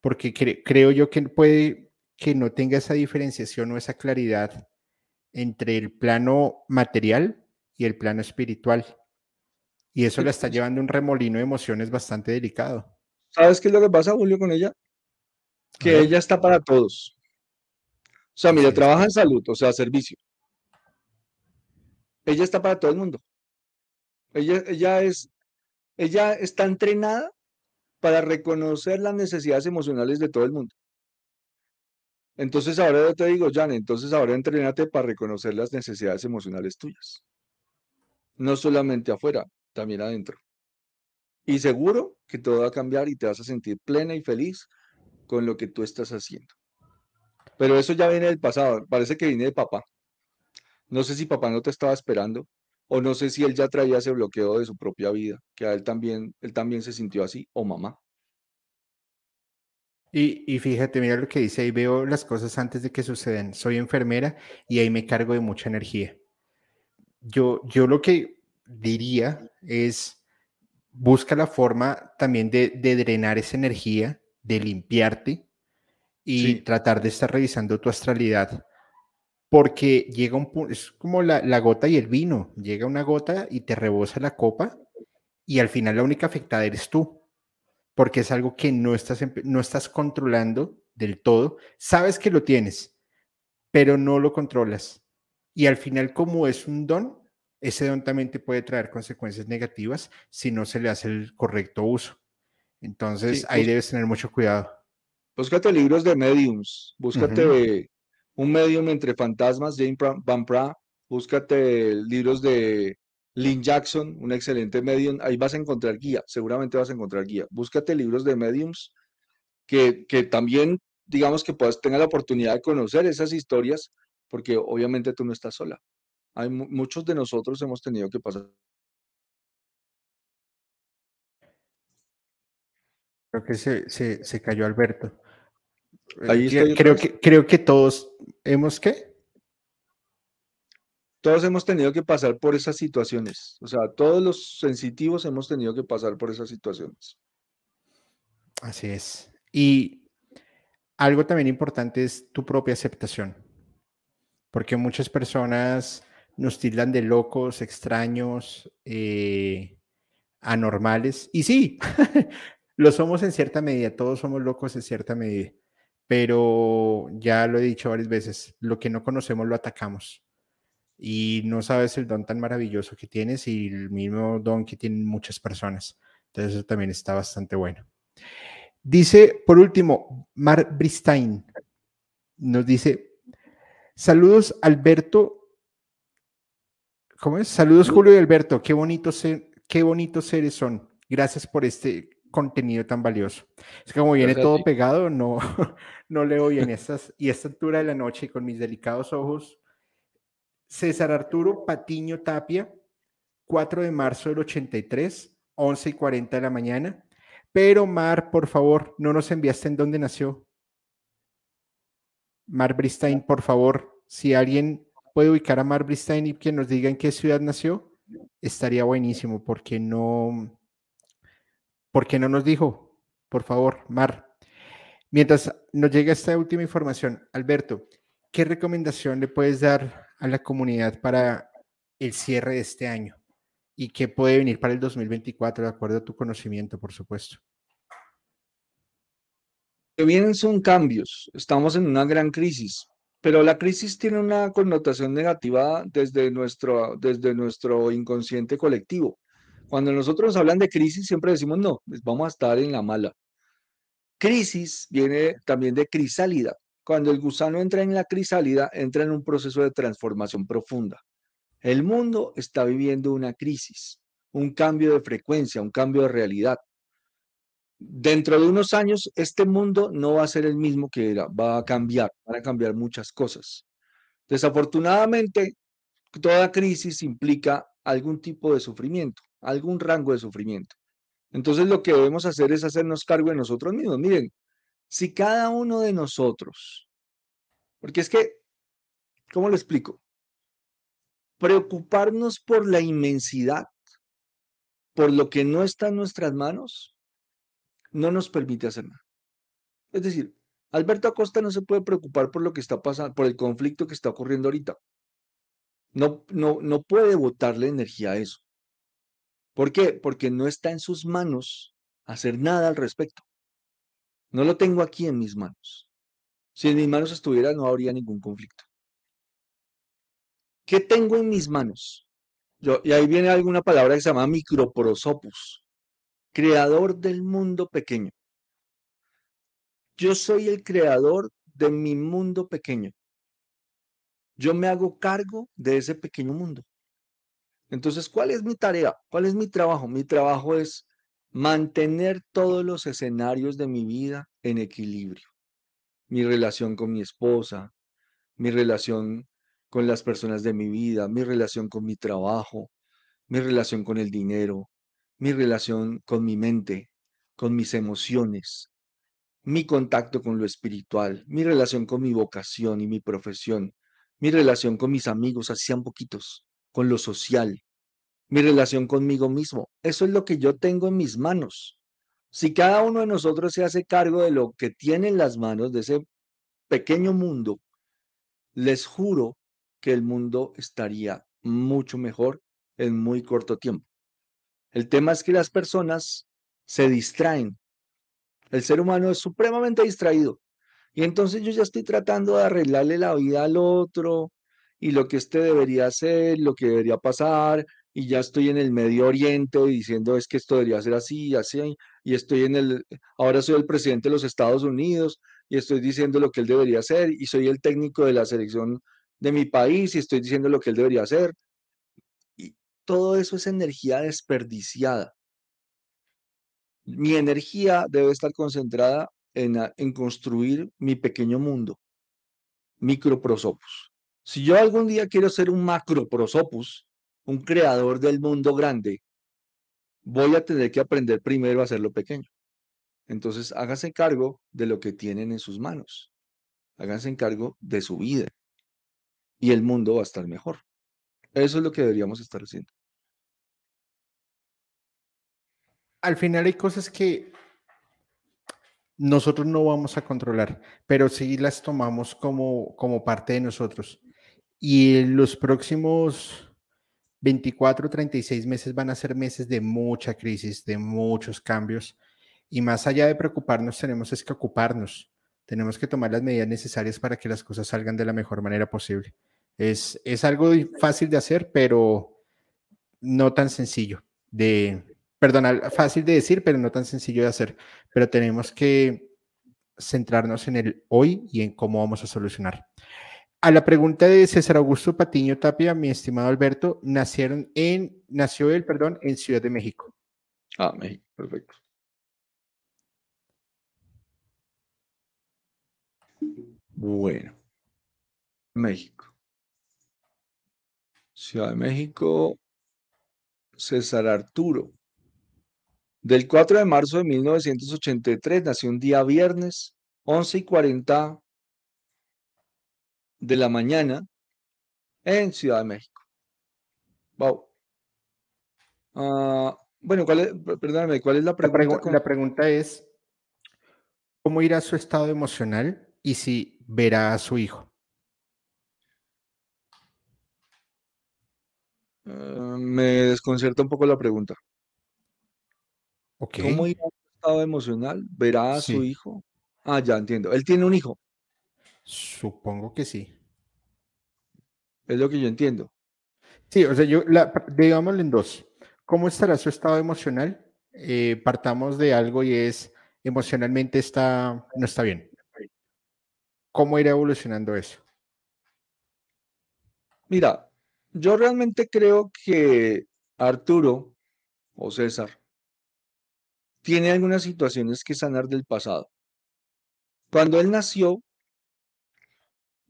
porque creo yo que puede que no tenga esa diferenciación o esa claridad entre el plano material y el plano espiritual. Y eso le está llevando un remolino de emociones bastante delicado. ¿Sabes qué es lo que pasa, Julio, con ella? Que ella está para todos. O sea, mira, trabaja en salud, o sea, servicio. Ella está para todo el mundo. Ella, ella, es, ella está entrenada para reconocer las necesidades emocionales de todo el mundo. Entonces ahora yo te digo, Jan, entonces ahora entrenate para reconocer las necesidades emocionales tuyas. No solamente afuera, también adentro. Y seguro que todo va a cambiar y te vas a sentir plena y feliz con lo que tú estás haciendo. Pero eso ya viene del pasado, parece que viene de papá. No sé si papá no te estaba esperando o no sé si él ya traía ese bloqueo de su propia vida, que a él también, él también se sintió así, o mamá. Y, y, fíjate, mira lo que dice ahí, veo las cosas antes de que suceden. Soy enfermera y ahí me cargo de mucha energía. Yo, yo lo que diría es, busca la forma también de, drenar esa energía, de limpiarte y tratar de estar revisando tu astralidad. Porque llega un punto, es como la, la, gota y el vino, llega una gota y te rebosa la copa y al final la única afectada eres tú, porque es algo que no estás, no estás controlando del todo. Sabes que lo tienes, pero no lo controlas. Y al final, como es un don, ese don también te puede traer consecuencias negativas si no se le hace el correcto uso. Entonces, ahí debes tener mucho cuidado. Búscate libros de mediums, búscate un medium entre fantasmas, James Van Pra, búscate libros de Lynn Jackson, un excelente medium, ahí vas a encontrar guía, seguramente vas a encontrar guía. Búscate libros de mediums que, que también, digamos que puedas tener la oportunidad de conocer esas historias, porque obviamente tú no estás sola. Hay muchos de nosotros hemos tenido que pasar. Creo que se, se, cayó Alberto. Eh, creo, que, creo que todos hemos qué? Todos hemos tenido que pasar por esas situaciones. O sea, todos los sensitivos hemos tenido que pasar por esas situaciones. Así es. Y algo también importante es tu propia aceptación. Porque muchas personas nos tildan de locos, extraños, eh, anormales. Y sí, [laughs] lo somos en cierta medida, todos somos locos en cierta medida, pero ya lo he dicho varias veces, lo que no conocemos lo atacamos. Y no sabes el don tan maravilloso que tienes y el mismo don que tienen muchas personas. Entonces eso también está bastante bueno. Dice, por último, Mar Bristain nos dice, saludos Alberto ¿Cómo es? Saludos Julio y Alberto, qué bonitos, qué bonitos seres son. Gracias por este contenido tan valioso. Es que como viene todo pegado, no, [laughs] no leo bien estas, y esta altura de la noche con mis delicados ojos. César Arturo Patiño Tapia, 4 de marzo del 83, 11 y 40 de la mañana. Pero Mar, por favor, no nos enviaste en dónde nació. Mar Bristain, por favor, si alguien puede ubicar a Mar Bristein y que nos diga en qué ciudad nació, estaría buenísimo, porque no, porque no nos dijo, por favor, Mar. Mientras nos llega esta última información, Alberto, ¿qué recomendación le puedes dar a la comunidad para el cierre de este año? ¿Y qué puede venir para el 2024, de acuerdo a tu conocimiento, por supuesto? que vienen son cambios. Estamos en una gran crisis. Pero la crisis tiene una connotación negativa desde nuestro, desde nuestro inconsciente colectivo. Cuando nosotros nos hablan de crisis, siempre decimos, no, pues vamos a estar en la mala. Crisis viene también de crisálida. Cuando el gusano entra en la crisálida, entra en un proceso de transformación profunda. El mundo está viviendo una crisis, un cambio de frecuencia, un cambio de realidad. Dentro de unos años, este mundo no va a ser el mismo que era, va a cambiar, van a cambiar muchas cosas. Desafortunadamente, toda crisis implica algún tipo de sufrimiento, algún rango de sufrimiento. Entonces lo que debemos hacer es hacernos cargo de nosotros mismos. Miren, si cada uno de nosotros, porque es que, ¿cómo lo explico? Preocuparnos por la inmensidad, por lo que no está en nuestras manos, no nos permite hacer nada. Es decir, Alberto Acosta no se puede preocupar por lo que está pasando, por el conflicto que está ocurriendo ahorita. No, no, no puede botarle energía a eso. ¿Por qué? Porque no está en sus manos hacer nada al respecto. No lo tengo aquí en mis manos. Si en mis manos estuviera, no habría ningún conflicto. ¿Qué tengo en mis manos? Yo, y ahí viene alguna palabra que se llama microprosopus, creador del mundo pequeño. Yo soy el creador de mi mundo pequeño. Yo me hago cargo de ese pequeño mundo. Entonces, ¿cuál es mi tarea? ¿Cuál es mi trabajo? Mi trabajo es mantener todos los escenarios de mi vida en equilibrio. Mi relación con mi esposa, mi relación con las personas de mi vida, mi relación con mi trabajo, mi relación con el dinero, mi relación con mi mente, con mis emociones, mi contacto con lo espiritual, mi relación con mi vocación y mi profesión, mi relación con mis amigos, así sean poquitos, con lo social, mi relación conmigo mismo. Eso es lo que yo tengo en mis manos. Si cada uno de nosotros se hace cargo de lo que tiene en las manos, de ese pequeño mundo, les juro que el mundo estaría mucho mejor en muy corto tiempo. El tema es que las personas se distraen. El ser humano es supremamente distraído. Y entonces yo ya estoy tratando de arreglarle la vida al otro y lo que este debería hacer, lo que debería pasar, y ya estoy en el Medio Oriente diciendo es que esto debería ser así, así, y estoy en el, ahora soy el presidente de los Estados Unidos y estoy diciendo lo que él debería hacer y soy el técnico de la selección de mi país y estoy diciendo lo que él debería hacer. Y todo eso es energía desperdiciada. Mi energía debe estar concentrada en, en construir mi pequeño mundo, microprosopus. Si yo algún día quiero ser un macroprosopus, un creador del mundo grande, voy a tener que aprender primero a hacerlo pequeño. Entonces, hágase cargo de lo que tienen en sus manos. Háganse cargo de su vida. Y el mundo va a estar mejor. Eso es lo que deberíamos estar haciendo. Al final hay cosas que nosotros no vamos a controlar, pero sí las tomamos como, como parte de nosotros. Y en los próximos 24, 36 meses van a ser meses de mucha crisis, de muchos cambios. Y más allá de preocuparnos, tenemos que ocuparnos. Tenemos que tomar las medidas necesarias para que las cosas salgan de la mejor manera posible. Es, es algo fácil de hacer, pero no tan sencillo. De, perdón, fácil de decir, pero no tan sencillo de hacer. Pero tenemos que centrarnos en el hoy y en cómo vamos a solucionar. A la pregunta de César Augusto Patiño Tapia, mi estimado Alberto, nacieron en, nació él, perdón, en Ciudad de México. Ah, México, perfecto. Bueno, México. Ciudad de México, César Arturo. Del 4 de marzo de 1983, nació un día viernes, 11 y 40 de la mañana en Ciudad de México. Wow. Ah, bueno, ¿cuál es, perdóname, ¿cuál es la pregunta? La, pregunta es, ¿cómo irá su estado emocional y si verá a su hijo? Ah, me desconcierta un poco la pregunta. ¿Cómo irá su estado emocional? ¿Verá a su hijo? Ah, ya entiendo. Él tiene un hijo. Supongo que sí. Es lo que yo entiendo. Sí, o sea, yo, la, digámoslo en dos. ¿Cómo estará su estado emocional? Eh, partamos de algo y es emocionalmente está, no está bien. ¿Cómo irá evolucionando eso? Mira, yo realmente creo que Arturo o César tiene algunas situaciones que sanar del pasado. Cuando él nació,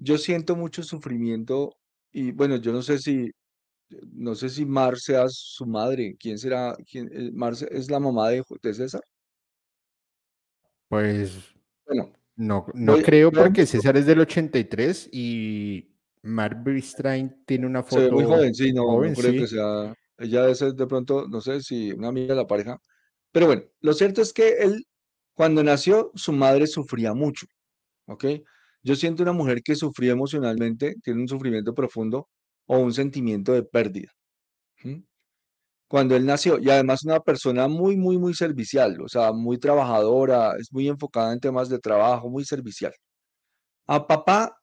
yo siento mucho sufrimiento y bueno, yo no sé si no sé si Mar sea su madre. ¿Quién será? ¿Quién, eh, Mar es la mamá de, de César? Pues bueno, no, no creo porque César es del 83 y Mar Bristrain tiene una foto. muy joven, sí, no, creo que sea. Ella es de pronto, no sé si una amiga de la pareja. Pero bueno, lo cierto es que él, cuando nació, su madre sufría mucho. ¿Ok? Yo siento una mujer que sufría emocionalmente, tiene un sufrimiento profundo o un sentimiento de pérdida. Cuando él nació, y además una persona muy, muy, muy servicial, o sea, muy trabajadora, es muy enfocada en temas de trabajo, muy servicial. A papá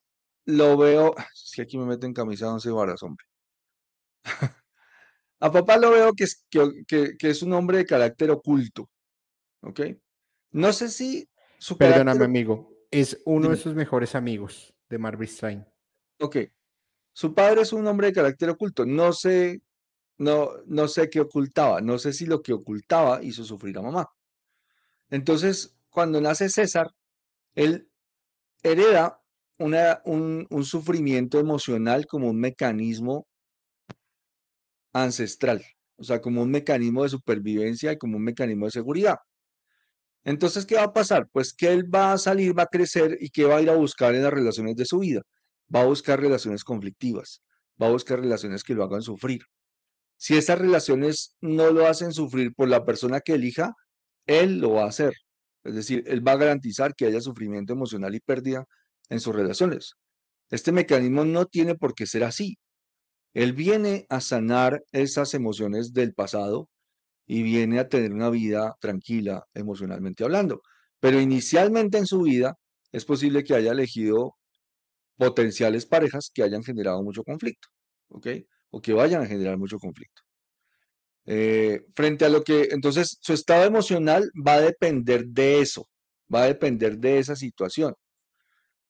lo veo, [laughs] es que aquí me meten camisa de once varas, hombre. [laughs] A papá lo veo que es, que, es un hombre de carácter oculto, ¿ok? No sé si su Perdóname, amigo, es uno de sus mejores amigos de Marvin Stein. Ok, su padre es un hombre de carácter oculto. No sé, no, no sé qué ocultaba. No sé si lo que ocultaba hizo sufrir a mamá. Entonces, cuando nace César, él hereda una, un, un sufrimiento emocional como un mecanismo ancestral, o sea, como un mecanismo de supervivencia y como un mecanismo de seguridad. Entonces, ¿qué va a pasar? Pues que él va a salir, va a crecer y que va a ir a buscar en las relaciones de su vida va a buscar relaciones conflictivas, va a buscar relaciones que lo hagan sufrir. Si esas relaciones no lo hacen sufrir por la persona que elija, él lo va a hacer. Es decir, él va a garantizar que haya sufrimiento emocional y pérdida en sus relaciones. Este mecanismo no tiene por qué ser así. Él viene a sanar esas emociones del pasado y viene a tener una vida tranquila emocionalmente hablando. Pero inicialmente en su vida es posible que haya elegido potenciales parejas que hayan generado mucho conflicto, ¿ok? O que vayan a generar mucho conflicto. Eh, frente a lo que, entonces, su estado emocional va a depender de eso, va a depender de esa situación.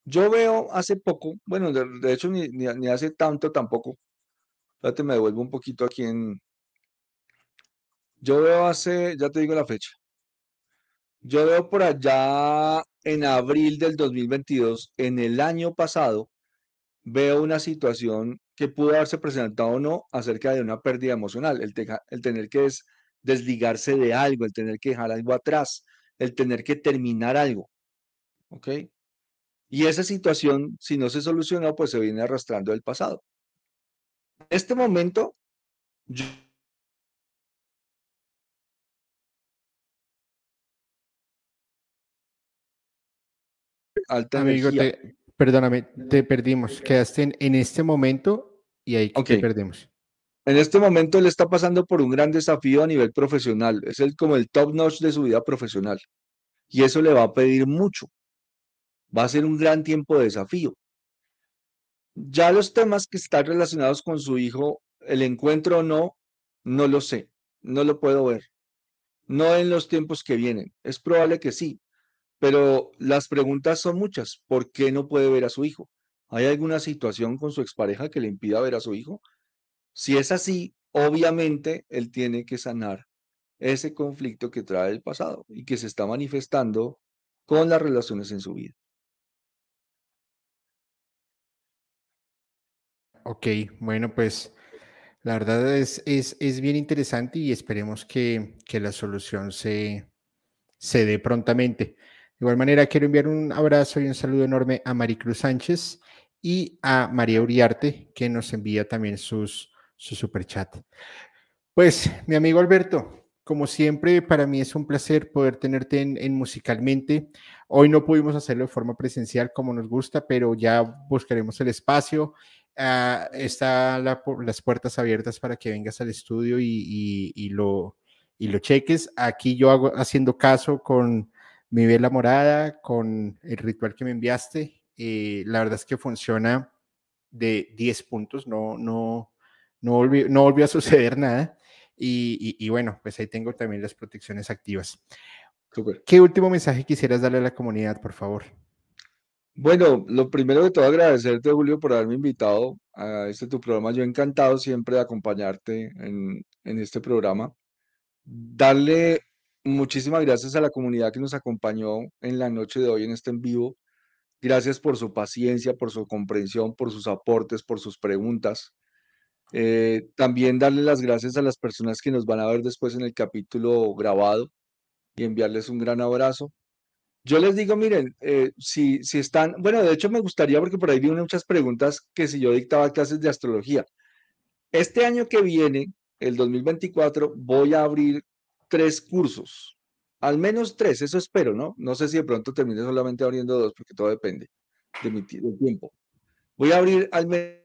Yo veo hace poco, bueno, de, hecho ni, ni, hace tanto tampoco, espérate, me devuelvo un poquito aquí en... Yo veo hace, ya te digo la fecha, yo veo por allá en abril del 2022, en el año pasado, veo una situación que pudo haberse presentado o no acerca de una pérdida emocional, el, tener que desligarse de algo, el tener que dejar algo atrás, el tener que terminar algo. ¿Ok? Y esa situación, si no se solucionó, pues se viene arrastrando del pasado. En este momento, yo Amigo, perdóname, te perdimos. Quedaste en, este momento y ahí te perdimos. En este momento él está pasando por un gran desafío a nivel profesional. Es el, como el top notch de su vida profesional. Y eso le va a pedir mucho. Va a ser un gran tiempo de desafío. Ya los temas que están relacionados con su hijo, el encuentro o no, no lo sé. No lo puedo ver. No en los tiempos que vienen. Es probable que sí, pero las preguntas son muchas. ¿Por qué no puede ver a su hijo? ¿Hay alguna situación con su expareja que le impida ver a su hijo? Si es así, obviamente él tiene que sanar ese conflicto que trae el pasado y que se está manifestando con las relaciones en su vida. Ok, bueno, pues la verdad es, es, es bien interesante y esperemos que, que la solución se, se dé prontamente. Igual manera, quiero enviar un abrazo y un saludo enorme a Maricruz Sánchez y a María Uriarte, que nos envía también sus, su super chat. Pues, mi amigo Alberto, como siempre, para mí es un placer poder tenerte en, Musicalmente. Hoy no pudimos hacerlo de forma presencial como nos gusta, pero ya buscaremos el espacio. Uh, están las puertas abiertas para que vengas al estudio y, lo, y lo cheques. Aquí yo hago haciendo caso con mi vela morada con el ritual que me enviaste. Eh, la verdad es que funciona de 10 puntos, no, no, no, volvió, no volvió a suceder nada. Y, bueno, pues ahí tengo también las protecciones activas. ¿Qué último mensaje quisieras darle a la comunidad, por favor? Bueno, lo primero de todo agradecerte, Julio, por haberme invitado a este tu programa. Yo encantado siempre de acompañarte en, en este programa. Darle muchísimas gracias a la comunidad que nos acompañó en la noche de hoy en este en vivo. Gracias por su paciencia, por su comprensión, por sus aportes, por sus preguntas. Eh, también darle las gracias a las personas que nos van a ver después en el capítulo grabado y enviarles un gran abrazo. Yo les digo, miren, eh, si, si están, bueno, de hecho me gustaría, porque por ahí vi muchas preguntas, que si yo dictaba clases de astrología. Este año que viene, el 2024, voy a abrir tres cursos, al menos tres, eso espero, ¿no? No sé si de pronto termine solamente abriendo dos, porque todo depende de mi tiempo. Voy a abrir al menos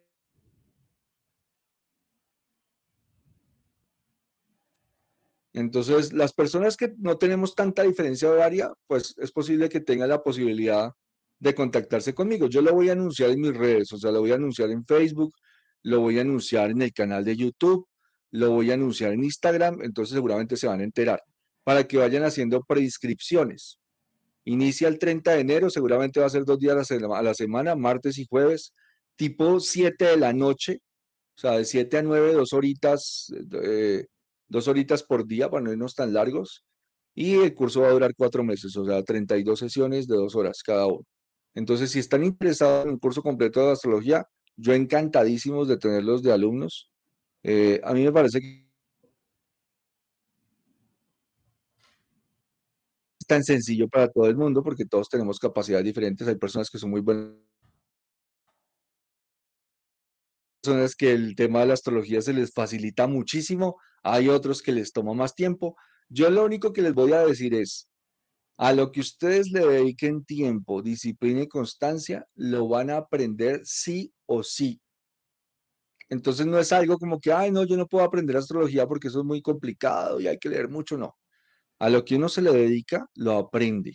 Entonces, las personas que no tenemos tanta diferencia horaria, pues es posible que tengan la posibilidad de contactarse conmigo. Yo lo voy a anunciar en mis redes, o sea, lo voy a anunciar en Facebook, lo voy a anunciar en el canal de YouTube, lo voy a anunciar en Instagram, entonces seguramente se van a enterar para que vayan haciendo preinscripciones. Inicia el 30 de enero, seguramente va a ser dos días a la semana, martes y jueves, tipo 7 de la noche, o sea, de 7 a 9, dos horitas. Eh, dos horitas por día para no irnos tan largos. Y el curso va a durar cuatro meses, o sea, 32 sesiones de dos horas cada uno. Entonces, si están interesados en el curso completo de astrología, yo encantadísimos de tenerlos de alumnos. Eh, a mí me parece que es tan sencillo para todo el mundo porque todos tenemos capacidades diferentes. Hay personas que son muy buenas personas que el tema de la astrología se les facilita muchísimo, hay otros que les toma más tiempo. Yo lo único que les voy a decir es, a lo que ustedes le dediquen tiempo, disciplina y constancia, lo van a aprender sí o sí. Entonces no es algo como que, ay, no, yo no puedo aprender astrología porque eso es muy complicado y hay que leer mucho, no. A lo que uno se le dedica, lo aprende.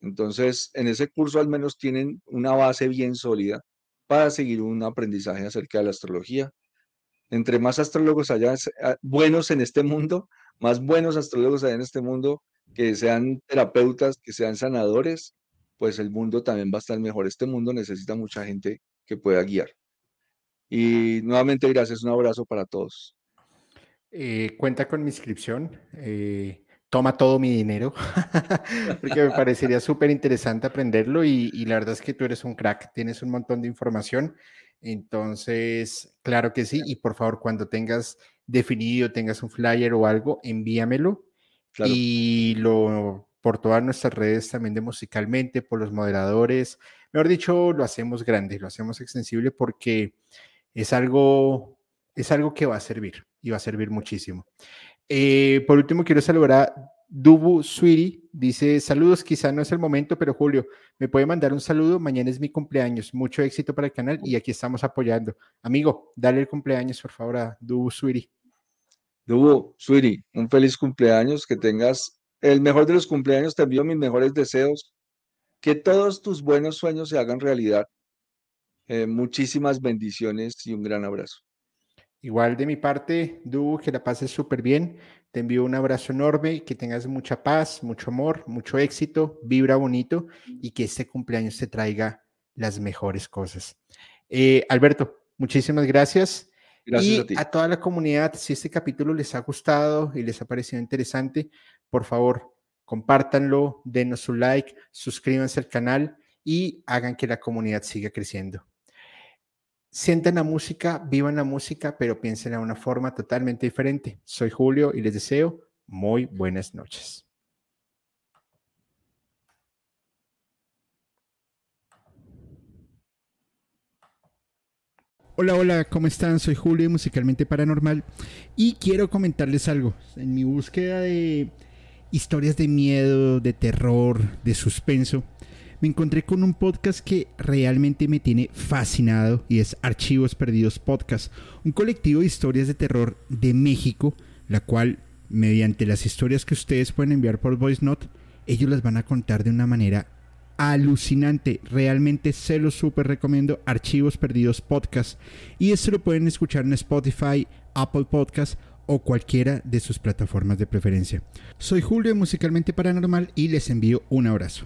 Entonces, en ese curso al menos tienen una base bien sólida para seguir un aprendizaje acerca de la astrología. Entre más astrólogos haya ah, buenos en este mundo, más buenos astrólogos haya en este mundo, que sean terapeutas, que sean sanadores, pues el mundo también va a estar mejor. Este mundo necesita mucha gente que pueda guiar. Y nuevamente, gracias, un abrazo para todos. Eh, cuenta con mi inscripción. Eh, toma todo mi dinero, [laughs] porque me parecería súper interesante aprenderlo y, la verdad es que tú eres un crack, tienes un montón de información, entonces, claro que sí, y por favor, cuando tengas definido, tengas un flyer o algo, envíamelo y lo por todas nuestras redes también de musicalmente, por los moderadores, mejor dicho, lo hacemos grande, lo hacemos extensible porque es algo, es algo que va a servir y va a servir muchísimo. Eh, por último, quiero saludar a Dubu Sweetie. Dice, saludos, quizá no es el momento, pero Julio, ¿me puede mandar un saludo? Mañana es mi cumpleaños. Mucho éxito para el canal y aquí estamos apoyando. Amigo, dale el cumpleaños, por favor, a Dubu Sweetie. Dubu Sweetie, un feliz cumpleaños, que tengas el mejor de los cumpleaños. Te envío mis mejores deseos. Que todos tus buenos sueños se hagan realidad. Eh, muchísimas bendiciones y un gran abrazo. Igual de mi parte, Du, que la pases súper bien. Te envío un abrazo enorme, que tengas mucha paz, mucho amor, mucho éxito, vibra bonito y que este cumpleaños te traiga las mejores cosas. Eh, Alberto, muchísimas gracias. Gracias y a, ti. a toda la comunidad, si este capítulo les ha gustado y les ha parecido interesante, por favor, compártanlo, denos su like, suscríbanse al canal y hagan que la comunidad siga creciendo sientan la música, vivan la música, pero piensen de una forma totalmente diferente. Soy Julio y les deseo muy buenas noches. Hola, hola, ¿cómo están? Soy Julio, musicalmente paranormal, y quiero comentarles algo. En mi búsqueda de historias de miedo, de terror, de suspenso, me encontré con un podcast que realmente me tiene fascinado y es Archivos Perdidos Podcast, un colectivo de historias de terror de México, la cual, mediante las historias que ustedes pueden enviar por Voice Note, ellos las van a contar de una manera alucinante. Realmente se lo súper recomiendo. Archivos Perdidos Podcast. Y esto lo pueden escuchar en Spotify, Apple Podcast o cualquiera de sus plataformas de preferencia. Soy Julio de Musicalmente Paranormal y les envío un abrazo.